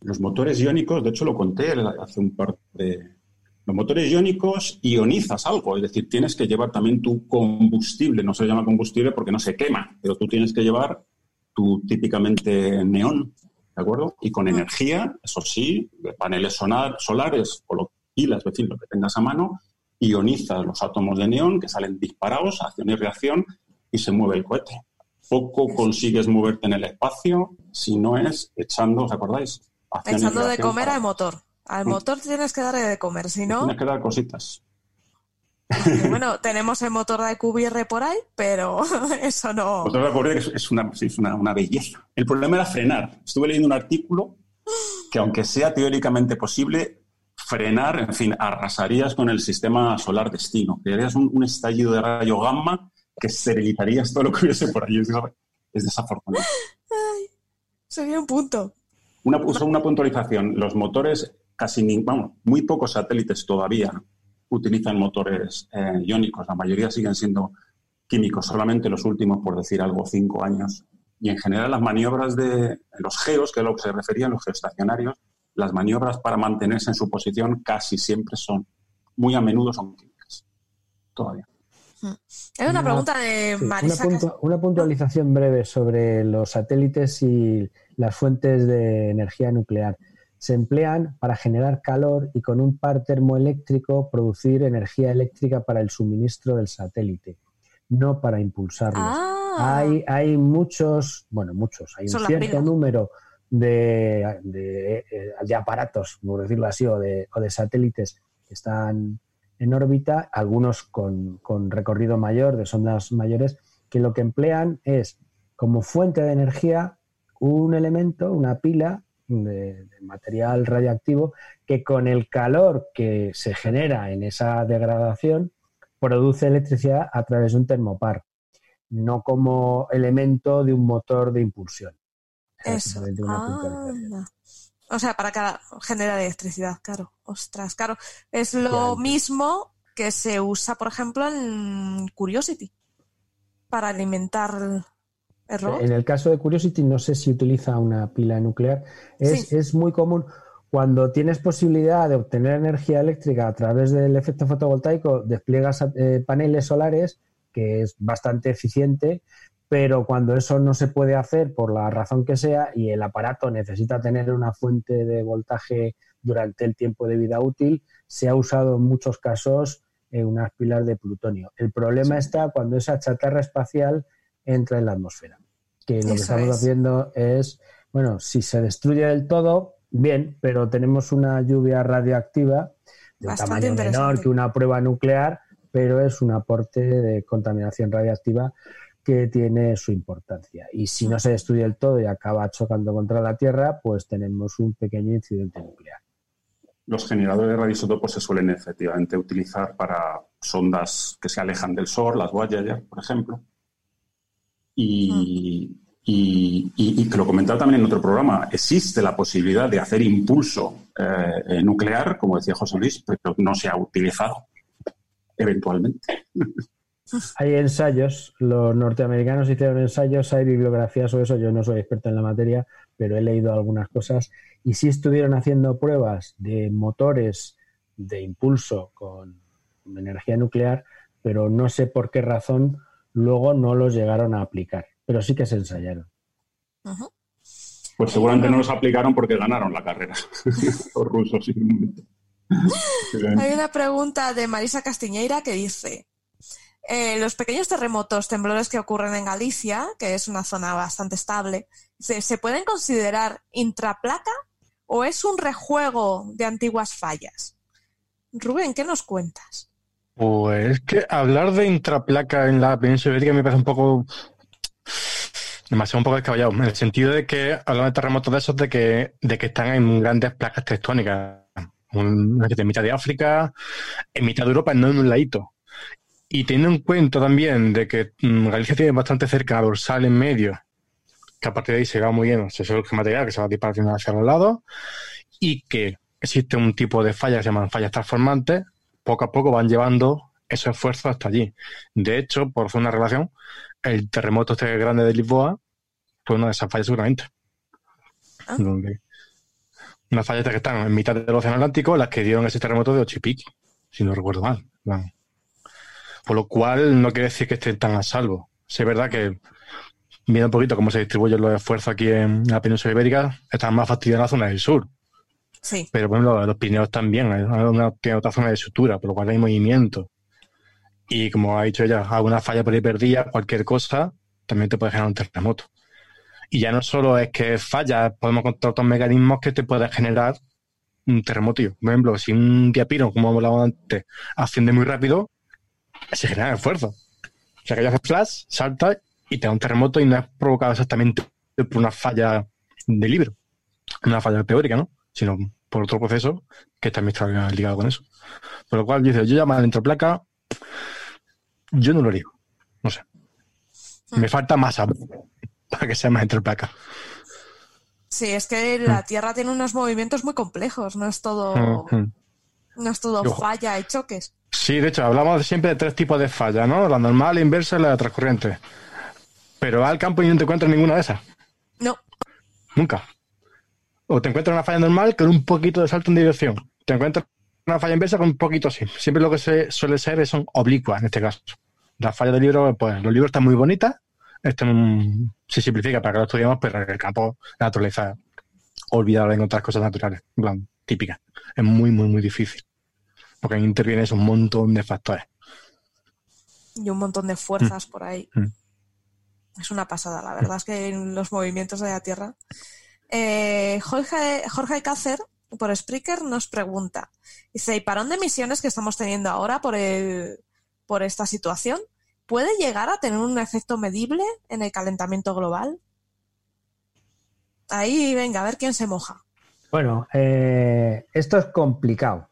Los motores iónicos, de hecho lo conté hace un par de, los motores iónicos ionizas algo, es decir, tienes que llevar también tu combustible, no se llama combustible porque no se quema, pero tú tienes que llevar tu típicamente neón, ¿de acuerdo? Y con energía, eso sí, paneles solar, solares o lo, pilas, es decir, lo que tengas a mano, ionizas los átomos de neón que salen disparados, acción y reacción, y se mueve el cohete. Poco consigues moverte en el espacio si no es echando, ¿os acordáis? Acción Echando de comer para- al motor. Al motor tienes que darle de comer, si no, Tienes que dar cositas. que bueno, tenemos el motor de QBR por ahí, pero eso no. Vosotros recordéis que es, es una, es una, una belleza. El problema era frenar. Estuve leyendo un artículo que, aunque sea teóricamente posible, frenar, en fin, arrasarías con el sistema solar destino. Crearías un, un estallido de rayo gamma que esterilizarías todo lo que hubiese por allí. Es, es desafortunado. Sería un punto. Una, una puntualización. Los motores, casi ni, vamos, muy pocos satélites todavía utilizan motores eh, iónicos. La mayoría siguen siendo químicos, solamente los últimos, por decir algo, cinco años. Y en general las maniobras de los geos, que es a lo que se referían los geoestacionarios, las maniobras para mantenerse en su posición casi siempre son, muy a menudo son químicas. Todavía. Hay una Una- pregunta de Sí, una, Marisa. una puntualización breve sobre los satélites y las fuentes de energía nuclear. Se emplean para generar calor y con un par termoeléctrico producir energía eléctrica para el suministro del satélite, no para impulsarlos. Ah, Hay, hay muchos, bueno, muchos, hay un Son cierto pilas. número de, de, eh, de aparatos, por decirlo así, o de, o de satélites que están en órbita, algunos con, con recorrido mayor, de sondas mayores, que lo que emplean es como fuente de energía un elemento, una pila de, de material radioactivo que con el calor que se genera en esa degradación produce electricidad a través de un termopar, no como elemento de un motor de impulsión. O sea, eso. O sea, para cada, generar electricidad, claro. Ostras, claro. Es lo mismo que se usa, por ejemplo, en Curiosity para alimentar En el caso de Curiosity, no sé si utiliza una pila nuclear. Es, Sí. es muy común cuando tienes posibilidad de obtener energía eléctrica a través del efecto fotovoltaico, despliegas eh, paneles solares, que es bastante eficiente, pero cuando eso no se puede hacer por la razón que sea y el aparato necesita tener una fuente de voltaje durante el tiempo de vida útil, se ha usado en muchos casos eh, unas pilas de plutonio. El problema está cuando esa chatarra espacial entra en la atmósfera. Que lo que estamos es. haciendo es, bueno, si se destruye del todo, bien, pero tenemos una lluvia radioactiva de un tamaño menor que una prueba nuclear, pero es un aporte de contaminación radiactiva que tiene su importancia. Y si no se destruye del todo y acaba chocando contra la Tierra, pues tenemos un pequeño incidente nuclear. Los generadores de radioisótopos se suelen efectivamente utilizar para sondas que se alejan del Sol, las Voyager, por ejemplo. Y, y- y- y que lo comentaba también en otro programa, existe la posibilidad de hacer impulso eh, eh, nuclear, como decía José Luis, pero no se ha utilizado eventualmente. Hay ensayos, los norteamericanos hicieron ensayos, hay bibliografía sobre eso, yo no soy experto en la materia, pero he leído algunas cosas y sí estuvieron haciendo pruebas de motores de impulso con energía nuclear, pero no sé por qué razón luego no los llegaron a aplicar, pero sí que se ensayaron. Pues seguramente no los aplicaron porque ganaron la carrera. Los rusos. Hay una pregunta de Marisa Castiñeira que dice: eh, Los pequeños terremotos, temblores que ocurren en Galicia, que es una zona bastante estable, ¿se, se pueden considerar intraplaca o es un rejuego de antiguas fallas? Rubén, ¿qué nos cuentas? Pues es que hablar de intraplaca en la península ibérica me parece un poco demasiado un poco descabellado, en el sentido de que hablamos de terremotos de esos de que, de que están en grandes placas tectónicas, en mitad de África, en mitad de Europa, no en un ladito. Y teniendo en cuenta también de que mm, Galicia tiene bastante cerca la dorsal en medio, que a partir de ahí se va muy bien, se surge material que se va disparando hacia los lados, y que existe un tipo de fallas que se llaman fallas transformantes, poco a poco van llevando esos esfuerzos hasta allí. De hecho, por hacer una relación, el terremoto este grande de Lisboa fue una de esas fallas seguramente. Ah. Donde- unas fallas que están en mitad del Océano Atlántico, las que dieron ese terremoto de Ochipiqui, si no recuerdo mal. Bueno. Por lo cual no quiere decir que estén tan a salvo. Sí, es verdad que viendo un poquito cómo se distribuyen los esfuerzos aquí en la península ibérica, están más fastidiados en la zona del sur. Sí. Pero por ejemplo, los Pirineos también, hay una, tiene otra zona de sutura, por lo cual hay movimiento. Y como ha dicho ella, alguna falla por ahí perdida, cualquier cosa, también te puede generar un terremoto. Y ya no solo es que falla, podemos encontrar otros mecanismos que te pueden generar un terremoto. Por ejemplo, si un diapiro, como hablábamos antes, asciende muy rápido, se genera esfuerzo. O sea que hace flash, salta y te da un terremoto y no es provocado exactamente por una falla de libro, una falla teórica, ¿no? Sino por otro proceso que también está ligado con eso. Por lo cual, dice, yo llamo a dentro placa, yo no lo digo, no sé. Me falta masa para que sea más dentro placa. Sí, es que la Tierra tiene unos movimientos muy complejos, no es todo, no es todo falla y choques. Sí, de hecho, hablamos siempre de tres tipos de falla, ¿no? La normal, la inversa y la transcurrente. Pero al campo y no te encuentras ninguna de esas. No. Nunca. O te encuentras una falla normal con un poquito de salto en dirección. Te encuentras una falla inversa con un poquito así. Siempre lo que se suele ser son oblicuas en este caso. La falla del libro, pues los libros están muy bonitas. Esto se simplifica para que lo estudiemos, pero en el campo, la naturaleza, olvidar de encontrar cosas naturales, en plan, típicas. Es muy, muy, muy difícil porque ahí interviene un montón de factores. Y un montón de fuerzas mm. por ahí. Mm. Es una pasada, la verdad es que en los movimientos de la Tierra. Eh, Jorge, Jorge por Spreaker, nos pregunta, dice, ¿y parón de emisiones que estamos teniendo ahora por, el, por esta situación puede llegar a tener un efecto medible en el calentamiento global? Ahí, venga, a ver quién se moja. Bueno, eh, esto es complicado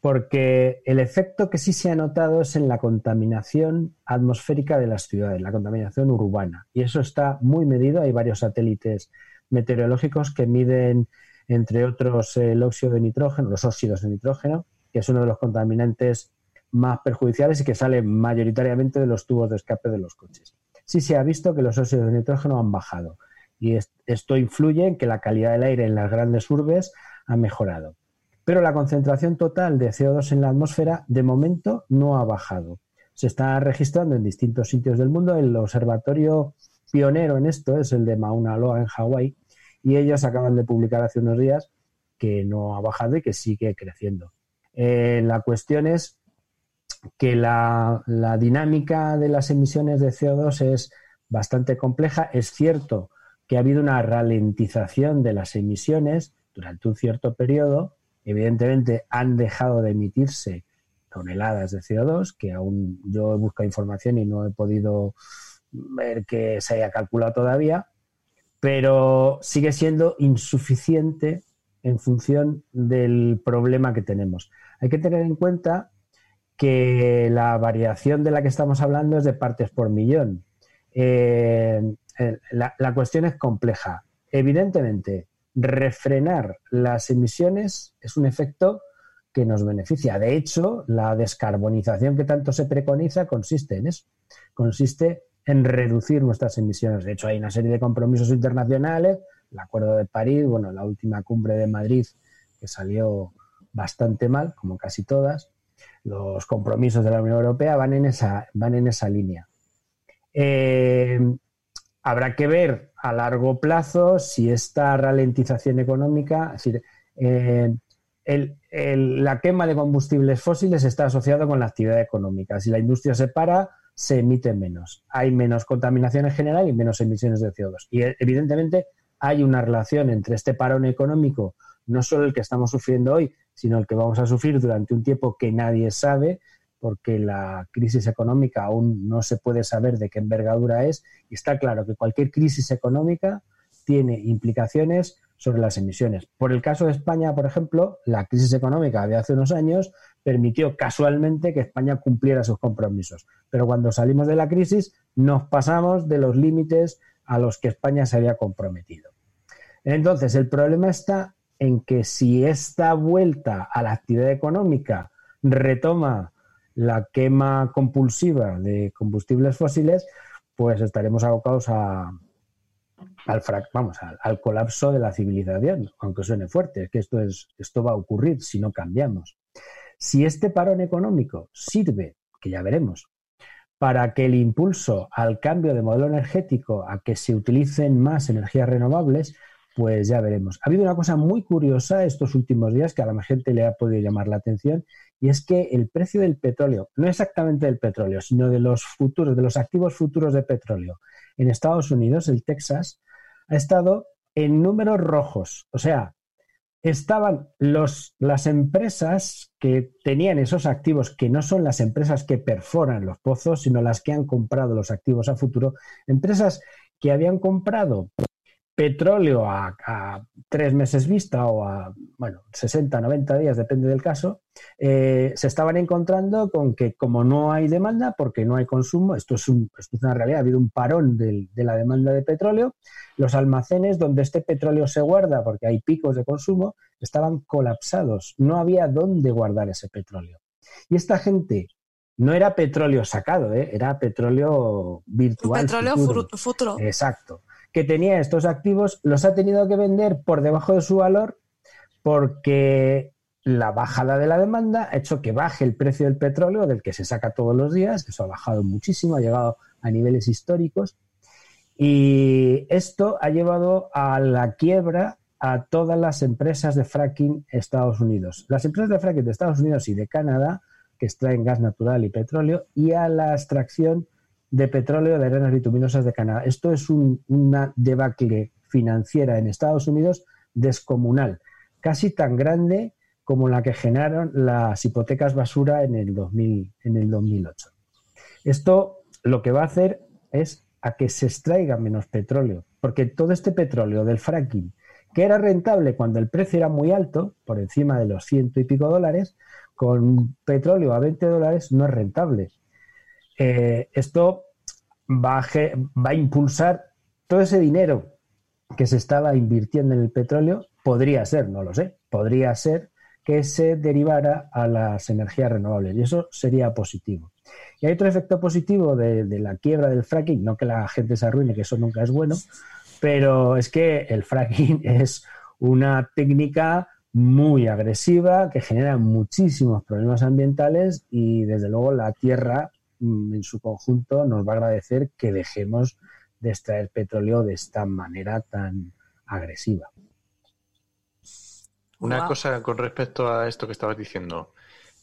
porque el efecto que sí se ha notado es en la contaminación atmosférica de las ciudades, la contaminación urbana. Y eso está muy medido. Hay varios satélites meteorológicos que miden, entre otros, el óxido de nitrógeno, los óxidos de nitrógeno, que es uno de los contaminantes más perjudiciales y que sale mayoritariamente de los tubos de escape de los coches. Sí se ha visto que los óxidos de nitrógeno han bajado y esto influye en que la calidad del aire en las grandes urbes ha mejorado pero la concentración total de CO2 en la atmósfera de momento no ha bajado. Se está registrando en distintos sitios del mundo. El observatorio pionero en esto es el de Mauna Loa en Hawái y ellos acaban de publicar hace unos días que no ha bajado y que sigue creciendo. Eh, la cuestión es que la, la dinámica de las emisiones de CO2 es bastante compleja. Es cierto que ha habido una ralentización de las emisiones durante un cierto periodo, Evidentemente han dejado de emitirse toneladas de CO2, que aún yo he buscado información y no he podido ver que se haya calculado todavía, pero sigue siendo insuficiente en función del problema que tenemos. Hay que tener en cuenta que la variación de la que estamos hablando es de partes por millón. Eh, la, la cuestión es compleja. Evidentemente, refrenar las emisiones es un efecto que nos beneficia. De hecho, la descarbonización que tanto se preconiza consiste en eso, consiste en reducir nuestras emisiones. De hecho, hay una serie de compromisos internacionales, el Acuerdo de París, bueno, la última cumbre de Madrid que salió bastante mal, como casi todas. Los compromisos de la Unión Europea van en esa, van en esa línea. Eh, habrá que ver a largo plazo si esta ralentización económica, es decir, eh, la quema de combustibles fósiles está asociado con la actividad económica. Si la industria se para, se emite menos. Hay menos contaminación en general y menos emisiones de CO2. Y evidentemente hay una relación entre este parón económico, no solo el que estamos sufriendo hoy, sino el que vamos a sufrir durante un tiempo que nadie sabe, porque la crisis económica aún no se puede saber de qué envergadura es y está claro que cualquier crisis económica tiene implicaciones sobre las emisiones. Por el caso de España, por ejemplo, la crisis económica de hace unos años permitió casualmente que España cumpliera sus compromisos. Pero cuando salimos de la crisis nos pasamos de los límites a los que España se había comprometido. Entonces, el problema está en que si esta vuelta a la actividad económica retoma la quema compulsiva de combustibles fósiles, pues estaremos abocados a, al, vamos, al, colapso de la civilización, aunque suene fuerte, es que esto, es, esto va a ocurrir si no cambiamos. Si este parón económico sirve, que ya veremos, para que el impulso al cambio de modelo energético, a que se utilicen más energías renovables, pues ya veremos. Ha habido una cosa muy curiosa estos últimos días que a la gente le ha podido llamar la atención y es que el precio del petróleo, no exactamente del petróleo, sino de los futuros, de los activos futuros de petróleo en Estados Unidos, el Texas, ha estado en números rojos. O sea, estaban los, las empresas que tenían esos activos, que no son las empresas que perforan los pozos, sino las que han comprado los activos a futuro, empresas que habían comprado petróleo a, tres meses vista o a, bueno, 60, 90 días, depende del caso, eh, se estaban encontrando con que como no hay demanda, porque no hay consumo, esto es, una realidad, ha habido un parón de la demanda de petróleo, los almacenes donde este petróleo se guarda, porque hay picos de consumo, estaban colapsados, no había dónde guardar ese petróleo. Y esta gente no era petróleo sacado, ¿eh? era petróleo virtual. Petróleo futuro. Exacto que tenía estos activos los ha tenido que vender por debajo de su valor porque la bajada de la demanda ha hecho que baje el precio del petróleo del que se saca todos los días, eso ha bajado muchísimo, ha llegado a niveles históricos y esto ha llevado a la quiebra a todas las empresas de fracking Estados Unidos. Las empresas de fracking de Estados Unidos y de Canadá, que extraen gas natural y petróleo, y a la extracción de petróleo de arenas bituminosas de Canadá. Esto es una debacle financiera en Estados Unidos descomunal, casi tan grande como la que generaron las hipotecas basura en el, 2000, en el 2008. Esto lo que va a hacer es a que se extraiga menos petróleo, porque todo este petróleo del fracking, que era rentable cuando el precio era muy alto, por encima de los ciento y pico dólares, con petróleo a 20 dólares no es rentable. Eh, esto va a, impulsar todo ese dinero que se estaba invirtiendo en el petróleo, podría ser, no lo sé, podría ser que se derivara a las energías renovables y eso sería positivo. Y hay otro efecto positivo de, la quiebra del fracking, no que la gente se arruine, que eso nunca es bueno, pero es que el fracking es una técnica muy agresiva que genera muchísimos problemas ambientales y desde luego la tierra en su conjunto nos va a agradecer que dejemos de extraer petróleo de esta manera tan agresiva. Una cosa con respecto a esto que estabas diciendo,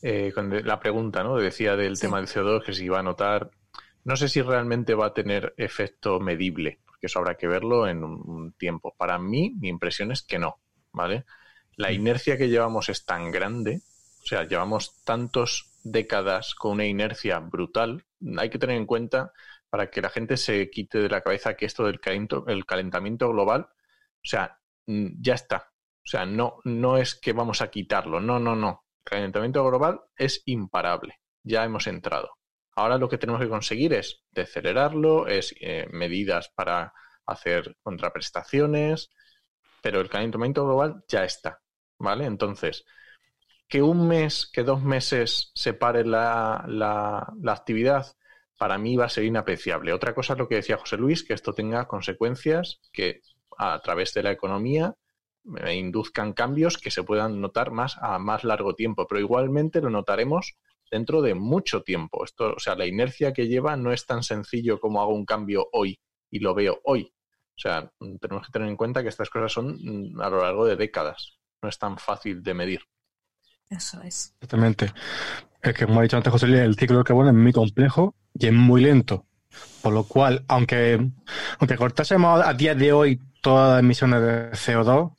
eh, la pregunta, ¿no? Decía del tema del CO2 que se iba a notar. No sé si realmente va a tener efecto medible, porque eso habrá que verlo en un tiempo. Para mí, mi impresión es que no, ¿vale? La mm. inercia que llevamos es tan grande, o sea, llevamos tantos décadas con una inercia brutal, hay que tener en cuenta para que la gente se quite de la cabeza que esto del calentamiento global, o sea, mm, ya está. O sea, no, no es que vamos a quitarlo, no, no, no. El calentamiento global es imparable, ya hemos entrado. Ahora lo que tenemos que conseguir es decelerarlo, es eh, medidas para hacer contraprestaciones, pero el calentamiento global ya está, ¿vale? Entonces, que un mes, que dos meses separe la, la, la actividad, para mí va a ser inapreciable. Otra cosa es lo que decía José Luis, que esto tenga consecuencias que a través de la economía induzcan cambios que se puedan notar más a más largo tiempo, pero igualmente lo notaremos dentro de mucho tiempo. Esto, o sea, la inercia que lleva no es tan sencillo como hago un cambio hoy y lo veo hoy. O sea, tenemos que tener en cuenta que estas cosas son mm, a lo largo de décadas. No es tan fácil de medir. Eso es. Exactamente. Es que, como ha dicho antes José Luis, el ciclo del carbono es muy complejo y es muy lento. Por lo cual, aunque, aunque cortásemos a día de hoy todas las emisiones de CO2,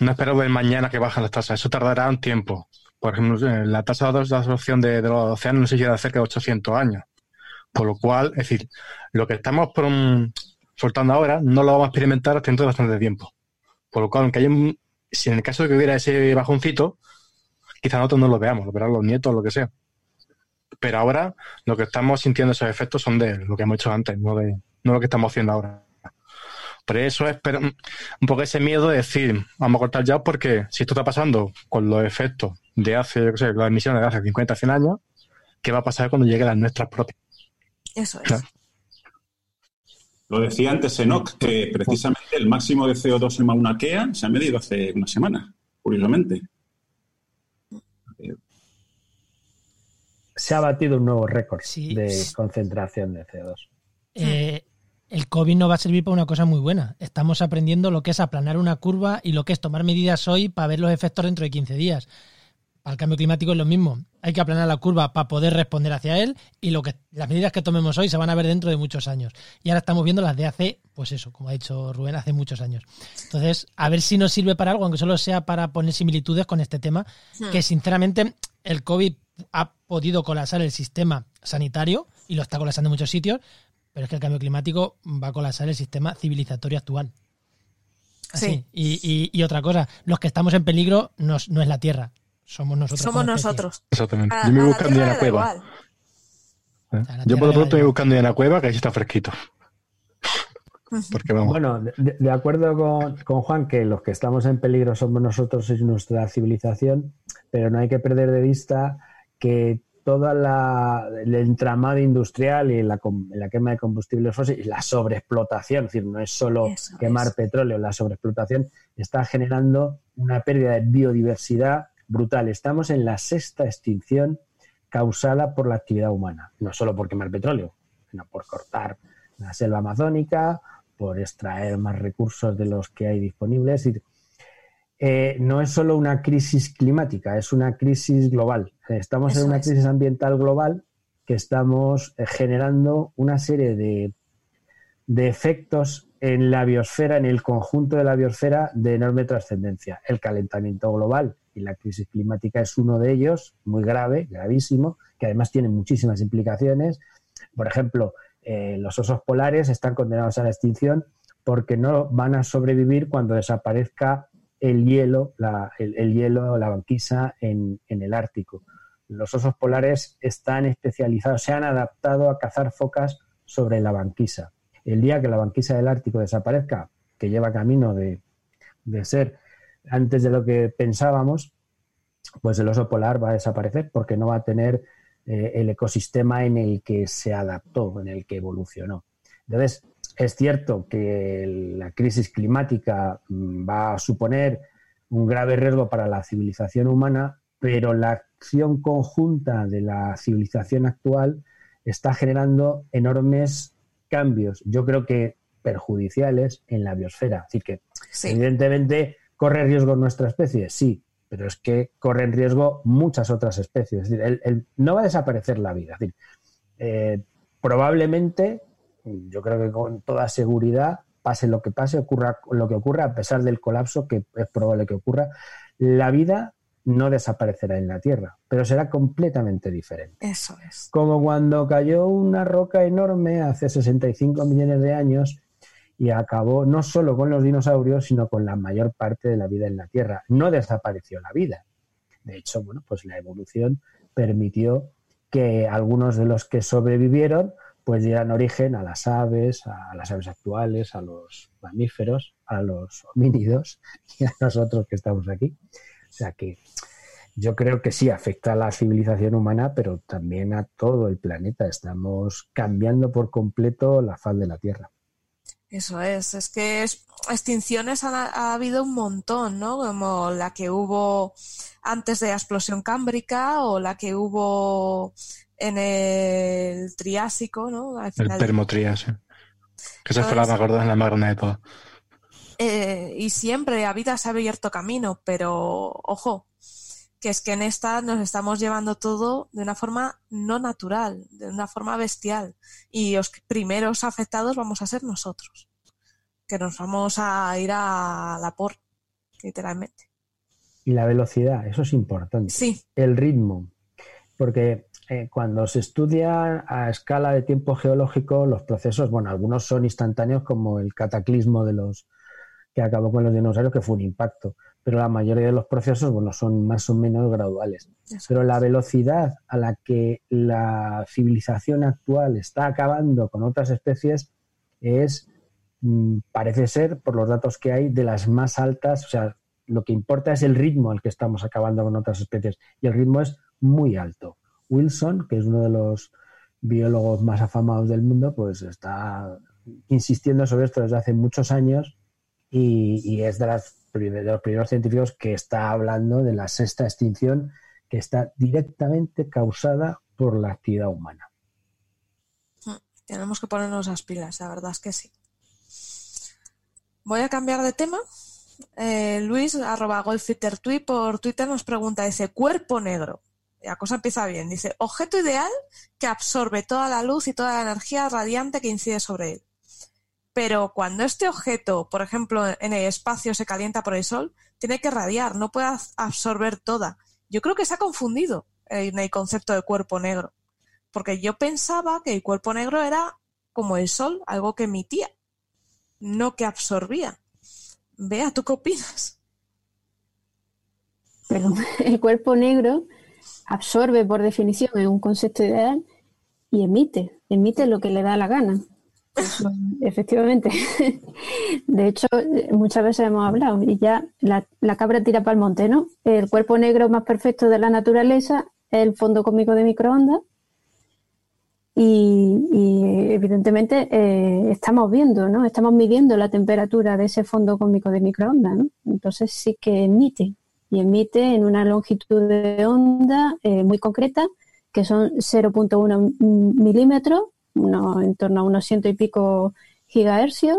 no espero ver mañana que bajen las tasas. Eso tardará un tiempo. Por ejemplo, la tasa de absorción de, de los océanos no se llega a cerca de 800 años. Por lo cual, es decir, lo que estamos soltando ahora no lo vamos a experimentar hasta dentro de bastante tiempo. Por lo cual, aunque haya si en el caso de que hubiera ese bajoncito, quizá nosotros no lo veamos, lo verán los nietos o lo que sea. Pero ahora lo que estamos sintiendo esos efectos son de lo que hemos hecho antes, no de no lo que estamos haciendo ahora. Por eso es un poco ese miedo de decir, vamos a cortar ya porque si esto está pasando con los efectos de hace, yo sé, las emisiones de hace 50, 100 años, ¿qué va a pasar cuando lleguen las nuestras propias? Eso es. Lo decía antes Enoch, que precisamente el máximo de CO2 en Mauna Kea se ha medido hace una semana, curiosamente. Se ha batido un nuevo récord Sí, de sí. concentración de CO2. Eh, el COVID no va a servir para una cosa muy buena. Estamos aprendiendo lo que es aplanar una curva y lo que es tomar medidas hoy para ver los efectos dentro de 15 días. Para el cambio climático es lo mismo. Hay que aplanar la curva para poder responder hacia él y lo que las medidas que tomemos hoy se van a ver dentro de muchos años. Y ahora estamos viendo las de hace, pues eso, como ha dicho Rubén, hace muchos años. Entonces, a ver si nos sirve para algo, aunque solo sea para poner similitudes con este tema, que sinceramente el COVID ha podido colapsar el sistema sanitario y lo está colapsando en muchos sitios, pero es que el cambio climático va a colapsar el sistema civilizatorio actual. Así. Sí. Y, y- y otra cosa, los que estamos en peligro no, es- no es la Tierra, somos nosotros. Somos nosotros. Exactamente. Yo me voy buscando ya en la cueva. Yo por lo pronto voy igual. buscando ya en la cueva, que ahí sí está fresquito. Porque vamos. Bueno, de, de acuerdo con, con Juan que los que estamos en peligro somos nosotros y nuestra civilización, pero no hay que perder de vista que toda la, el entramado industrial y la, com- la quema de combustibles fósiles y la sobreexplotación, es decir, no es solo Eso quemar es. petróleo, la sobreexplotación está generando una pérdida de biodiversidad brutal. Estamos en la sexta extinción causada por la actividad humana, no solo por quemar petróleo, sino por cortar la selva amazónica, por extraer más recursos de los que hay disponibles. Y, eh, no es solo una crisis climática, es una crisis global. Estamos Eso en una es. crisis ambiental global que estamos eh, generando una serie de, de efectos en la biosfera, en el conjunto de la biosfera, de enorme trascendencia. El calentamiento global y la crisis climática es uno de ellos, muy grave, gravísimo, que además tiene muchísimas implicaciones. Por ejemplo, eh, los osos polares están condenados a la extinción porque no van a sobrevivir cuando desaparezca el hielo, la, el, el hielo, la banquisa en, el Ártico. Los osos polares están especializados, se han adaptado a cazar focas sobre la banquisa. El día que la banquisa del Ártico desaparezca, que lleva camino de ser antes de lo que pensábamos, pues el oso polar va a desaparecer porque no va a tener eh, el ecosistema en el que se adaptó, en el que evolucionó. Entonces, es cierto que la crisis climática mm, va a suponer un grave riesgo para la civilización humana, pero la acción conjunta de la civilización actual está generando enormes cambios, yo creo que perjudiciales en la biosfera. Decir, que Sí. evidentemente corre riesgo nuestra especie, sí, pero es que corren riesgo muchas otras especies. Es decir, el- el- no va a desaparecer la vida. Es decir, eh, probablemente, yo creo que con toda seguridad, pase lo que pase, ocurra lo que ocurra, a pesar del colapso que es probable que ocurra, la vida no desaparecerá en la Tierra, pero será completamente diferente. Eso es. Como cuando cayó una roca enorme hace 65 millones de años y acabó no solo con los dinosaurios, sino con la mayor parte de la vida en la Tierra. No desapareció la vida. De hecho, bueno, pues la evolución permitió que algunos de los que sobrevivieron pues dieran origen a las aves, a las aves actuales, a los mamíferos, a los homínidos y a nosotros que estamos aquí. O sea que yo creo que sí afecta a la civilización humana, pero también a todo el planeta. Estamos cambiando por completo la faz de la Tierra. Eso es, es que es, extinciones ha, ha habido un montón, ¿no? Como la que hubo antes de la explosión cámbrica o la que hubo en el Triásico, ¿no? Al El final, Permotrías, sí. Que esa fue la más gorda, la más grande de todas. eh, y siempre la vida se ha abierto camino, pero ojo, que es que en esta nos estamos llevando todo de una forma no natural, de una forma bestial. Y los primeros afectados vamos a ser nosotros, que nos vamos a ir a la por, literalmente. Y la velocidad, eso es importante. Sí, El ritmo, porque eh, cuando se estudia a escala de tiempo geológico, los procesos, bueno, algunos son instantáneos como el cataclismo de los que acabó con los dinosaurios, que fue un impacto, pero la mayoría de los procesos, bueno, son más o menos graduales. Pero la velocidad a la que la civilización actual está acabando con otras especies es, mm, parece ser, por los datos que hay, de las más altas. O sea, lo que importa es el ritmo al que estamos acabando con otras especies. Y el ritmo es muy alto. Wilson, que es uno de los biólogos más afamados del mundo, pues está insistiendo sobre esto desde hace muchos años y, y es de, las, de los primeros científicos que está hablando de la sexta extinción que está directamente causada por la actividad humana. Tenemos que ponernos las pilas, la verdad es que sí. Voy a cambiar de tema. Eh, Luis, arroba golfittertweet por Twitter nos pregunta, dice, cuerpo negro. La cosa empieza bien. Dice, objeto ideal que absorbe toda la luz y toda la energía radiante que incide sobre él. Pero cuando este objeto, por ejemplo, en el espacio se calienta por el sol, tiene que radiar, no puede absorber toda. Yo creo que se ha confundido en el concepto de cuerpo negro. Porque yo pensaba que el cuerpo negro era como el sol, algo que emitía, no que absorbía. Vea, ¿tú qué opinas? Pero el cuerpo negro absorbe por definición, es un concepto ideal, y emite, emite lo que le da la gana. Efectivamente. De hecho, muchas veces hemos hablado y ya la, cabra tira para el monte, ¿no? El cuerpo negro más perfecto de la naturaleza es el fondo cósmico de microondas y, evidentemente eh, estamos viendo, ¿no? Estamos midiendo la temperatura de ese fondo cósmico de microondas, ¿no? Entonces sí que emite y emite en una longitud de onda eh, muy concreta, que son 0.1 milímetros, en torno a unos ciento y pico gigahercios,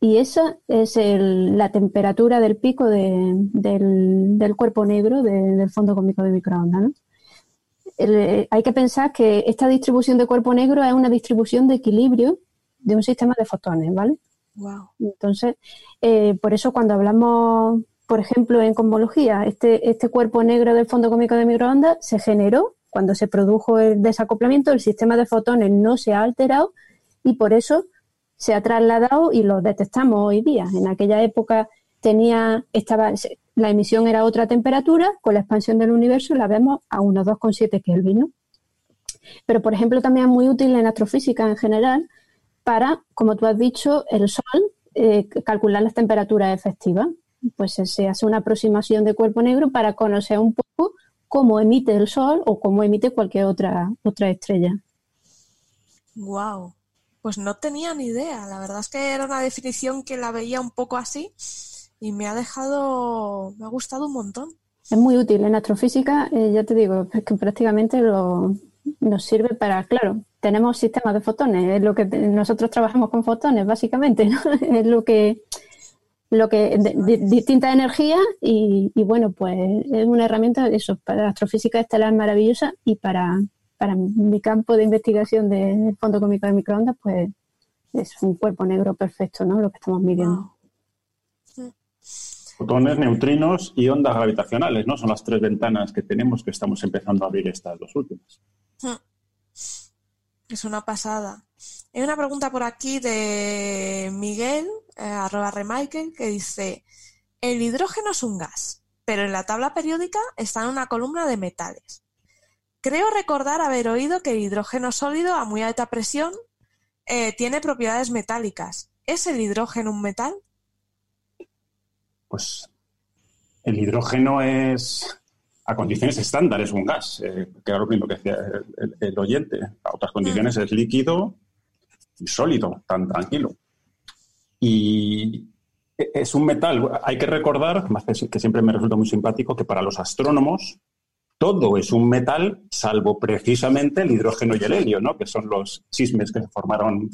y esa es la temperatura del pico del, del, cuerpo negro del fondo cósmico de microondas, ¿no? Eh, hay que pensar que esta distribución de cuerpo negro es una distribución de equilibrio de un sistema de fotones, ¿vale? Entonces, eh, por eso cuando hablamos, por ejemplo, en cosmología, este, este cuerpo negro del fondo cósmico de microondas se generó cuando se produjo el desacoplamiento, el sistema de fotones no se ha alterado y por eso se ha trasladado y lo detectamos hoy día. En aquella época tenía, estaba, la emisión era otra temperatura, con la expansión del universo la vemos a unos 2,7 Kelvin. Pero, por ejemplo, también es muy útil en astrofísica en general para, como tú has dicho, el Sol, eh, calcular las temperaturas efectivas. Pues se hace una aproximación de cuerpo negro para conocer un poco cómo emite el Sol o cómo emite cualquier otra, otra estrella. Wow. Pues no tenía ni idea. La verdad es que era una definición que la veía un poco así y me ha dejado, me ha gustado un montón. Es muy útil en astrofísica, eh, ya te digo, es que prácticamente lo, nos sirve para, claro, tenemos sistemas de fotones, es lo que nosotros trabajamos con fotones, básicamente, ¿no? es lo que lo que de, distintas energías y, bueno pues es una herramienta eso para la astrofísica estelar maravillosa y para, para mi campo de investigación del fondo cómico de microondas pues es un cuerpo negro perfecto no lo que estamos midiendo. Fotones, neutrinos y ondas gravitacionales, ¿no? Son las tres ventanas que tenemos que estamos empezando a abrir estas dos últimas. Es una pasada. Hay una pregunta por aquí de Miguel, eh, arroba remichael, que dice, el hidrógeno es un gas, pero en la tabla periódica está en una columna de metales. Creo recordar haber oído que el hidrógeno sólido a muy alta presión eh, tiene propiedades metálicas. ¿Es el hidrógeno un metal? pues el hidrógeno es a condiciones estándares un gas, eh, que era lo mismo que decía el, oyente. A otras condiciones es líquido y sólido, tan tranquilo. Y es un metal, hay que recordar, que siempre me resulta muy simpático, que para los astrónomos todo es un metal, salvo precisamente el hidrógeno y el helio, ¿no? que son los chismes que se formaron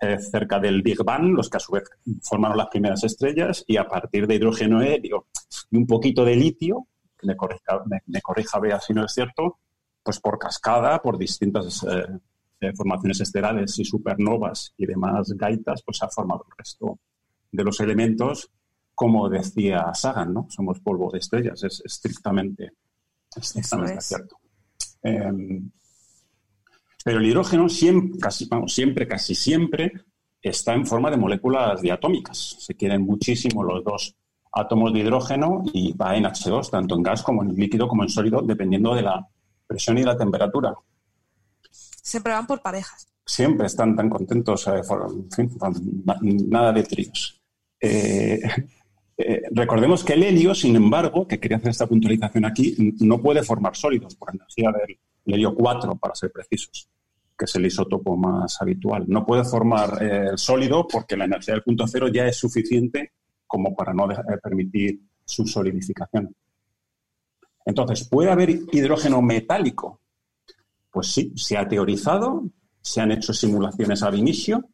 eh, cerca del Big Bang, los que a su vez formaron las primeras estrellas, y a partir de hidrógeno helio y un poquito de litio, que me corrija, me, corrija Bea si no es cierto, pues por cascada, por distintas eh, eh, formaciones estelares y supernovas y demás gaitas, pues se ha formado el resto de los elementos, como decía Sagan, ¿no? Somos polvo de estrellas, es estrictamente, estrictamente cierto. Em, pero el hidrógeno siempre, casi, vamos, siempre, casi siempre está en forma de moléculas diatómicas. Se quieren muchísimo los dos átomos de hidrógeno y va en H2, tanto en gas como en líquido como en sólido, dependiendo de la presión y la temperatura. Siempre van por parejas. Siempre están tan contentos, eh, nada de tríos. Eh, eh, recordemos que el helio, sin embargo, que quería hacer esta puntualización aquí, no puede formar sólidos por energía del, le dio 4 para ser precisos, que es el isótopo más habitual. No puede formar el eh, sólido porque la energía del punto cero ya es suficiente como para no eh, permitir su solidificación. Entonces, ¿puede haber hidrógeno metálico? Pues sí, se ha teorizado, se han hecho simulaciones ab inicio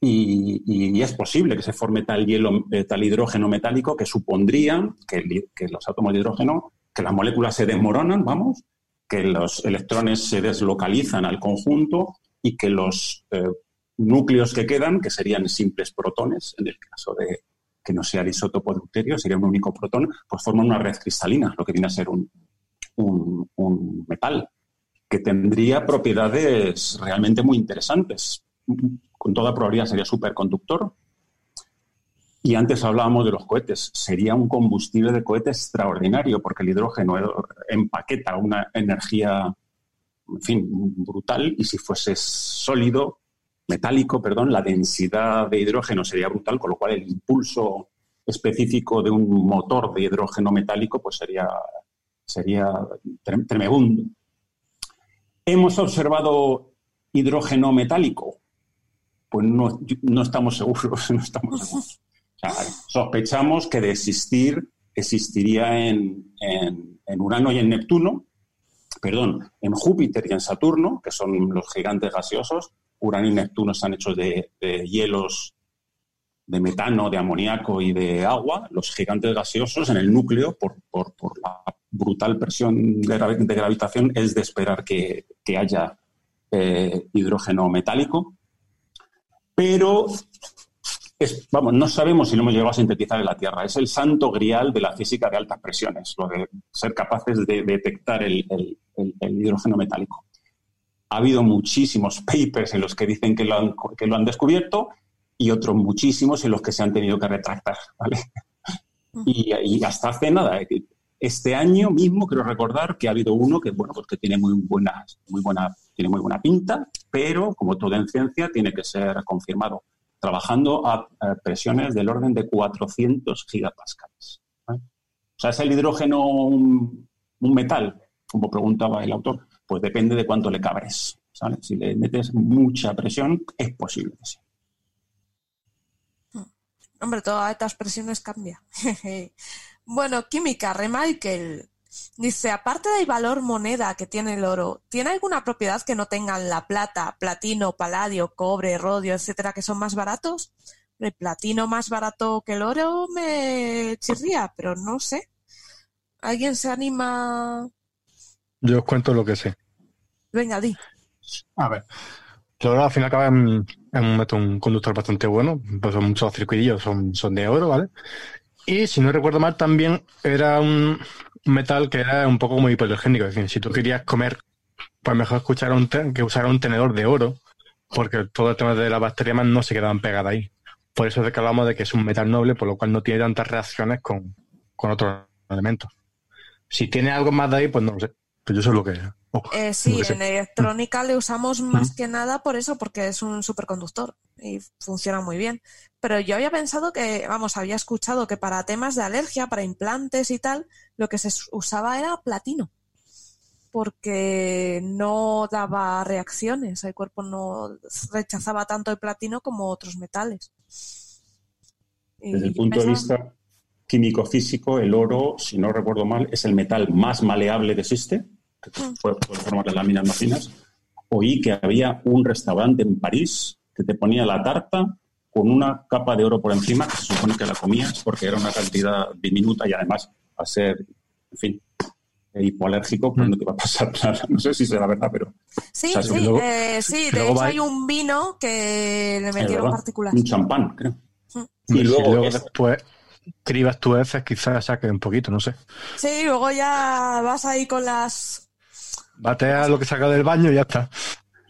y, es posible que se forme tal hielo, eh, tal hidrógeno metálico que supondría que, los átomos de hidrógeno, que las moléculas se desmoronan, vamos, que los electrones se deslocalizan al conjunto y que los eh, núcleos que quedan, que serían simples protones, en el caso de que no sea el isótopo deuterio, sería un único protón, pues forman una red cristalina, lo que viene a ser un, un metal, que tendría propiedades realmente muy interesantes con toda probabilidad sería superconductor. Y antes hablábamos de los cohetes. Sería un combustible de cohete extraordinario porque el hidrógeno empaqueta una energía, en fin, brutal. Y si fuese sólido, metálico, perdón, la densidad de hidrógeno sería brutal, con lo cual el impulso específico de un motor de hidrógeno metálico pues sería, sería tremebundo. Hemos observado hidrógeno metálico pues no, estamos seguros, no estamos seguros. sospechamos que de existir, existiría en, Urano y en Neptuno, perdón, en Júpiter y en Saturno, que son los gigantes gaseosos. Urano y Neptuno están hechos de, hielos de metano, de amoníaco y de agua. Los gigantes gaseosos en el núcleo, por, la brutal presión de, gravitación, es de esperar que, haya eh, hidrógeno metálico pero vamos, no sabemos si lo hemos llegado a sintetizar en la Tierra. Es el santo grial de la física de altas presiones, lo de ser capaces de detectar el, hidrógeno metálico. Ha habido muchísimos papers en los que dicen que lo han, que lo han descubierto y otros muchísimos en los que se han tenido que retractar. Y, hasta hace nada, eh, este año mismo creo recordar que ha habido uno que, bueno, pues que tiene muy buena, muy buena, tiene muy buena pinta, pero como todo en ciencia tiene que ser confirmado, trabajando a, presiones del orden de 400 gigapascales. O sea, ¿es el hidrógeno un, metal? Como preguntaba el autor, pues depende de cuánto le cabres. Si le metes mucha presión, es posible que sí. Hombre, todas estas presiones cambian. bueno, química, Remichael. Dice, aparte del valor moneda que tiene el oro, ¿tiene alguna propiedad que no tengan la plata, platino, paladio, cobre, rodio, etcétera, que son más baratos? El platino más barato que el oro me chirría, pero no sé. ¿Alguien se anima? Yo os cuento lo que sé. Venga, di. A ver. Oro al final acaba en, un, un conductor bastante bueno, pues son muchos circuitillos, son, son de oro, ¿vale? Y si no recuerdo mal, también era un, metal que era un poco como hipoalergénico. Es decir, si tú querías comer, pues mejor escuchar un que usar un tenedor de oro, porque todo el tema de las bacterias no se quedaban pegadas ahí. Por eso es que hablamos de que es un metal noble, por lo cual no tiene tantas reacciones con, otros elementos. Si tiene algo más de ahí, pues no lo sé. Pues yo sé lo que. Eh, sí, en electrónica le usamos más que nada por eso, porque es un superconductor y funciona muy bien. Pero yo había pensado que, vamos, había escuchado que para temas de alergia, para implantes y tal, lo que se usaba era platino, porque no daba reacciones, el cuerpo no rechazaba tanto el platino como otros metales. Desde el punto de vista químico-físico, el oro, si no recuerdo mal, es el metal más maleable que existe, que puede, formar las láminas más finas. Oí que había un restaurante en París que te ponía la tarta con una capa de oro por encima, que se supone que la comías porque era una cantidad diminuta y además a ser, en fin, hipoalérgico, pues mm. no te va a pasar nada. No sé si será verdad, pero... Sí, sí, eh, sí, de hecho hay un vino que le metieron particular. Un champán, creo. Mm. Y, luego, después cribas tu F, quizás saque un poquito, no sé. Sí, luego ya vas ahí con las... Batea lo que saca del baño y ya está.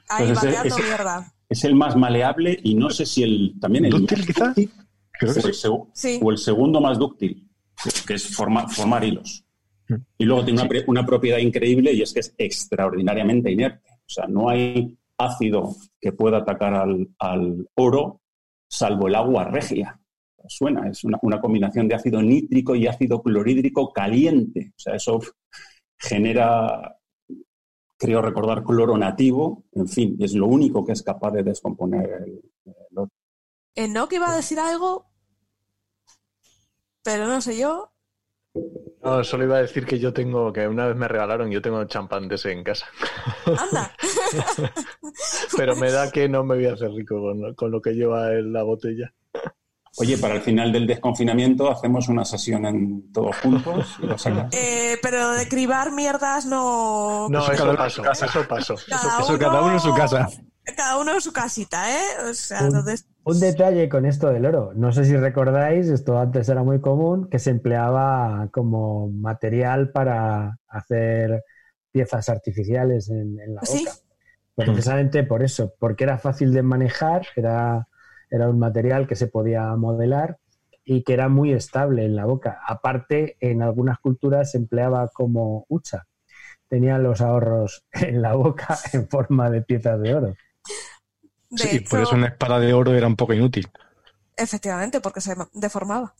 Ahí pues bateando mierda. es el más maleable y no sé si el también el dúctil quizás o, el segundo más dúctil que es formar hilos. Y luego tiene una, propiedad increíble y es que es extraordinariamente inerte. O sea no hay ácido que pueda atacar al, oro salvo el agua regia. Suena es una, una combinación de ácido nítrico y ácido clorhídrico caliente. O sea eso genera creo recordar cloro nativo, en fin, es lo único que es capaz de descomponer el, oro. no que iba a decir algo, pero no sé yo. No, solo iba a decir que yo tengo, que una vez me regalaron, yo tengo champán de ese en casa. Anda. Pero me da que no me voy a hacer rico con, con lo que lleva en la botella. Oye, para el final del desconfinamiento hacemos una sesión en todos juntos y lo sacas. Eh, pero de cribar mierdas no. No, Eso eso cada uno en pasó, su casa. eso pasó. Cada Eso cada uno en su casa. Cada uno en su casita, ¿eh? O sea, Un- entonces. Un detalle con esto del oro. No sé si recordáis, esto antes era muy común, que se empleaba como material para hacer piezas artificiales en, en la boca. Sí. Precisamente por eso, porque era fácil de manejar, era, era un material que se podía modelar y que era muy estable en la boca. Aparte, en algunas culturas se empleaba como hucha. Tenían los ahorros en la boca en forma de piezas de oro. De Sí, por eso una espada de oro era un poco inútil. Efectivamente, porque se deformaba.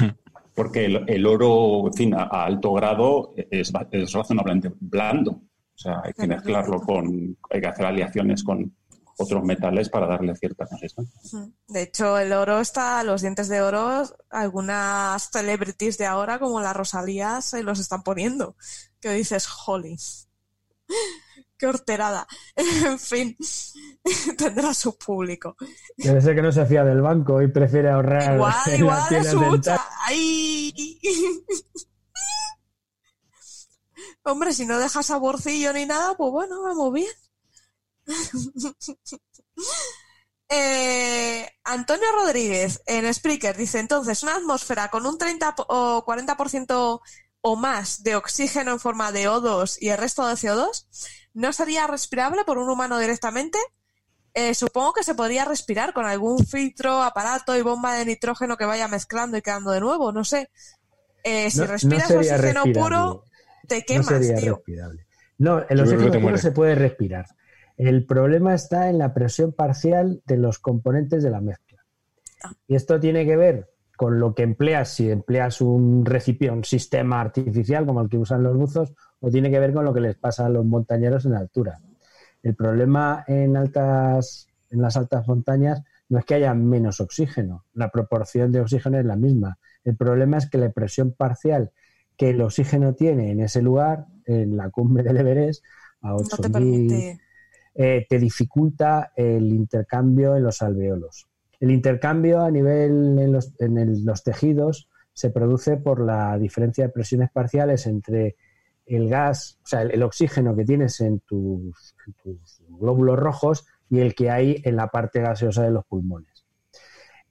Porque el, el oro, en fin, a, a alto grado es, es razonablemente blando. O sea, hay que mezclarlo con, hay que hacer aleaciones con otros metales para darle cierta consistencia. De hecho, el oro está, los dientes de oro, algunas celebrities de ahora, como la Rosalía, se los están poniendo. Que dices, holy. Qué horterada. En fin, tendrá su público. Debe ser que no se fía del banco y prefiere ahorrar Igual, en igual dentales. hucha. ¡Ay! Hombre, si no deja saborcillo ni nada, pues bueno, vamos bien. Eh, Antonio Rodríguez en Spreaker dice entonces una atmósfera con un 30 po- o 40% o más de oxígeno en forma de O2 y el resto de CO2 no sería respirable por un humano directamente. Eh, supongo que se podría respirar con algún filtro, aparato y bomba de nitrógeno que vaya mezclando y quedando de nuevo, no sé. Eh, si No- no respiras sería oxígeno puro, te No quemas, sería tío. respirable. No, el oxígeno puro se puede respirar. El problema está en la presión parcial de los componentes de la mezcla. Ah. Y esto tiene que ver con lo que empleas, si empleas un recipiente, un sistema artificial como el que usan los buzos, o tiene que ver con lo que les pasa a los montañeros en altura. El problema en altas, en las altas montañas no es que haya menos oxígeno, la proporción de oxígeno es la misma. El problema es que la presión parcial que el oxígeno tiene en ese lugar, en la cumbre del Everest, a No te 8000, permite. Eh, te dificulta el intercambio en los alveolos. El intercambio a nivel en los, tejidos se produce por la diferencia de presiones parciales entre el gas, o sea, el, oxígeno que tienes en tus, en tus glóbulos rojos y el que hay en la parte gaseosa de los pulmones.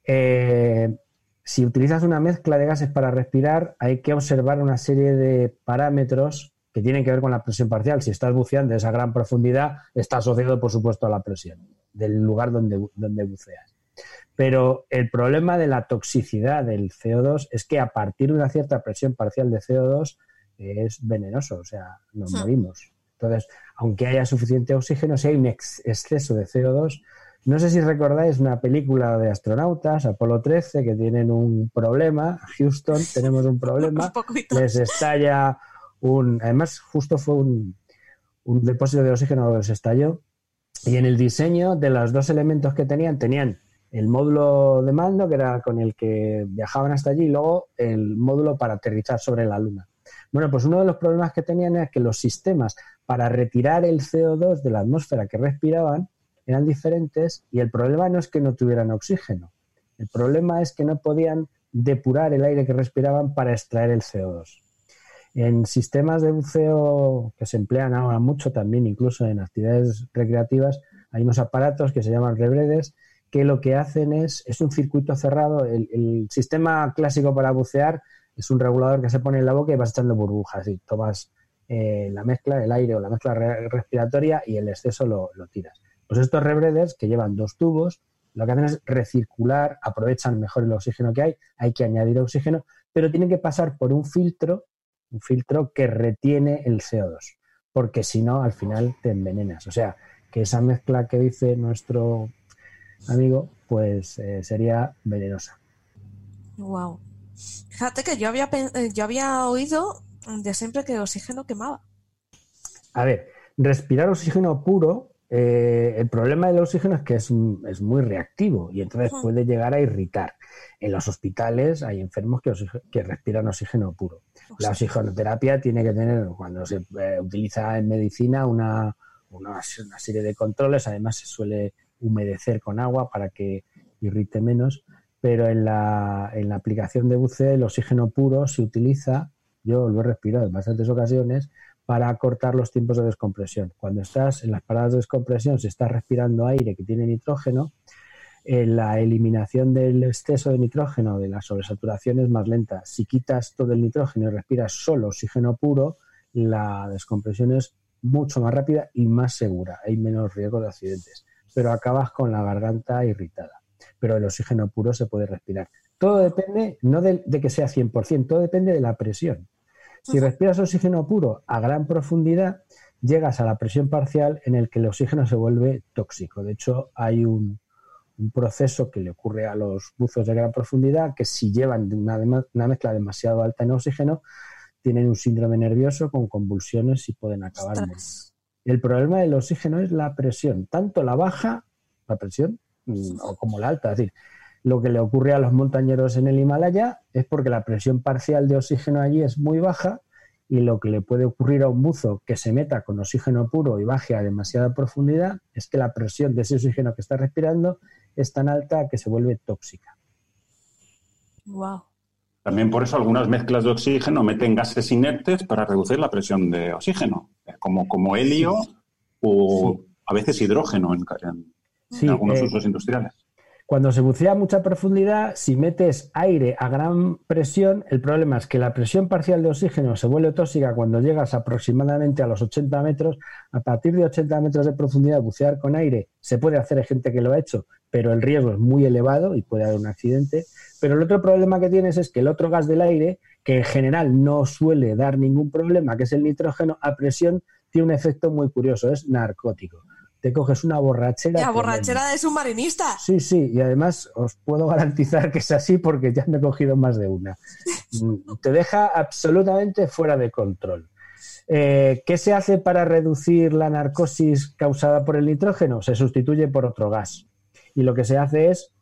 Eh, si utilizas una mezcla de gases para respirar, hay que observar una serie de parámetros que tienen que ver con la presión parcial. Si estás buceando a esa gran profundidad, está asociado, por supuesto, a la presión del lugar donde, donde buceas. Pero el problema de la toxicidad del CO2 es que a partir de una cierta presión parcial de CO2 eh, es venenoso, o sea, nos Hmm. morimos. Entonces, aunque haya suficiente oxígeno, si hay un ex- exceso de CO2, no sé si recordáis una película de astronautas, Apolo 13, que tienen un problema. Houston, tenemos un problema. Un. Les estalla un. Además, justo fue un, depósito de oxígeno que se estalló. Y en el diseño de los dos elementos que tenían, tenían el módulo de mando, que era con el que viajaban hasta allí, y luego el módulo para aterrizar sobre la Luna. Bueno, pues uno de los problemas que tenían era que los sistemas para retirar el CO2 de la atmósfera que respiraban eran diferentes y el problema no es que no tuvieran oxígeno, el problema es que no podían depurar el aire que respiraban para extraer el CO2. En sistemas de buceo que se emplean ahora mucho también, incluso en actividades recreativas, hay unos aparatos que se llaman rebredes que lo que hacen es, es un circuito cerrado. El, sistema clásico para bucear es un regulador que se pone en la boca y vas echando burbujas y tomas eh, la mezcla, el aire o la mezcla re- respiratoria y el exceso lo, lo tiras. Pues estos rebredes que llevan dos tubos, lo que hacen es recircular, aprovechan mejor el oxígeno que hay, hay que añadir oxígeno, pero tienen que pasar por un filtro, un filtro que retiene el CO2, porque si no, al final te envenenas. O sea, que esa mezcla que dice nuestro amigo, pues eh, sería venenosa. Wow. Fíjate que yo había, eh, yo había oído de siempre que el oxígeno quemaba. A ver, respirar oxígeno puro eh, el problema del oxígeno es que es, es muy reactivo y entonces puede llegar a irritar. En los hospitales hay enfermos que, que respiran oxígeno puro. La oxigenoterapia tiene que tener, cuando se eh, utiliza en medicina, una, una, serie de controles. Además, se suele humedecer con agua para que irrite menos. Pero en la, en la aplicación de buceo, el oxígeno puro se utiliza, yo lo he respirado en bastantes ocasiones, para acortar los tiempos de descompresión. Cuando estás en las paradas de descompresión, si estás respirando aire que tiene nitrógeno, eh, la eliminación del exceso de nitrógeno, de la sobresaturación es más lenta. Si quitas todo el nitrógeno y respiras solo oxígeno puro, la descompresión es mucho más rápida y más segura. Hay menos riesgo de accidentes. Pero acabas con la garganta irritada. Pero el oxígeno puro se puede respirar. Todo depende, no de, de que sea 100%, todo depende de la presión. Si respiras oxígeno puro a gran profundidad, llegas a la presión parcial en el que el oxígeno se vuelve tóxico. De hecho, hay un, proceso que le ocurre a los buzos de gran profundidad que si llevan una, una, mezcla demasiado alta en oxígeno, tienen un síndrome nervioso con convulsiones y pueden acabar El problema del oxígeno es la presión, tanto la baja, la presión, mm, como la alta. Es decir, lo que le ocurre a los montañeros en el Himalaya es porque la presión parcial de oxígeno allí es muy baja y lo que le puede ocurrir a un buzo que se meta con oxígeno puro y baje a demasiada profundidad es que la presión de ese oxígeno que está respirando es tan alta que se vuelve tóxica. Wow. También por eso algunas mezclas de oxígeno meten gases inertes para reducir la presión de oxígeno, como, como helio o a veces hidrógeno en, algunos eh, usos industriales. Cuando se bucea a mucha profundidad, si metes aire a gran presión, el problema es que la presión parcial de oxígeno se vuelve tóxica cuando llegas aproximadamente a los 80 metros. A partir de 80 metros de profundidad, bucear con aire se puede hacer, hay gente que lo ha hecho, pero el riesgo es muy elevado y puede haber un accidente. Pero el otro problema que tienes es que el otro gas del aire, que en general no suele dar ningún problema, que es el nitrógeno, a presión tiene un efecto muy curioso, es narcótico te coges una borrachera. La borrachera de submarinista. Sí, sí, y además os puedo garantizar que es así porque ya me he cogido más de una. Mm, te deja absolutamente fuera de control. Eh, ¿Qué se hace para reducir la narcosis causada por el nitrógeno? Se sustituye por otro gas. Y lo que se hace es,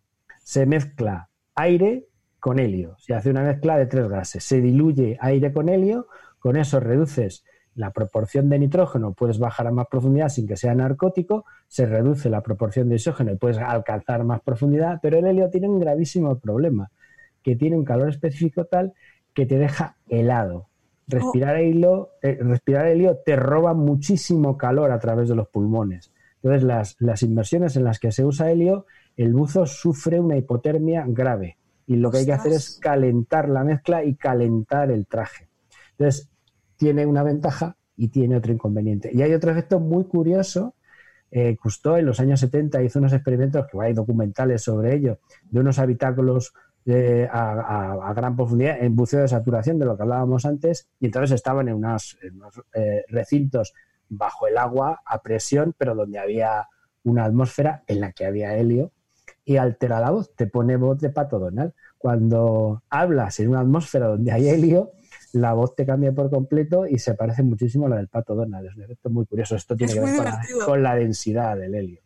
se mezcla aire con helio. Se hace una mezcla de tres gases. Se diluye aire con helio, con eso reduces la proporción de nitrógeno puedes bajar a más profundidad sin que sea narcótico, se reduce la proporción de oxígeno y puedes alcanzar más profundidad, pero el helio tiene un gravísimo problema, que tiene un calor específico tal que te deja helado. Respirar, helio, eh, respirar helio te roba muchísimo calor a través de los pulmones. Entonces, las, las inmersiones en las que se usa helio, el buzo sufre una hipotermia grave y lo que hay que hacer es calentar la mezcla y calentar el traje. Entonces, tiene una ventaja y tiene otro inconveniente. Y hay otro efecto muy curioso. Eh, en los años 70 hizo unos experimentos, que hay documentales sobre ello, de unos habitáculos eh, a, gran profundidad en buceo de saturación, de lo que hablábamos antes, y entonces estaban en unos, eh, recintos bajo el agua a presión, pero donde había una atmósfera en la que había helio, y altera la voz, te pone voz de pato Donald. Cuando hablas en una atmósfera donde hay helio, la voz te cambia por completo y se parece muchísimo a la del pato Donald. Es un efecto muy curioso. Esto tiene que ver con la, densidad del helio.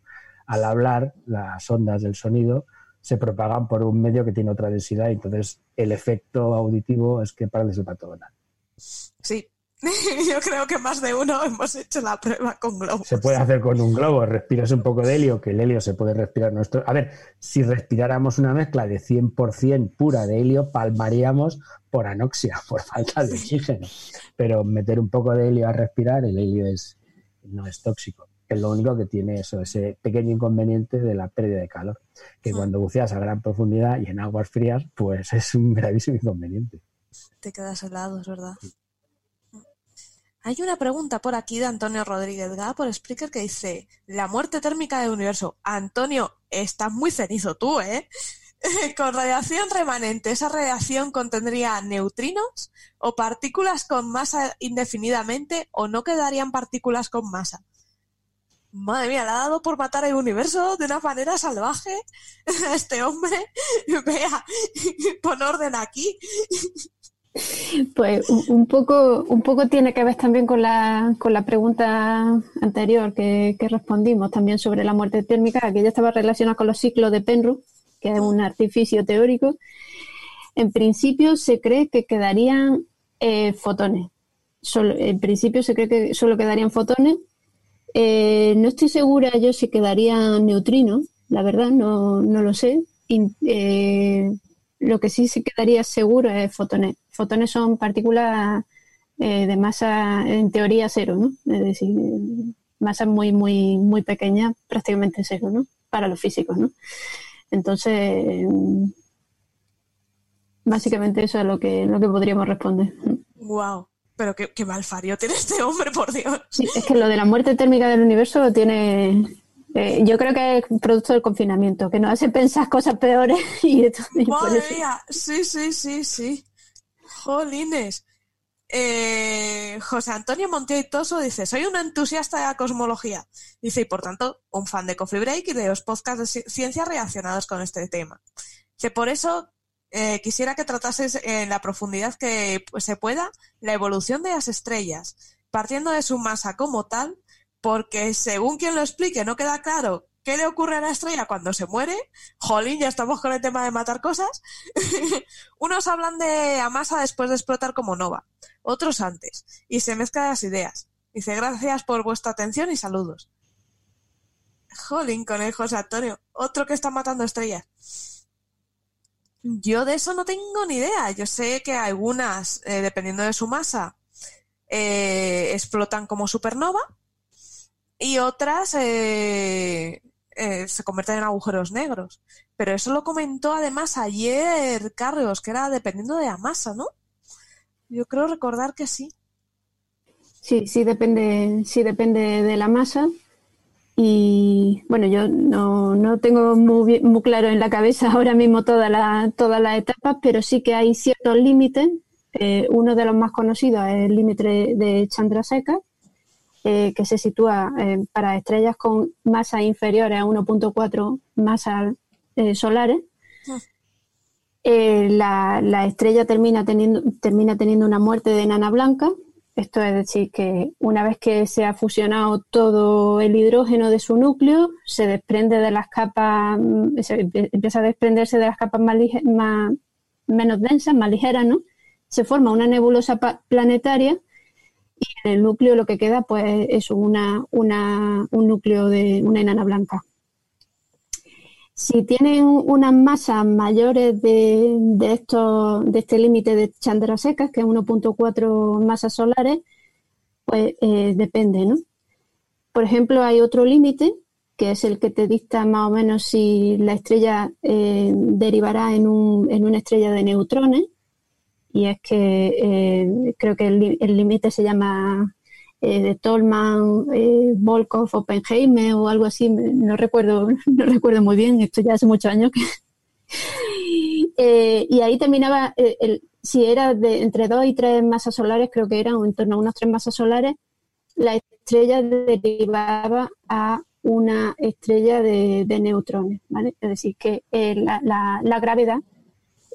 Al hablar, las ondas del sonido se propagan por un medio que tiene otra densidad y entonces el efecto auditivo es que pareces el pato Donald. Sí, Yo creo que más de uno hemos hecho la prueba con globos. Se puede hacer con un globo, respiras un poco de helio, que el helio se puede respirar nuestro. A ver, si respiráramos una mezcla de 100% pura de helio, palmaríamos por anoxia, por falta de oxígeno. Pero meter un poco de helio a respirar, el helio es, no es tóxico. Es lo único que tiene eso, ese pequeño inconveniente de la pérdida de calor, que mm. cuando buceas a gran profundidad y en aguas frías, pues es un gravísimo inconveniente. Te quedas helado, es verdad. Hay una pregunta por aquí de Antonio Rodríguez Gá por Spreaker que dice, la muerte térmica del universo. Antonio, estás muy cenizo tú, ¿eh? con radiación remanente, ¿esa radiación contendría neutrinos o partículas con masa indefinidamente o no quedarían partículas con masa? Madre mía, le ha dado por matar el universo de una manera salvaje este hombre. Vea, pon orden aquí. Pues un poco, un poco tiene que ver también con la, con la pregunta anterior que, respondimos también sobre la muerte térmica, que ya estaba relacionada con los ciclos de Penrose, que es un artificio teórico. En principio se cree que quedarían eh, fotones. En principio se cree que solo quedarían fotones. Eh, no estoy segura yo si quedarían neutrinos, la verdad, no, no lo sé. Eh, lo que sí se quedaría seguro es fotones. Fotones son partículas eh, de masa, en teoría, cero, ¿no? Es decir, masa muy, muy, muy pequeña, prácticamente cero, ¿no? Para los físicos, ¿no? Entonces, básicamente eso es lo que, lo que podríamos responder. Wow. Pero qué, qué malfario tiene este hombre, por Dios. Sí, es que lo de la muerte térmica del universo tiene, eh, yo creo que es producto del confinamiento, que nos hace pensar cosas peores y, Madre mía, sí, sí, sí, sí. Jolines. Eh, José Antonio Monteitoso dice, soy un entusiasta de la cosmología. Dice, y por tanto, un fan de Coffee Break y de los podcasts de ciencia relacionados con este tema. Que por eso eh, quisiera que tratases en la profundidad que pues, se pueda la evolución de las estrellas, partiendo de su masa como tal porque según quien lo explique no queda claro qué le ocurre a la estrella cuando se muere. Jolín, ya estamos con el tema de matar cosas. Unos hablan de a masa después de explotar como nova, otros antes, y se mezclan las ideas. Dice, gracias por vuestra atención y saludos. Jolín con el José Antonio, otro que está matando estrellas. Yo de eso no tengo ni idea. Yo sé que algunas, eh, dependiendo de su masa, eh, explotan como supernova y otras eh, eh, se convierten en agujeros negros. Pero eso lo comentó además ayer Carlos, que era dependiendo de la masa, ¿no? Yo creo recordar que sí. Sí, sí depende, sí depende de la masa. Y bueno, yo no, no tengo muy, muy claro en la cabeza ahora mismo todas la, todas las etapas, pero sí que hay ciertos límites. Eh, uno de los más conocidos es el límite de Chandrasekhar, eh, que se sitúa eh, para estrellas con masa inferiores a 1.4 masas solares. Ah. La, estrella termina teniendo, termina teniendo una muerte de enana blanca. Esto es decir, que una vez que se ha fusionado todo el hidrógeno de su núcleo, se desprende de las capas, mm, empieza a desprenderse de las capas más, más menos densas, más ligeras, ¿no? Se forma una nebulosa planetaria y en el núcleo lo que queda pues es una, un núcleo de una enana blanca. Si tienen unas masas mayores de, de, estos, de este límite de Chandrasekhar, que es 1.4 masas solares, pues eh, depende, ¿no? Por ejemplo, hay otro límite, que es el que te dicta más o menos si la estrella eh, derivará en, un, en una estrella de neutrones, y es que eh, creo que el límite se llama eh, de Tolman, eh, Volkov, Oppenheimer o algo así, no recuerdo, no recuerdo muy bien, esto ya hace muchos años que... Eh, y ahí terminaba, el, si era de entre dos y tres masas solares, creo que eran en torno a unas tres masas solares, la estrella derivaba a una estrella de, neutrones, ¿vale? Es decir, que la, la gravedad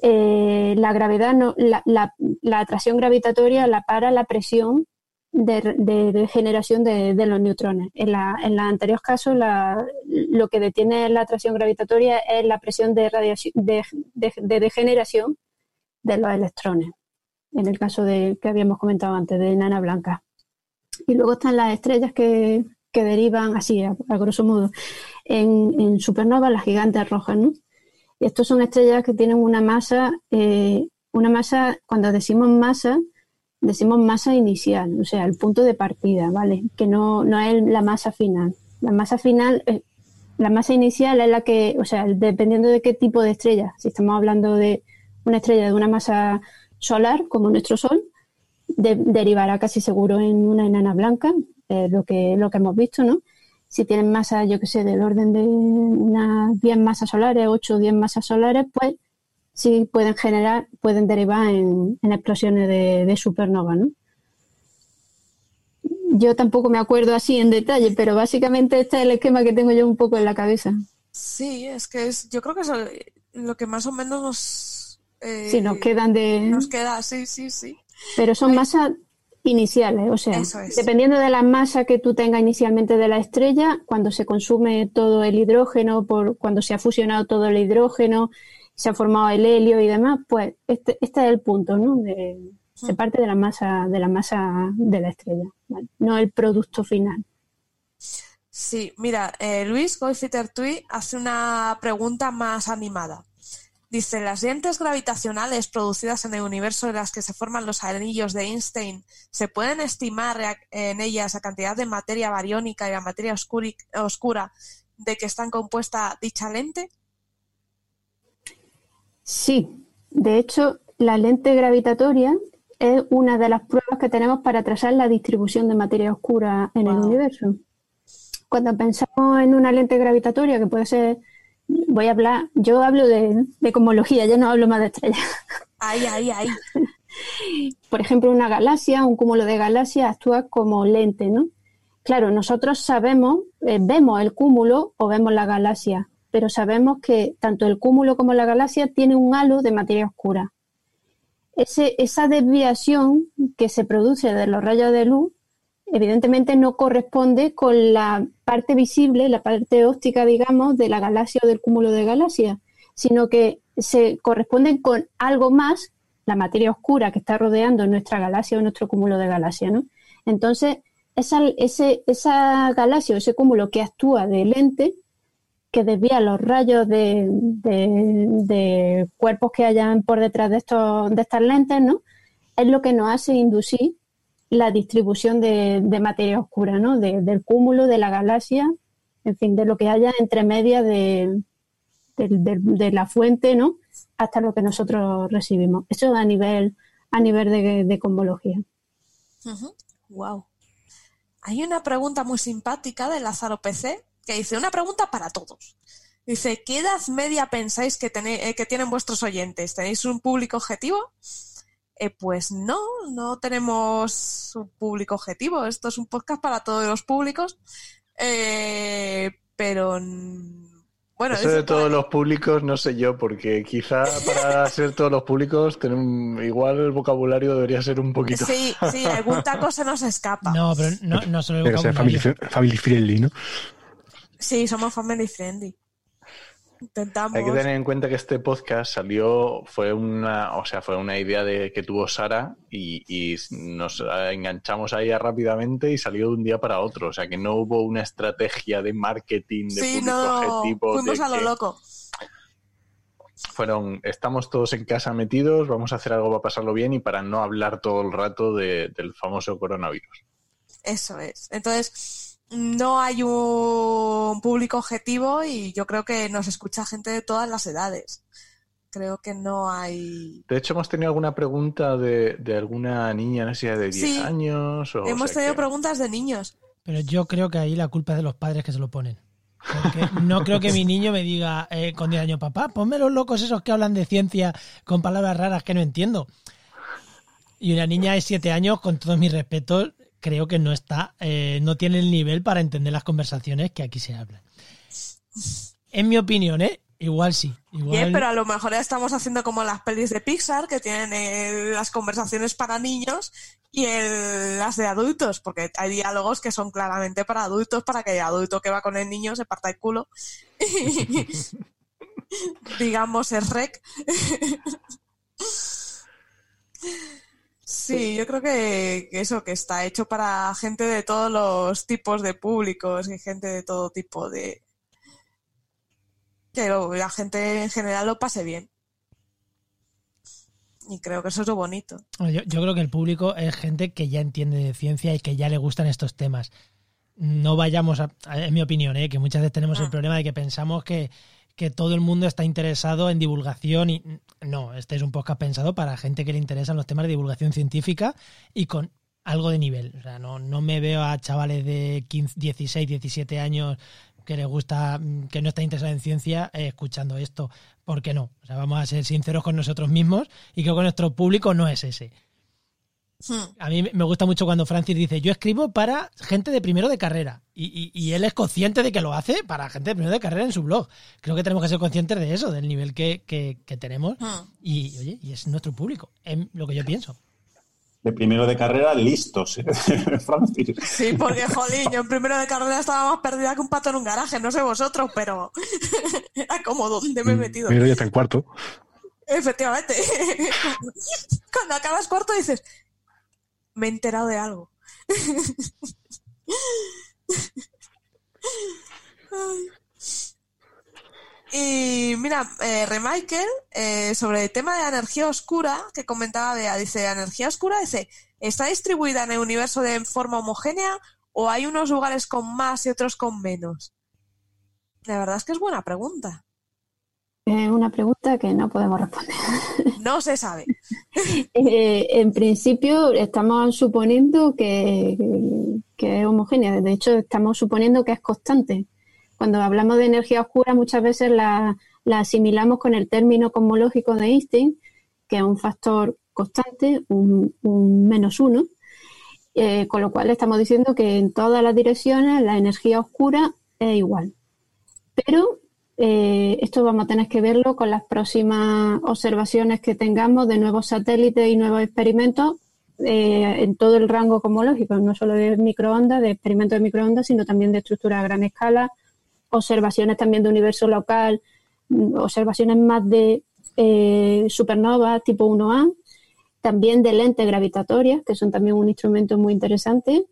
eh, la gravedad, no, la, la, atracción gravitatoria la para la presión de, generación de, los neutrones. En, la, en los anteriores casos, lo que detiene la atracción gravitatoria es la presión de, radiación, de, degeneración de los electrones, en el caso de que habíamos comentado antes, de enana blanca. Y luego están las estrellas que, derivan, así, a, grosso modo, en, en supernovas, las gigantes rojas, ¿no? Y estos son estrellas que tienen una masa, eh, una masa, cuando decimos masa, decimos masa inicial, o sea, el punto de partida, ¿vale? Que no, no es la masa final. La masa final, eh, la masa inicial es la que, o sea, dependiendo de qué tipo de estrella, si estamos hablando de una estrella de una masa solar, como nuestro Sol, derivará casi seguro en una enana blanca, lo, que, lo que hemos visto, ¿no? Si tienen masa, yo que sé, del orden de unas 10 masas solares, 8 o 10 masas solares, pues sí pueden generar, pueden derivar en, explosiones de, supernova, ¿no? Yo tampoco me acuerdo así en detalle, pero básicamente este es el esquema que tengo yo un poco en la cabeza. Sí, es que es, yo creo que es lo que más o menos nos, eh, Sí, nos quedan de... nos queda, sí, sí, sí. Pero son masas iniciales, o sea, es. dependiendo de la masa que tú tengas inicialmente de la estrella, cuando se consume todo el hidrógeno, por cuando se ha fusionado todo el hidrógeno, se ha formado el helio y demás, pues este, este es el punto, ¿no? De, se parte de la masa de la masa de la estrella, ¿vale? no el producto final. Sí, mira, eh, Luis Goifiter Tui hace una pregunta más animada. Dice, ¿las lentes gravitacionales producidas en el universo de las que se forman los anillos de Einstein, ¿se pueden estimar en ellas la cantidad de materia bariónica y la materia oscura de que están compuesta dicha lente? Sí, de hecho, la lente gravitatoria es una de las pruebas que tenemos para trazar la distribución de materia oscura en el universo. Cuando pensamos en una lente gravitatoria, que puede ser, voy a hablar, yo hablo de, de cosmología, ya no hablo más de estrellas. Ahí, ahí, ahí. Por ejemplo, una galaxia, un cúmulo de galaxias actúa como lente, ¿no? Claro, nosotros sabemos, eh, vemos el cúmulo o vemos la galaxia, pero sabemos que tanto el cúmulo como la galaxia tiene un halo de materia oscura. Ese- esa desviación que se produce de los rayos de luz, evidentemente no corresponde con la parte visible, la parte óptica, digamos, de la galaxia o del cúmulo de galaxias, sino que se corresponden con algo más, la materia oscura que está rodeando nuestra galaxia o nuestro cúmulo de galaxias, ¿no? Entonces, esa, ese, esa galaxia o ese cúmulo que actúa de lente, que desvía los rayos de, de- de cuerpos que hayan por detrás de, estos, de estas lentes, ¿no? Es lo que nos hace inducir la distribución de, de materia oscura, ¿no? De- del cúmulo, de la galaxia, en fin, de lo que haya entre medias de, de, la fuente, ¿no? Hasta lo que nosotros recibimos. Eso a nivel, a nivel de, cosmología. Wow. Hay una pregunta muy simpática de Lázaro PC que dice, una pregunta para todos. Dice, ¿qué edad media pensáis que, tené- eh, que tienen vuestros oyentes? ¿Tenéis un público objetivo? Eh, pues no, no tenemos un público objetivo. Esto es un podcast para todos los públicos. Eh, pero bueno, Eso de todos los públicos no sé yo, porque quizá para ser todos los públicos, tener un- igual el vocabulario debería ser un poquito. Sí, sí, algún taco se nos escapa. No, pero no, no solo el que ser family, vocabulario. family friendly, ¿no? Sí, somos family friendly. Intentamos. Hay que tener en cuenta que este podcast salió, fue una, o sea, fue una idea de que tuvo Sara y, y nos enganchamos a ella rápidamente y salió de un día para otro. O sea que no hubo una estrategia de marketing de Sí, público no, objetivo. fuimos de a lo que loco. Fueron, estamos todos en casa metidos, vamos a hacer algo para pasarlo bien y para no hablar todo el rato de- del famoso coronavirus. Eso es. Entonces, no hay un público objetivo y yo creo que nos escucha gente de todas las edades. Creo que no hay. De hecho, hemos tenido alguna pregunta de, de alguna niña, no sé si de 10 Sí. años o... Hemos sea tenido que- preguntas de niños. Pero yo creo que ahí la culpa es de los padres que se lo ponen. Porque no creo que mi niño me diga eh, con 10 años, papá, ponme los locos esos que hablan de ciencia con palabras raras que no entiendo. Y una niña de 7 años, con todos mis respetos, creo que no está, eh, no tiene el nivel para entender las conversaciones que aquí se hablan. En mi opinión, ¿eh? Igual sí. Bien, pero a lo mejor ya estamos haciendo como las pelis de Pixar que tienen eh, las conversaciones para niños y las de adultos, porque hay diálogos que son claramente para adultos, para que el adulto que va con el niño se parta el culo. Digamos, es rec. Sí, yo creo que, que eso, que está hecho para gente de todos los tipos de públicos y gente de todo tipo de... Que lo- la gente en general lo pase bien. Y creo que eso es lo bonito. Yo, yo creo que el público es gente que ya entiende de ciencia y que ya le gustan estos temas. No vayamos a, en mi opinión, ¿eh? que muchas veces tenemos el Ah. problema de que pensamos que, que todo el mundo está interesado en divulgación y no, este es un podcast pensado para gente que le interesan los temas de divulgación científica y con algo de nivel. O sea, no, no me veo a chavales de 15, 16, 17 años que les gusta, que no está interesado en ciencia, eh, escuchando esto. ¿Por qué no? O sea, vamos a ser sinceros con nosotros mismos y creo que nuestro público no es ese. Hmm. A mí me gusta mucho cuando Francis dice, yo escribo para gente de primero de carrera. Y, y- y él es consciente de que lo hace para gente de primero de carrera en su blog. Creo que tenemos que ser conscientes de eso, del nivel que, que- que tenemos. Hmm. Y, oye, y es nuestro público, es lo que yo pienso. De primero de carrera, listos, ¿eh? Francis. Sí, porque, jolín, yo en primero de carrera estaba más perdida que un pato en un garaje, no sé vosotros, pero era como dónde me he metido. Mira, ya está en cuarto. Efectivamente. Cuando acabas cuarto dices, me he enterado de algo. Y mira, eh, Remichael, eh, sobre el tema de la energía oscura que comentaba Bea, dice, la energía oscura dice, ¿está distribuida en el universo de forma homogénea o hay unos lugares con más y otros con menos? La verdad es que es buena pregunta. Es una pregunta que no podemos responder. No se sabe. Eh, en principio estamos suponiendo que, que es homogénea. De hecho, estamos suponiendo que es constante. Cuando hablamos de energía oscura, muchas veces la, la asimilamos con el término cosmológico de Einstein, que es un factor constante, un, un menos uno, eh, con lo cual estamos diciendo que en todas las direcciones la energía oscura es igual. Pero eh, esto vamos a tener que verlo con las próximas observaciones que tengamos de nuevos satélites y nuevos experimentos eh, en todo el rango cosmológico, no solo de microondas, de experimentos de microondas, sino también de estructuras a gran escala, observaciones también de universo local, mm, observaciones más de eh, supernovas tipo 1A, también de lentes gravitatorias, que son también un instrumento muy interesante.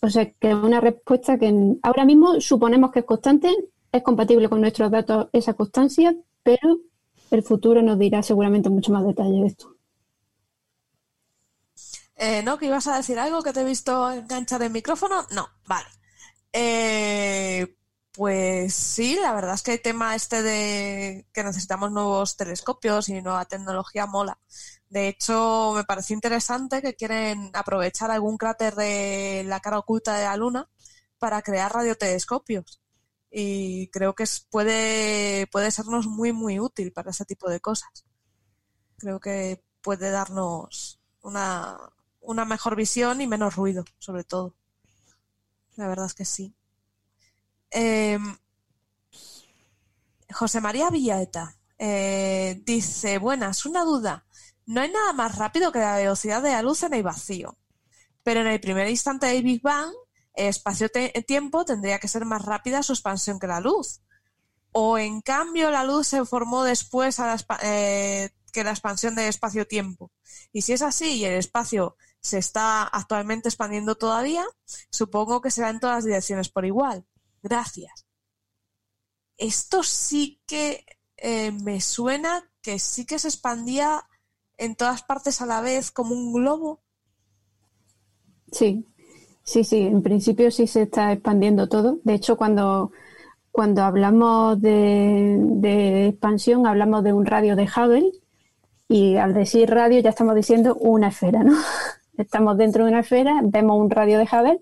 O sea, que es una respuesta que ahora mismo suponemos que es constante, es compatible con nuestros datos esa constancia, pero el futuro nos dirá seguramente mucho más detalle de esto. Eh, ¿No? ¿Que ibas a decir algo que te he visto enganchar el micrófono? No, vale. Eh, pues sí, la verdad es que el tema este de que necesitamos nuevos telescopios y nueva tecnología mola. De hecho, me pareció interesante que quieren aprovechar algún cráter de la cara oculta de la Luna para crear radiotelescopios. Y creo que puede, puede sernos muy, muy útil para ese tipo de cosas. Creo que puede darnos una, una mejor visión y menos ruido, sobre todo. La verdad es que sí. Eh, José María Villaeta eh, dice, buenas, una duda. No hay nada más rápido que la velocidad de la luz en el vacío, pero en el primer instante del Big Bang, espacio-tiempo tendría que ser más rápida su expansión que la luz. O en cambio la luz se formó después a la eh, que la expansión del espacio-tiempo. Y si es así y el espacio se está actualmente expandiendo todavía, supongo que será en todas direcciones por igual. Gracias. Esto sí que eh, me suena que sí que se expandía en todas partes a la vez como un globo. Sí, sí, sí, en principio sí se está expandiendo todo. De hecho, cuando, cuando hablamos de, de expansión, hablamos de un radio de Hubble y al decir radio ya estamos diciendo una esfera, ¿no? Estamos dentro de una esfera, vemos un radio de Hubble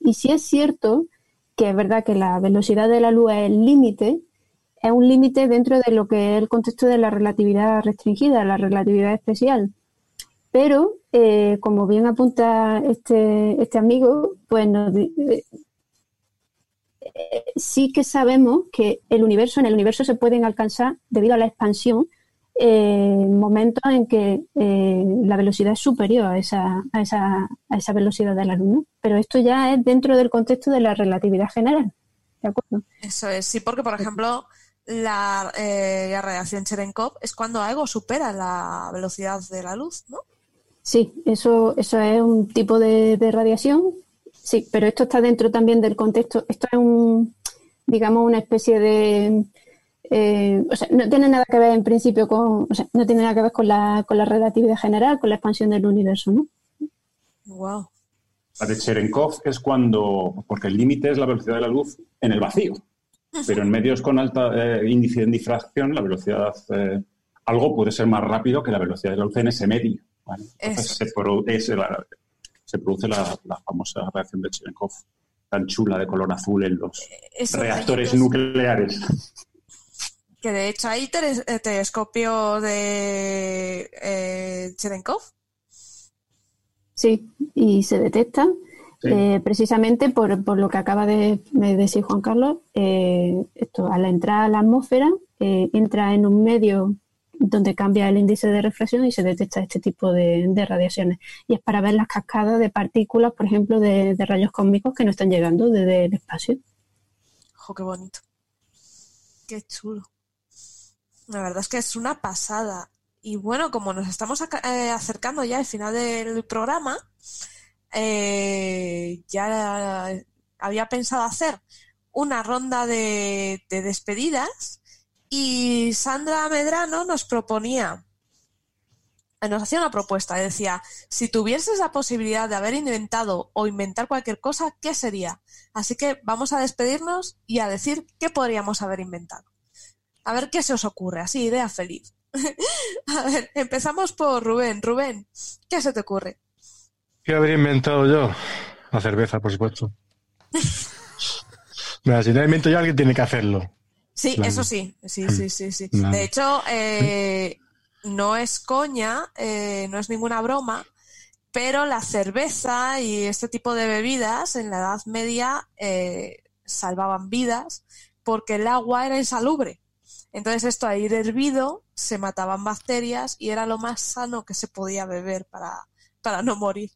y si es cierto que es verdad que la velocidad de la luz es el límite, es un límite dentro de lo que es el contexto de la relatividad restringida, la relatividad especial. Pero, eh, como bien apunta este, este amigo, pues sí que sabemos que el universo, en el universo se pueden alcanzar, debido a la expansión, eh, momentos en que la velocidad es superior a esa, a esa, a esa velocidad de la luz. ¿no? Pero esto ya es dentro del contexto de la relatividad general. ¿De acuerdo? Eso es, sí, porque por ejemplo la, eh, la radiación Cherenkov es cuando algo supera la velocidad de la luz, ¿no? Sí, eso, eso es un tipo de, de radiación. Sí, pero esto está dentro también del contexto. Esto es un, digamos, una especie de. eh, o sea, no tiene nada que ver en principio con. O sea, no tiene nada que ver con la, con la relatividad general, con la expansión del universo, ¿no? Wow. La de Cherenkov es cuando, porque el límite es la velocidad de la luz en el vacío, pero en medios con alta eh, índice de difracción, la velocidad, eh, algo puede ser más rápido que la velocidad de la luz en ese medio. ¿Vale? Entonces Eso. se, produ- es la- se produce la, la famosa reacción de Cherenkov, tan chula de color azul en los Esos reactores nucleares. Que de hecho hay eh, telescopios de eh, Cherenkov Sí, y se detectan Sí. eh, precisamente por, por lo que acaba de, de decir Juan Carlos. eh, esto, al entrar a la atmósfera, eh, entra en un medio donde cambia el índice de reflexión y se detecta este tipo de, de radiaciones. Y es para ver las cascadas de partículas, por ejemplo, de, de rayos cósmicos que no están llegando desde el espacio. Ojo, qué bonito. Qué chulo. La verdad es que es una pasada. Y bueno, como nos estamos eh, acercando ya al final del programa, eh, ya había pensado hacer una ronda de, de despedidas y Sandra Medrano nos proponía, nos hacía una propuesta, decía, si tuvieses la posibilidad de haber inventado o inventar cualquier cosa, ¿qué sería? Así que vamos a despedirnos y a decir qué podríamos haber inventado. A ver qué se os ocurre, así, idea feliz. a ver, empezamos por Rubén. Rubén, ¿qué se te ocurre? ¿Qué habría inventado yo? La cerveza, por supuesto. Mira, si no la invento yo, alguien tiene que hacerlo. Sí, Claro. eso sí, sí, sí, sí, sí. Claro. De hecho, eh, no es coña, eh, no es ninguna broma, pero la cerveza y este tipo de bebidas en la Edad Media eh, salvaban vidas porque el agua era insalubre. Entonces esto a ir hervido se mataban bacterias y era lo más sano que se podía beber para, para no morir.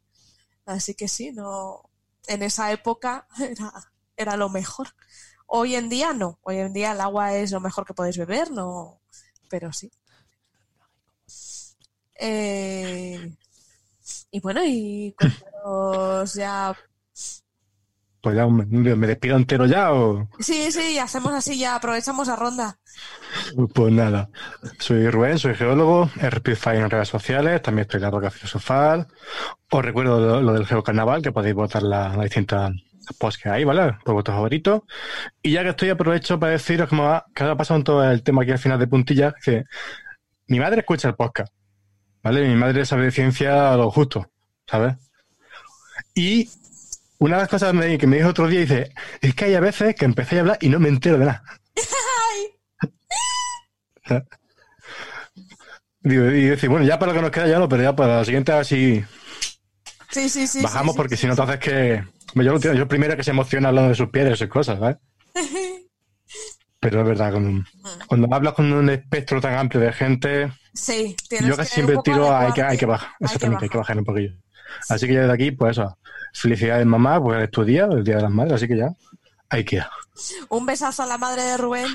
Así que sí, no, en esa época era, era lo mejor. Hoy en día no, hoy en día el agua es lo mejor que podéis beber, no, pero sí. Eh, y bueno, y cuéntanos ya. Pues ya me, me despido entero ya o... Sí, sí, hacemos así, ya aprovechamos la ronda. Pues nada, soy Rubén, soy geólogo, Speedfire en redes sociales, también estoy en la Roca Filosofal. Os recuerdo lo, lo del Geocarnaval, que podéis votar las las distintas posts que hay, ¿vale? Por vuestros favoritos. Y ya que estoy, aprovecho para deciros que, me va, que ha pasado en todo el tema aquí al final de puntillas, que mi madre escucha el podcast, ¿vale? Mi madre sabe de ciencia a lo justo, ¿sabes? Y una de las cosas que me dijo otro día, dice, es que hay a veces que empecé a hablar y no me entero de nada. Digo, y decir, bueno, ya para lo que nos queda ya no, pero ya para la siguiente a ver si Sí, sí, sí. bajamos, sí, porque si no, entonces que. Yo yo primero que se emociona hablando de sus piedras y sus cosas, ¿sabes? Pero es verdad, cuando, cuando hablas con un espectro tan amplio de gente, Sí, yo que casi siempre tiro a hay que, hay que bajar. Exactamente, hay que bajar. un poquillo. Así que ya desde aquí, pues eso, felicidades mamá, pues es tu día, el día de las madres, así que ya, hay que ir. Un besazo a la madre de Rubén.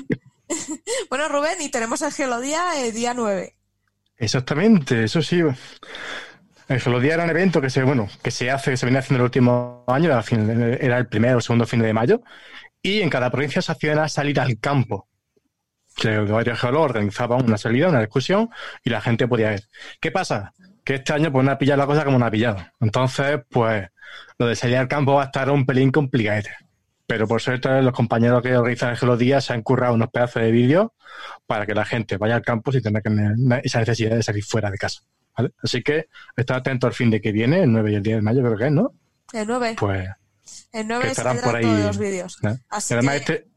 bueno, Rubén, y tenemos el Geolodía el día 9. Exactamente, eso sí. El Geología era un evento que se, bueno, que se hace, que se viene haciendo en el último año, era, era el primero o segundo fin de mayo, y en cada provincia se hacía una salida al campo. Que varios geólogos organizaban una salida, una discusión, y la gente podía ir. ¿Qué pasa? Que este año pues no ha pillado la cosa como no ha pillado. Entonces, pues, lo de salir al campo va a estar un pelín complicadete. Pero por suerte los compañeros que organizan el Geología se han currado unos pedazos de vídeos para que la gente vaya al campo sin tener esa necesidad de salir fuera de casa. ¿Vale? Así que estad atento al fin de que viene, el 9 y el 10 de mayo creo que es, ¿no? El 9. Pues el que 9 estarán por ahí. todos los vídeos. ¿no? Así Y además que- este,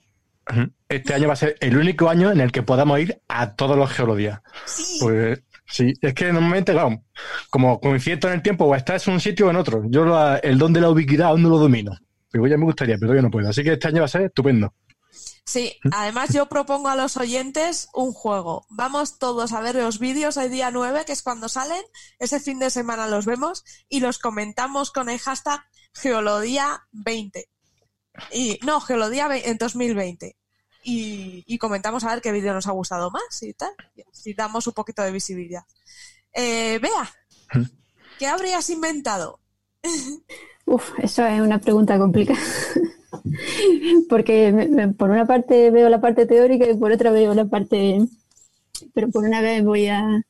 este año va a ser el único año en el que podamos ir a todos los geolodías. Sí, Pues sí, es que normalmente, claro, como coincido en el tiempo, o estás en un sitio o en otro. Yo lo- el don de la ubiquidad aún no lo domino. Digo, ya me gustaría, pero yo no puedo. Así que este año va a ser estupendo. Sí. Además, yo propongo a los oyentes un juego. Vamos todos a ver los vídeos el día 9, que es cuando salen. Ese fin de semana los vemos y los comentamos con el hashtag Geolodía20. Y, no, Geolodía en 2020. Y, y comentamos a ver qué vídeo nos ha gustado más y tal. Y damos un poquito de visibilidad. Eh, Bea, ¿qué habrías inventado? Uf, eso es una pregunta complicada. Porque por una parte veo la parte teórica y por otra veo la parte... Pero por una vez voy a...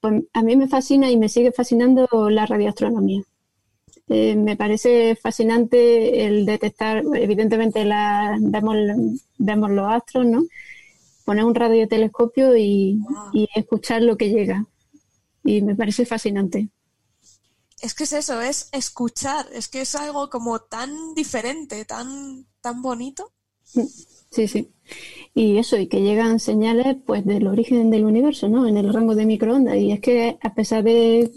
Pues a mí me fascina y me sigue fascinando la radioastronomía. Eh, me parece fascinante el detectar, evidentemente la, vemos, vemos los astros, ¿no? Poner un radiotelescopio y, y escuchar lo que llega. Y me parece fascinante. Es que es eso, es escuchar, es que es algo como tan diferente, tan, tan bonito. Sí, sí. y eso, y que llegan señales pues del origen del universo, ¿no? En el rango de microondas. Y es que a pesar de,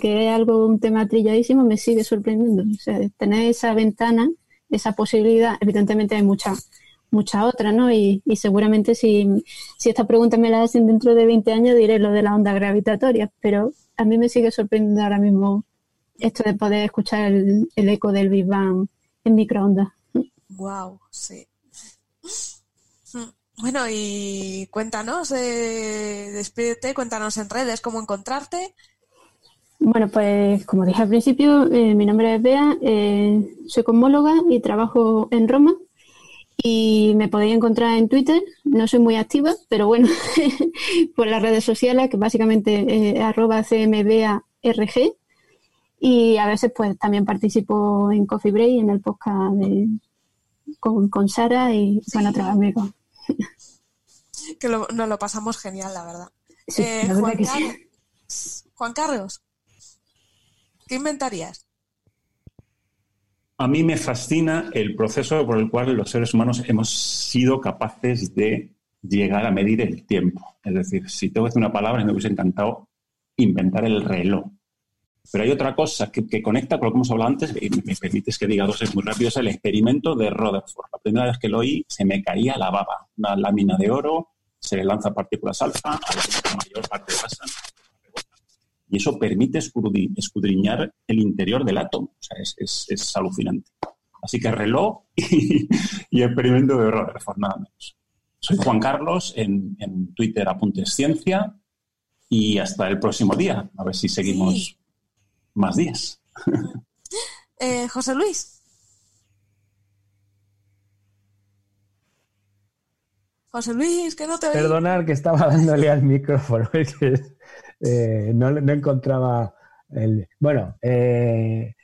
que es algo, un tema trilladísimo, me sigue sorprendiendo. O sea, tener esa ventana, esa posibilidad, evidentemente hay muchas muchas otras, ¿no? Y, seguramente si, si esta pregunta me la hacen dentro de 20 años diré lo de la onda gravitatoria, pero a mí me sigue sorprendiendo ahora mismo esto de poder escuchar el, el eco del Big Bang en microondas. Wow, sí. Bueno, y cuéntanos, eh, despídete, cuéntanos en redes cómo encontrarte. Bueno, pues como dije al principio, eh, mi nombre es Bea, eh, soy cosmóloga y trabajo en Roma. Y me podéis encontrar en Twitter, no soy muy activa, pero bueno, por las redes sociales, que básicamente es arroba cmbarg. Y a veces pues también participo en Coffee Break, en el podcast de, con, con Sara y con otros amigos. que nos lo pasamos genial, la verdad. Eh, Juan, Carlos, ¿qué inventarías? A mí me fascina el proceso por el cual los seres humanos hemos sido capaces de llegar a medir el tiempo. Es decir, si tengo que decir una palabra, me hubiese encantado inventar el reloj. Pero hay otra cosa que, conecta con lo que hemos hablado antes, y me permites que diga dos es muy rápido, es el experimento de Rutherford. La primera vez que lo oí se me caía la baba. Una lámina de oro, se lanza partículas alfa, a la mayor parte pasan. Y eso permite escudriñar el interior del átomo. O sea, es, alucinante. Así que reloj y, experimento de Rutherford, nada menos. Soy Juan Carlos, en, Twitter apuntes ciencia y hasta el próximo día. A ver si seguimos más días. Eh, José Luis. José Luis, que no te Perdonar que estaba dándole al micrófono, que eh, no, encontraba el... Bueno, eh,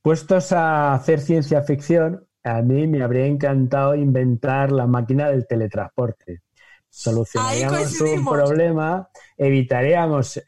puestos a hacer ciencia ficción, a mí me habría encantado inventar la máquina del teletransporte. Solucionaríamos un problema, evitaríamos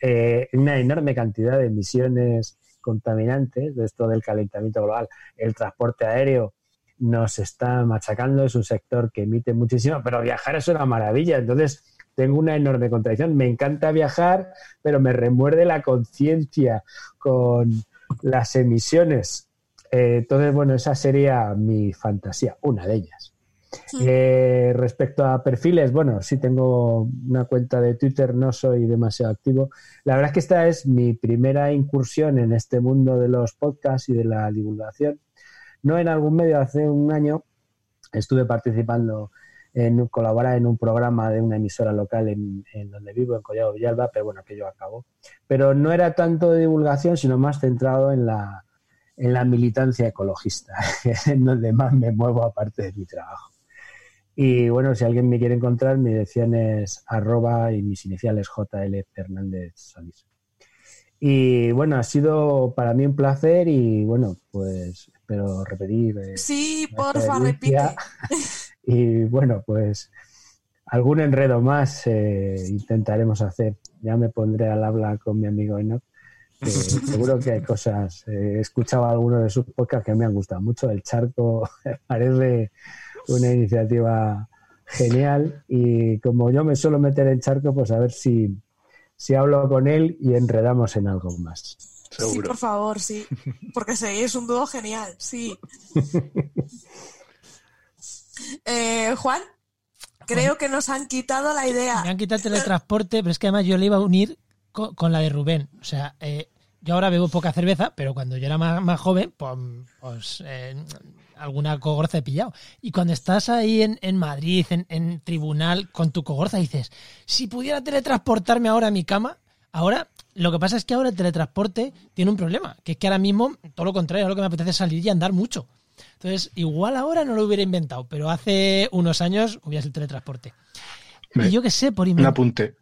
una enorme cantidad de emisiones contaminantes de esto del calentamiento global. El transporte aéreo nos está machacando, es un sector que emite muchísimo, pero viajar es una maravilla. Entonces, tengo una enorme contradicción. Me encanta viajar, pero me remuerde la conciencia con las emisiones. Eh, entonces, bueno, esa sería mi fantasía, una de ellas. Eh, respecto a perfiles, bueno, sí tengo una cuenta de Twitter, no soy demasiado activo. La verdad es que esta es mi primera incursión en este mundo de los podcasts y de la divulgación. No en algún medio, hace un año estuve participando en colaborar en un programa de una emisora local en, donde vivo, en Collado Villalba, pero bueno, aquello acabó. Pero no era tanto de divulgación, sino más centrado en la, en la militancia ecologista, en donde más me muevo aparte de mi trabajo. Y bueno, si alguien me quiere encontrar, mi dirección es arroba y mis iniciales JL Fernández Solís. Y bueno, ha sido para mí un placer y bueno, pues espero repetir. Eh, sí, porfa, repite. Y bueno, pues algún enredo más eh, intentaremos hacer. Ya me pondré al habla con mi amigo Enoch. seguro que hay cosas. Eh, he escuchado algunos de sus podcasts que me han gustado mucho. El charco parece una iniciativa genial y como yo me suelo meter en charco, pues a ver si, si hablo con él y enredamos en algo más. Sí, por favor, sí. Porque sí, es un dúo genial, sí. Eh, Juan, creo que nos han quitado la idea. Me han quitado el teletransporte, pero es que además yo le iba a unir con, la de Rubén. O sea, eh, yo ahora bebo poca cerveza, pero cuando yo era más, joven, pues, pues eh, alguna cogorza he pillado. Y cuando estás ahí en, en Madrid, en, en, tribunal, con tu cogorza, dices, si pudiera teletransportarme ahora a mi cama, ahora, lo que pasa es que ahora el teletransporte tiene un problema, que es que ahora mismo, todo lo contrario, lo que me apetece es salir y andar mucho. Entonces, igual ahora no lo hubiera inventado, pero hace unos años hubiera el teletransporte. y yo qué sé, por Un apunte.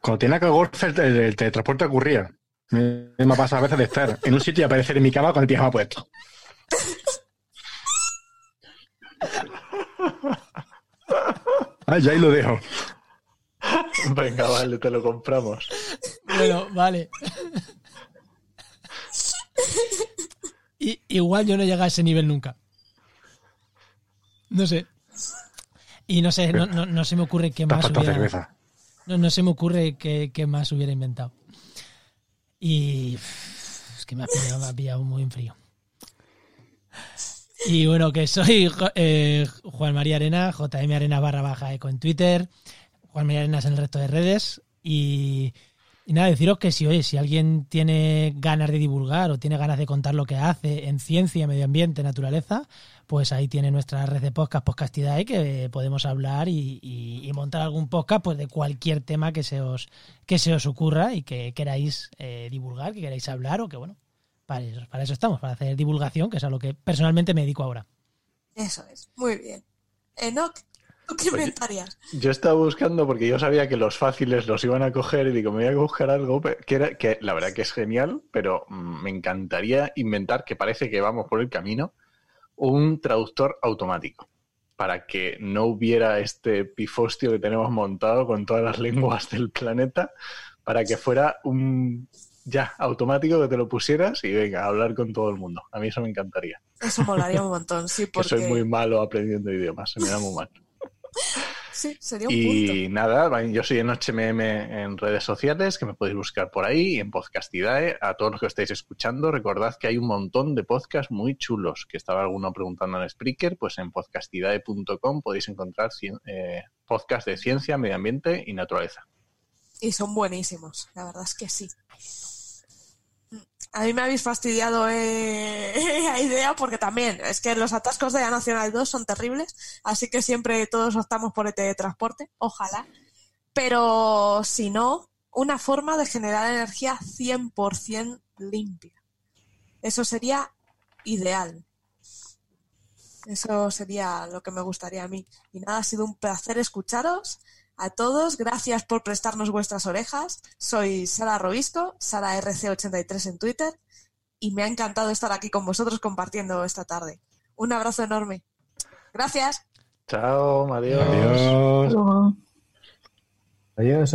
Cuando tenía cogorza, el, el, teletransporte ocurría. Me, me ha pasado a veces de estar en un sitio y aparecer en mi cama con el pijama puesto. Ah, ya ahí lo dejo. Venga, vale, te lo compramos. Bueno, vale. Y, igual yo no llega a ese nivel nunca. No sé. Y no sé, no, no, no se me ocurre qué más hubiera, cerveza. no, no se me ocurre qué, qué más hubiera inventado. Y es que me ha pillado, me ha pillado muy en frío. Y bueno, que soy eh, Juan María Arena, JM Arena barra baja eco en Twitter, Juan María Arenas en el resto de redes. Y, y nada, deciros que si, oye, si alguien tiene ganas de divulgar o tiene ganas de contar lo que hace en ciencia, medio ambiente, naturaleza, pues ahí tiene nuestra red de podcast, Podcastidae, que podemos hablar y, y- y montar algún podcast pues de cualquier tema que se os, que se os ocurra y que queráis eh, divulgar, que queráis hablar o que, bueno, para eso, para eso estamos, para hacer divulgación, que es a lo que personalmente me dedico ahora. Eso es. Muy bien. Enoch, ¿tú qué Oye. inventarías? Yo estaba buscando porque yo sabía que los fáciles los iban a coger y digo, me voy a buscar algo que, era, que la verdad que es genial, pero mm, me encantaría inventar, que parece que vamos por el camino, un traductor automático para que no hubiera este pifostio que tenemos montado con todas las lenguas del planeta, para que fuera un ya automático que te lo pusieras y venga a hablar con todo el mundo. A mí eso me encantaría. Eso molaría un montón, sí, Que porque soy muy malo aprendiendo idiomas, se me da muy mal. sí, sería un punto. Y nada, yo soy en HMM en redes sociales, que me podéis buscar por ahí, y en Podcastidae. A todos los que estáis escuchando, recordad que hay un montón de podcasts muy chulos, que estaba alguno preguntando en Spreaker, pues en podcastidae.com podéis encontrar cien- eh, podcasts de ciencia, medio ambiente y naturaleza. Y son buenísimos, la verdad es que sí. A mí me habéis fastidiado eh, la idea porque también es que los atascos de la Nacional 2 son terribles, así que siempre todos optamos por el teletransporte, ojalá. Pero si no, una forma de generar energía 100% limpia. Eso sería ideal. Eso sería lo que me gustaría a mí. Y nada, ha sido un placer escucharos a todos. Gracias por prestarnos vuestras orejas. Soy Sara Robisco, Sara RC83 en Twitter, y me ha encantado estar aquí con vosotros compartiendo esta tarde. Un abrazo enorme. Gracias. Chao, adiós. Adiós. Adiós, adiós.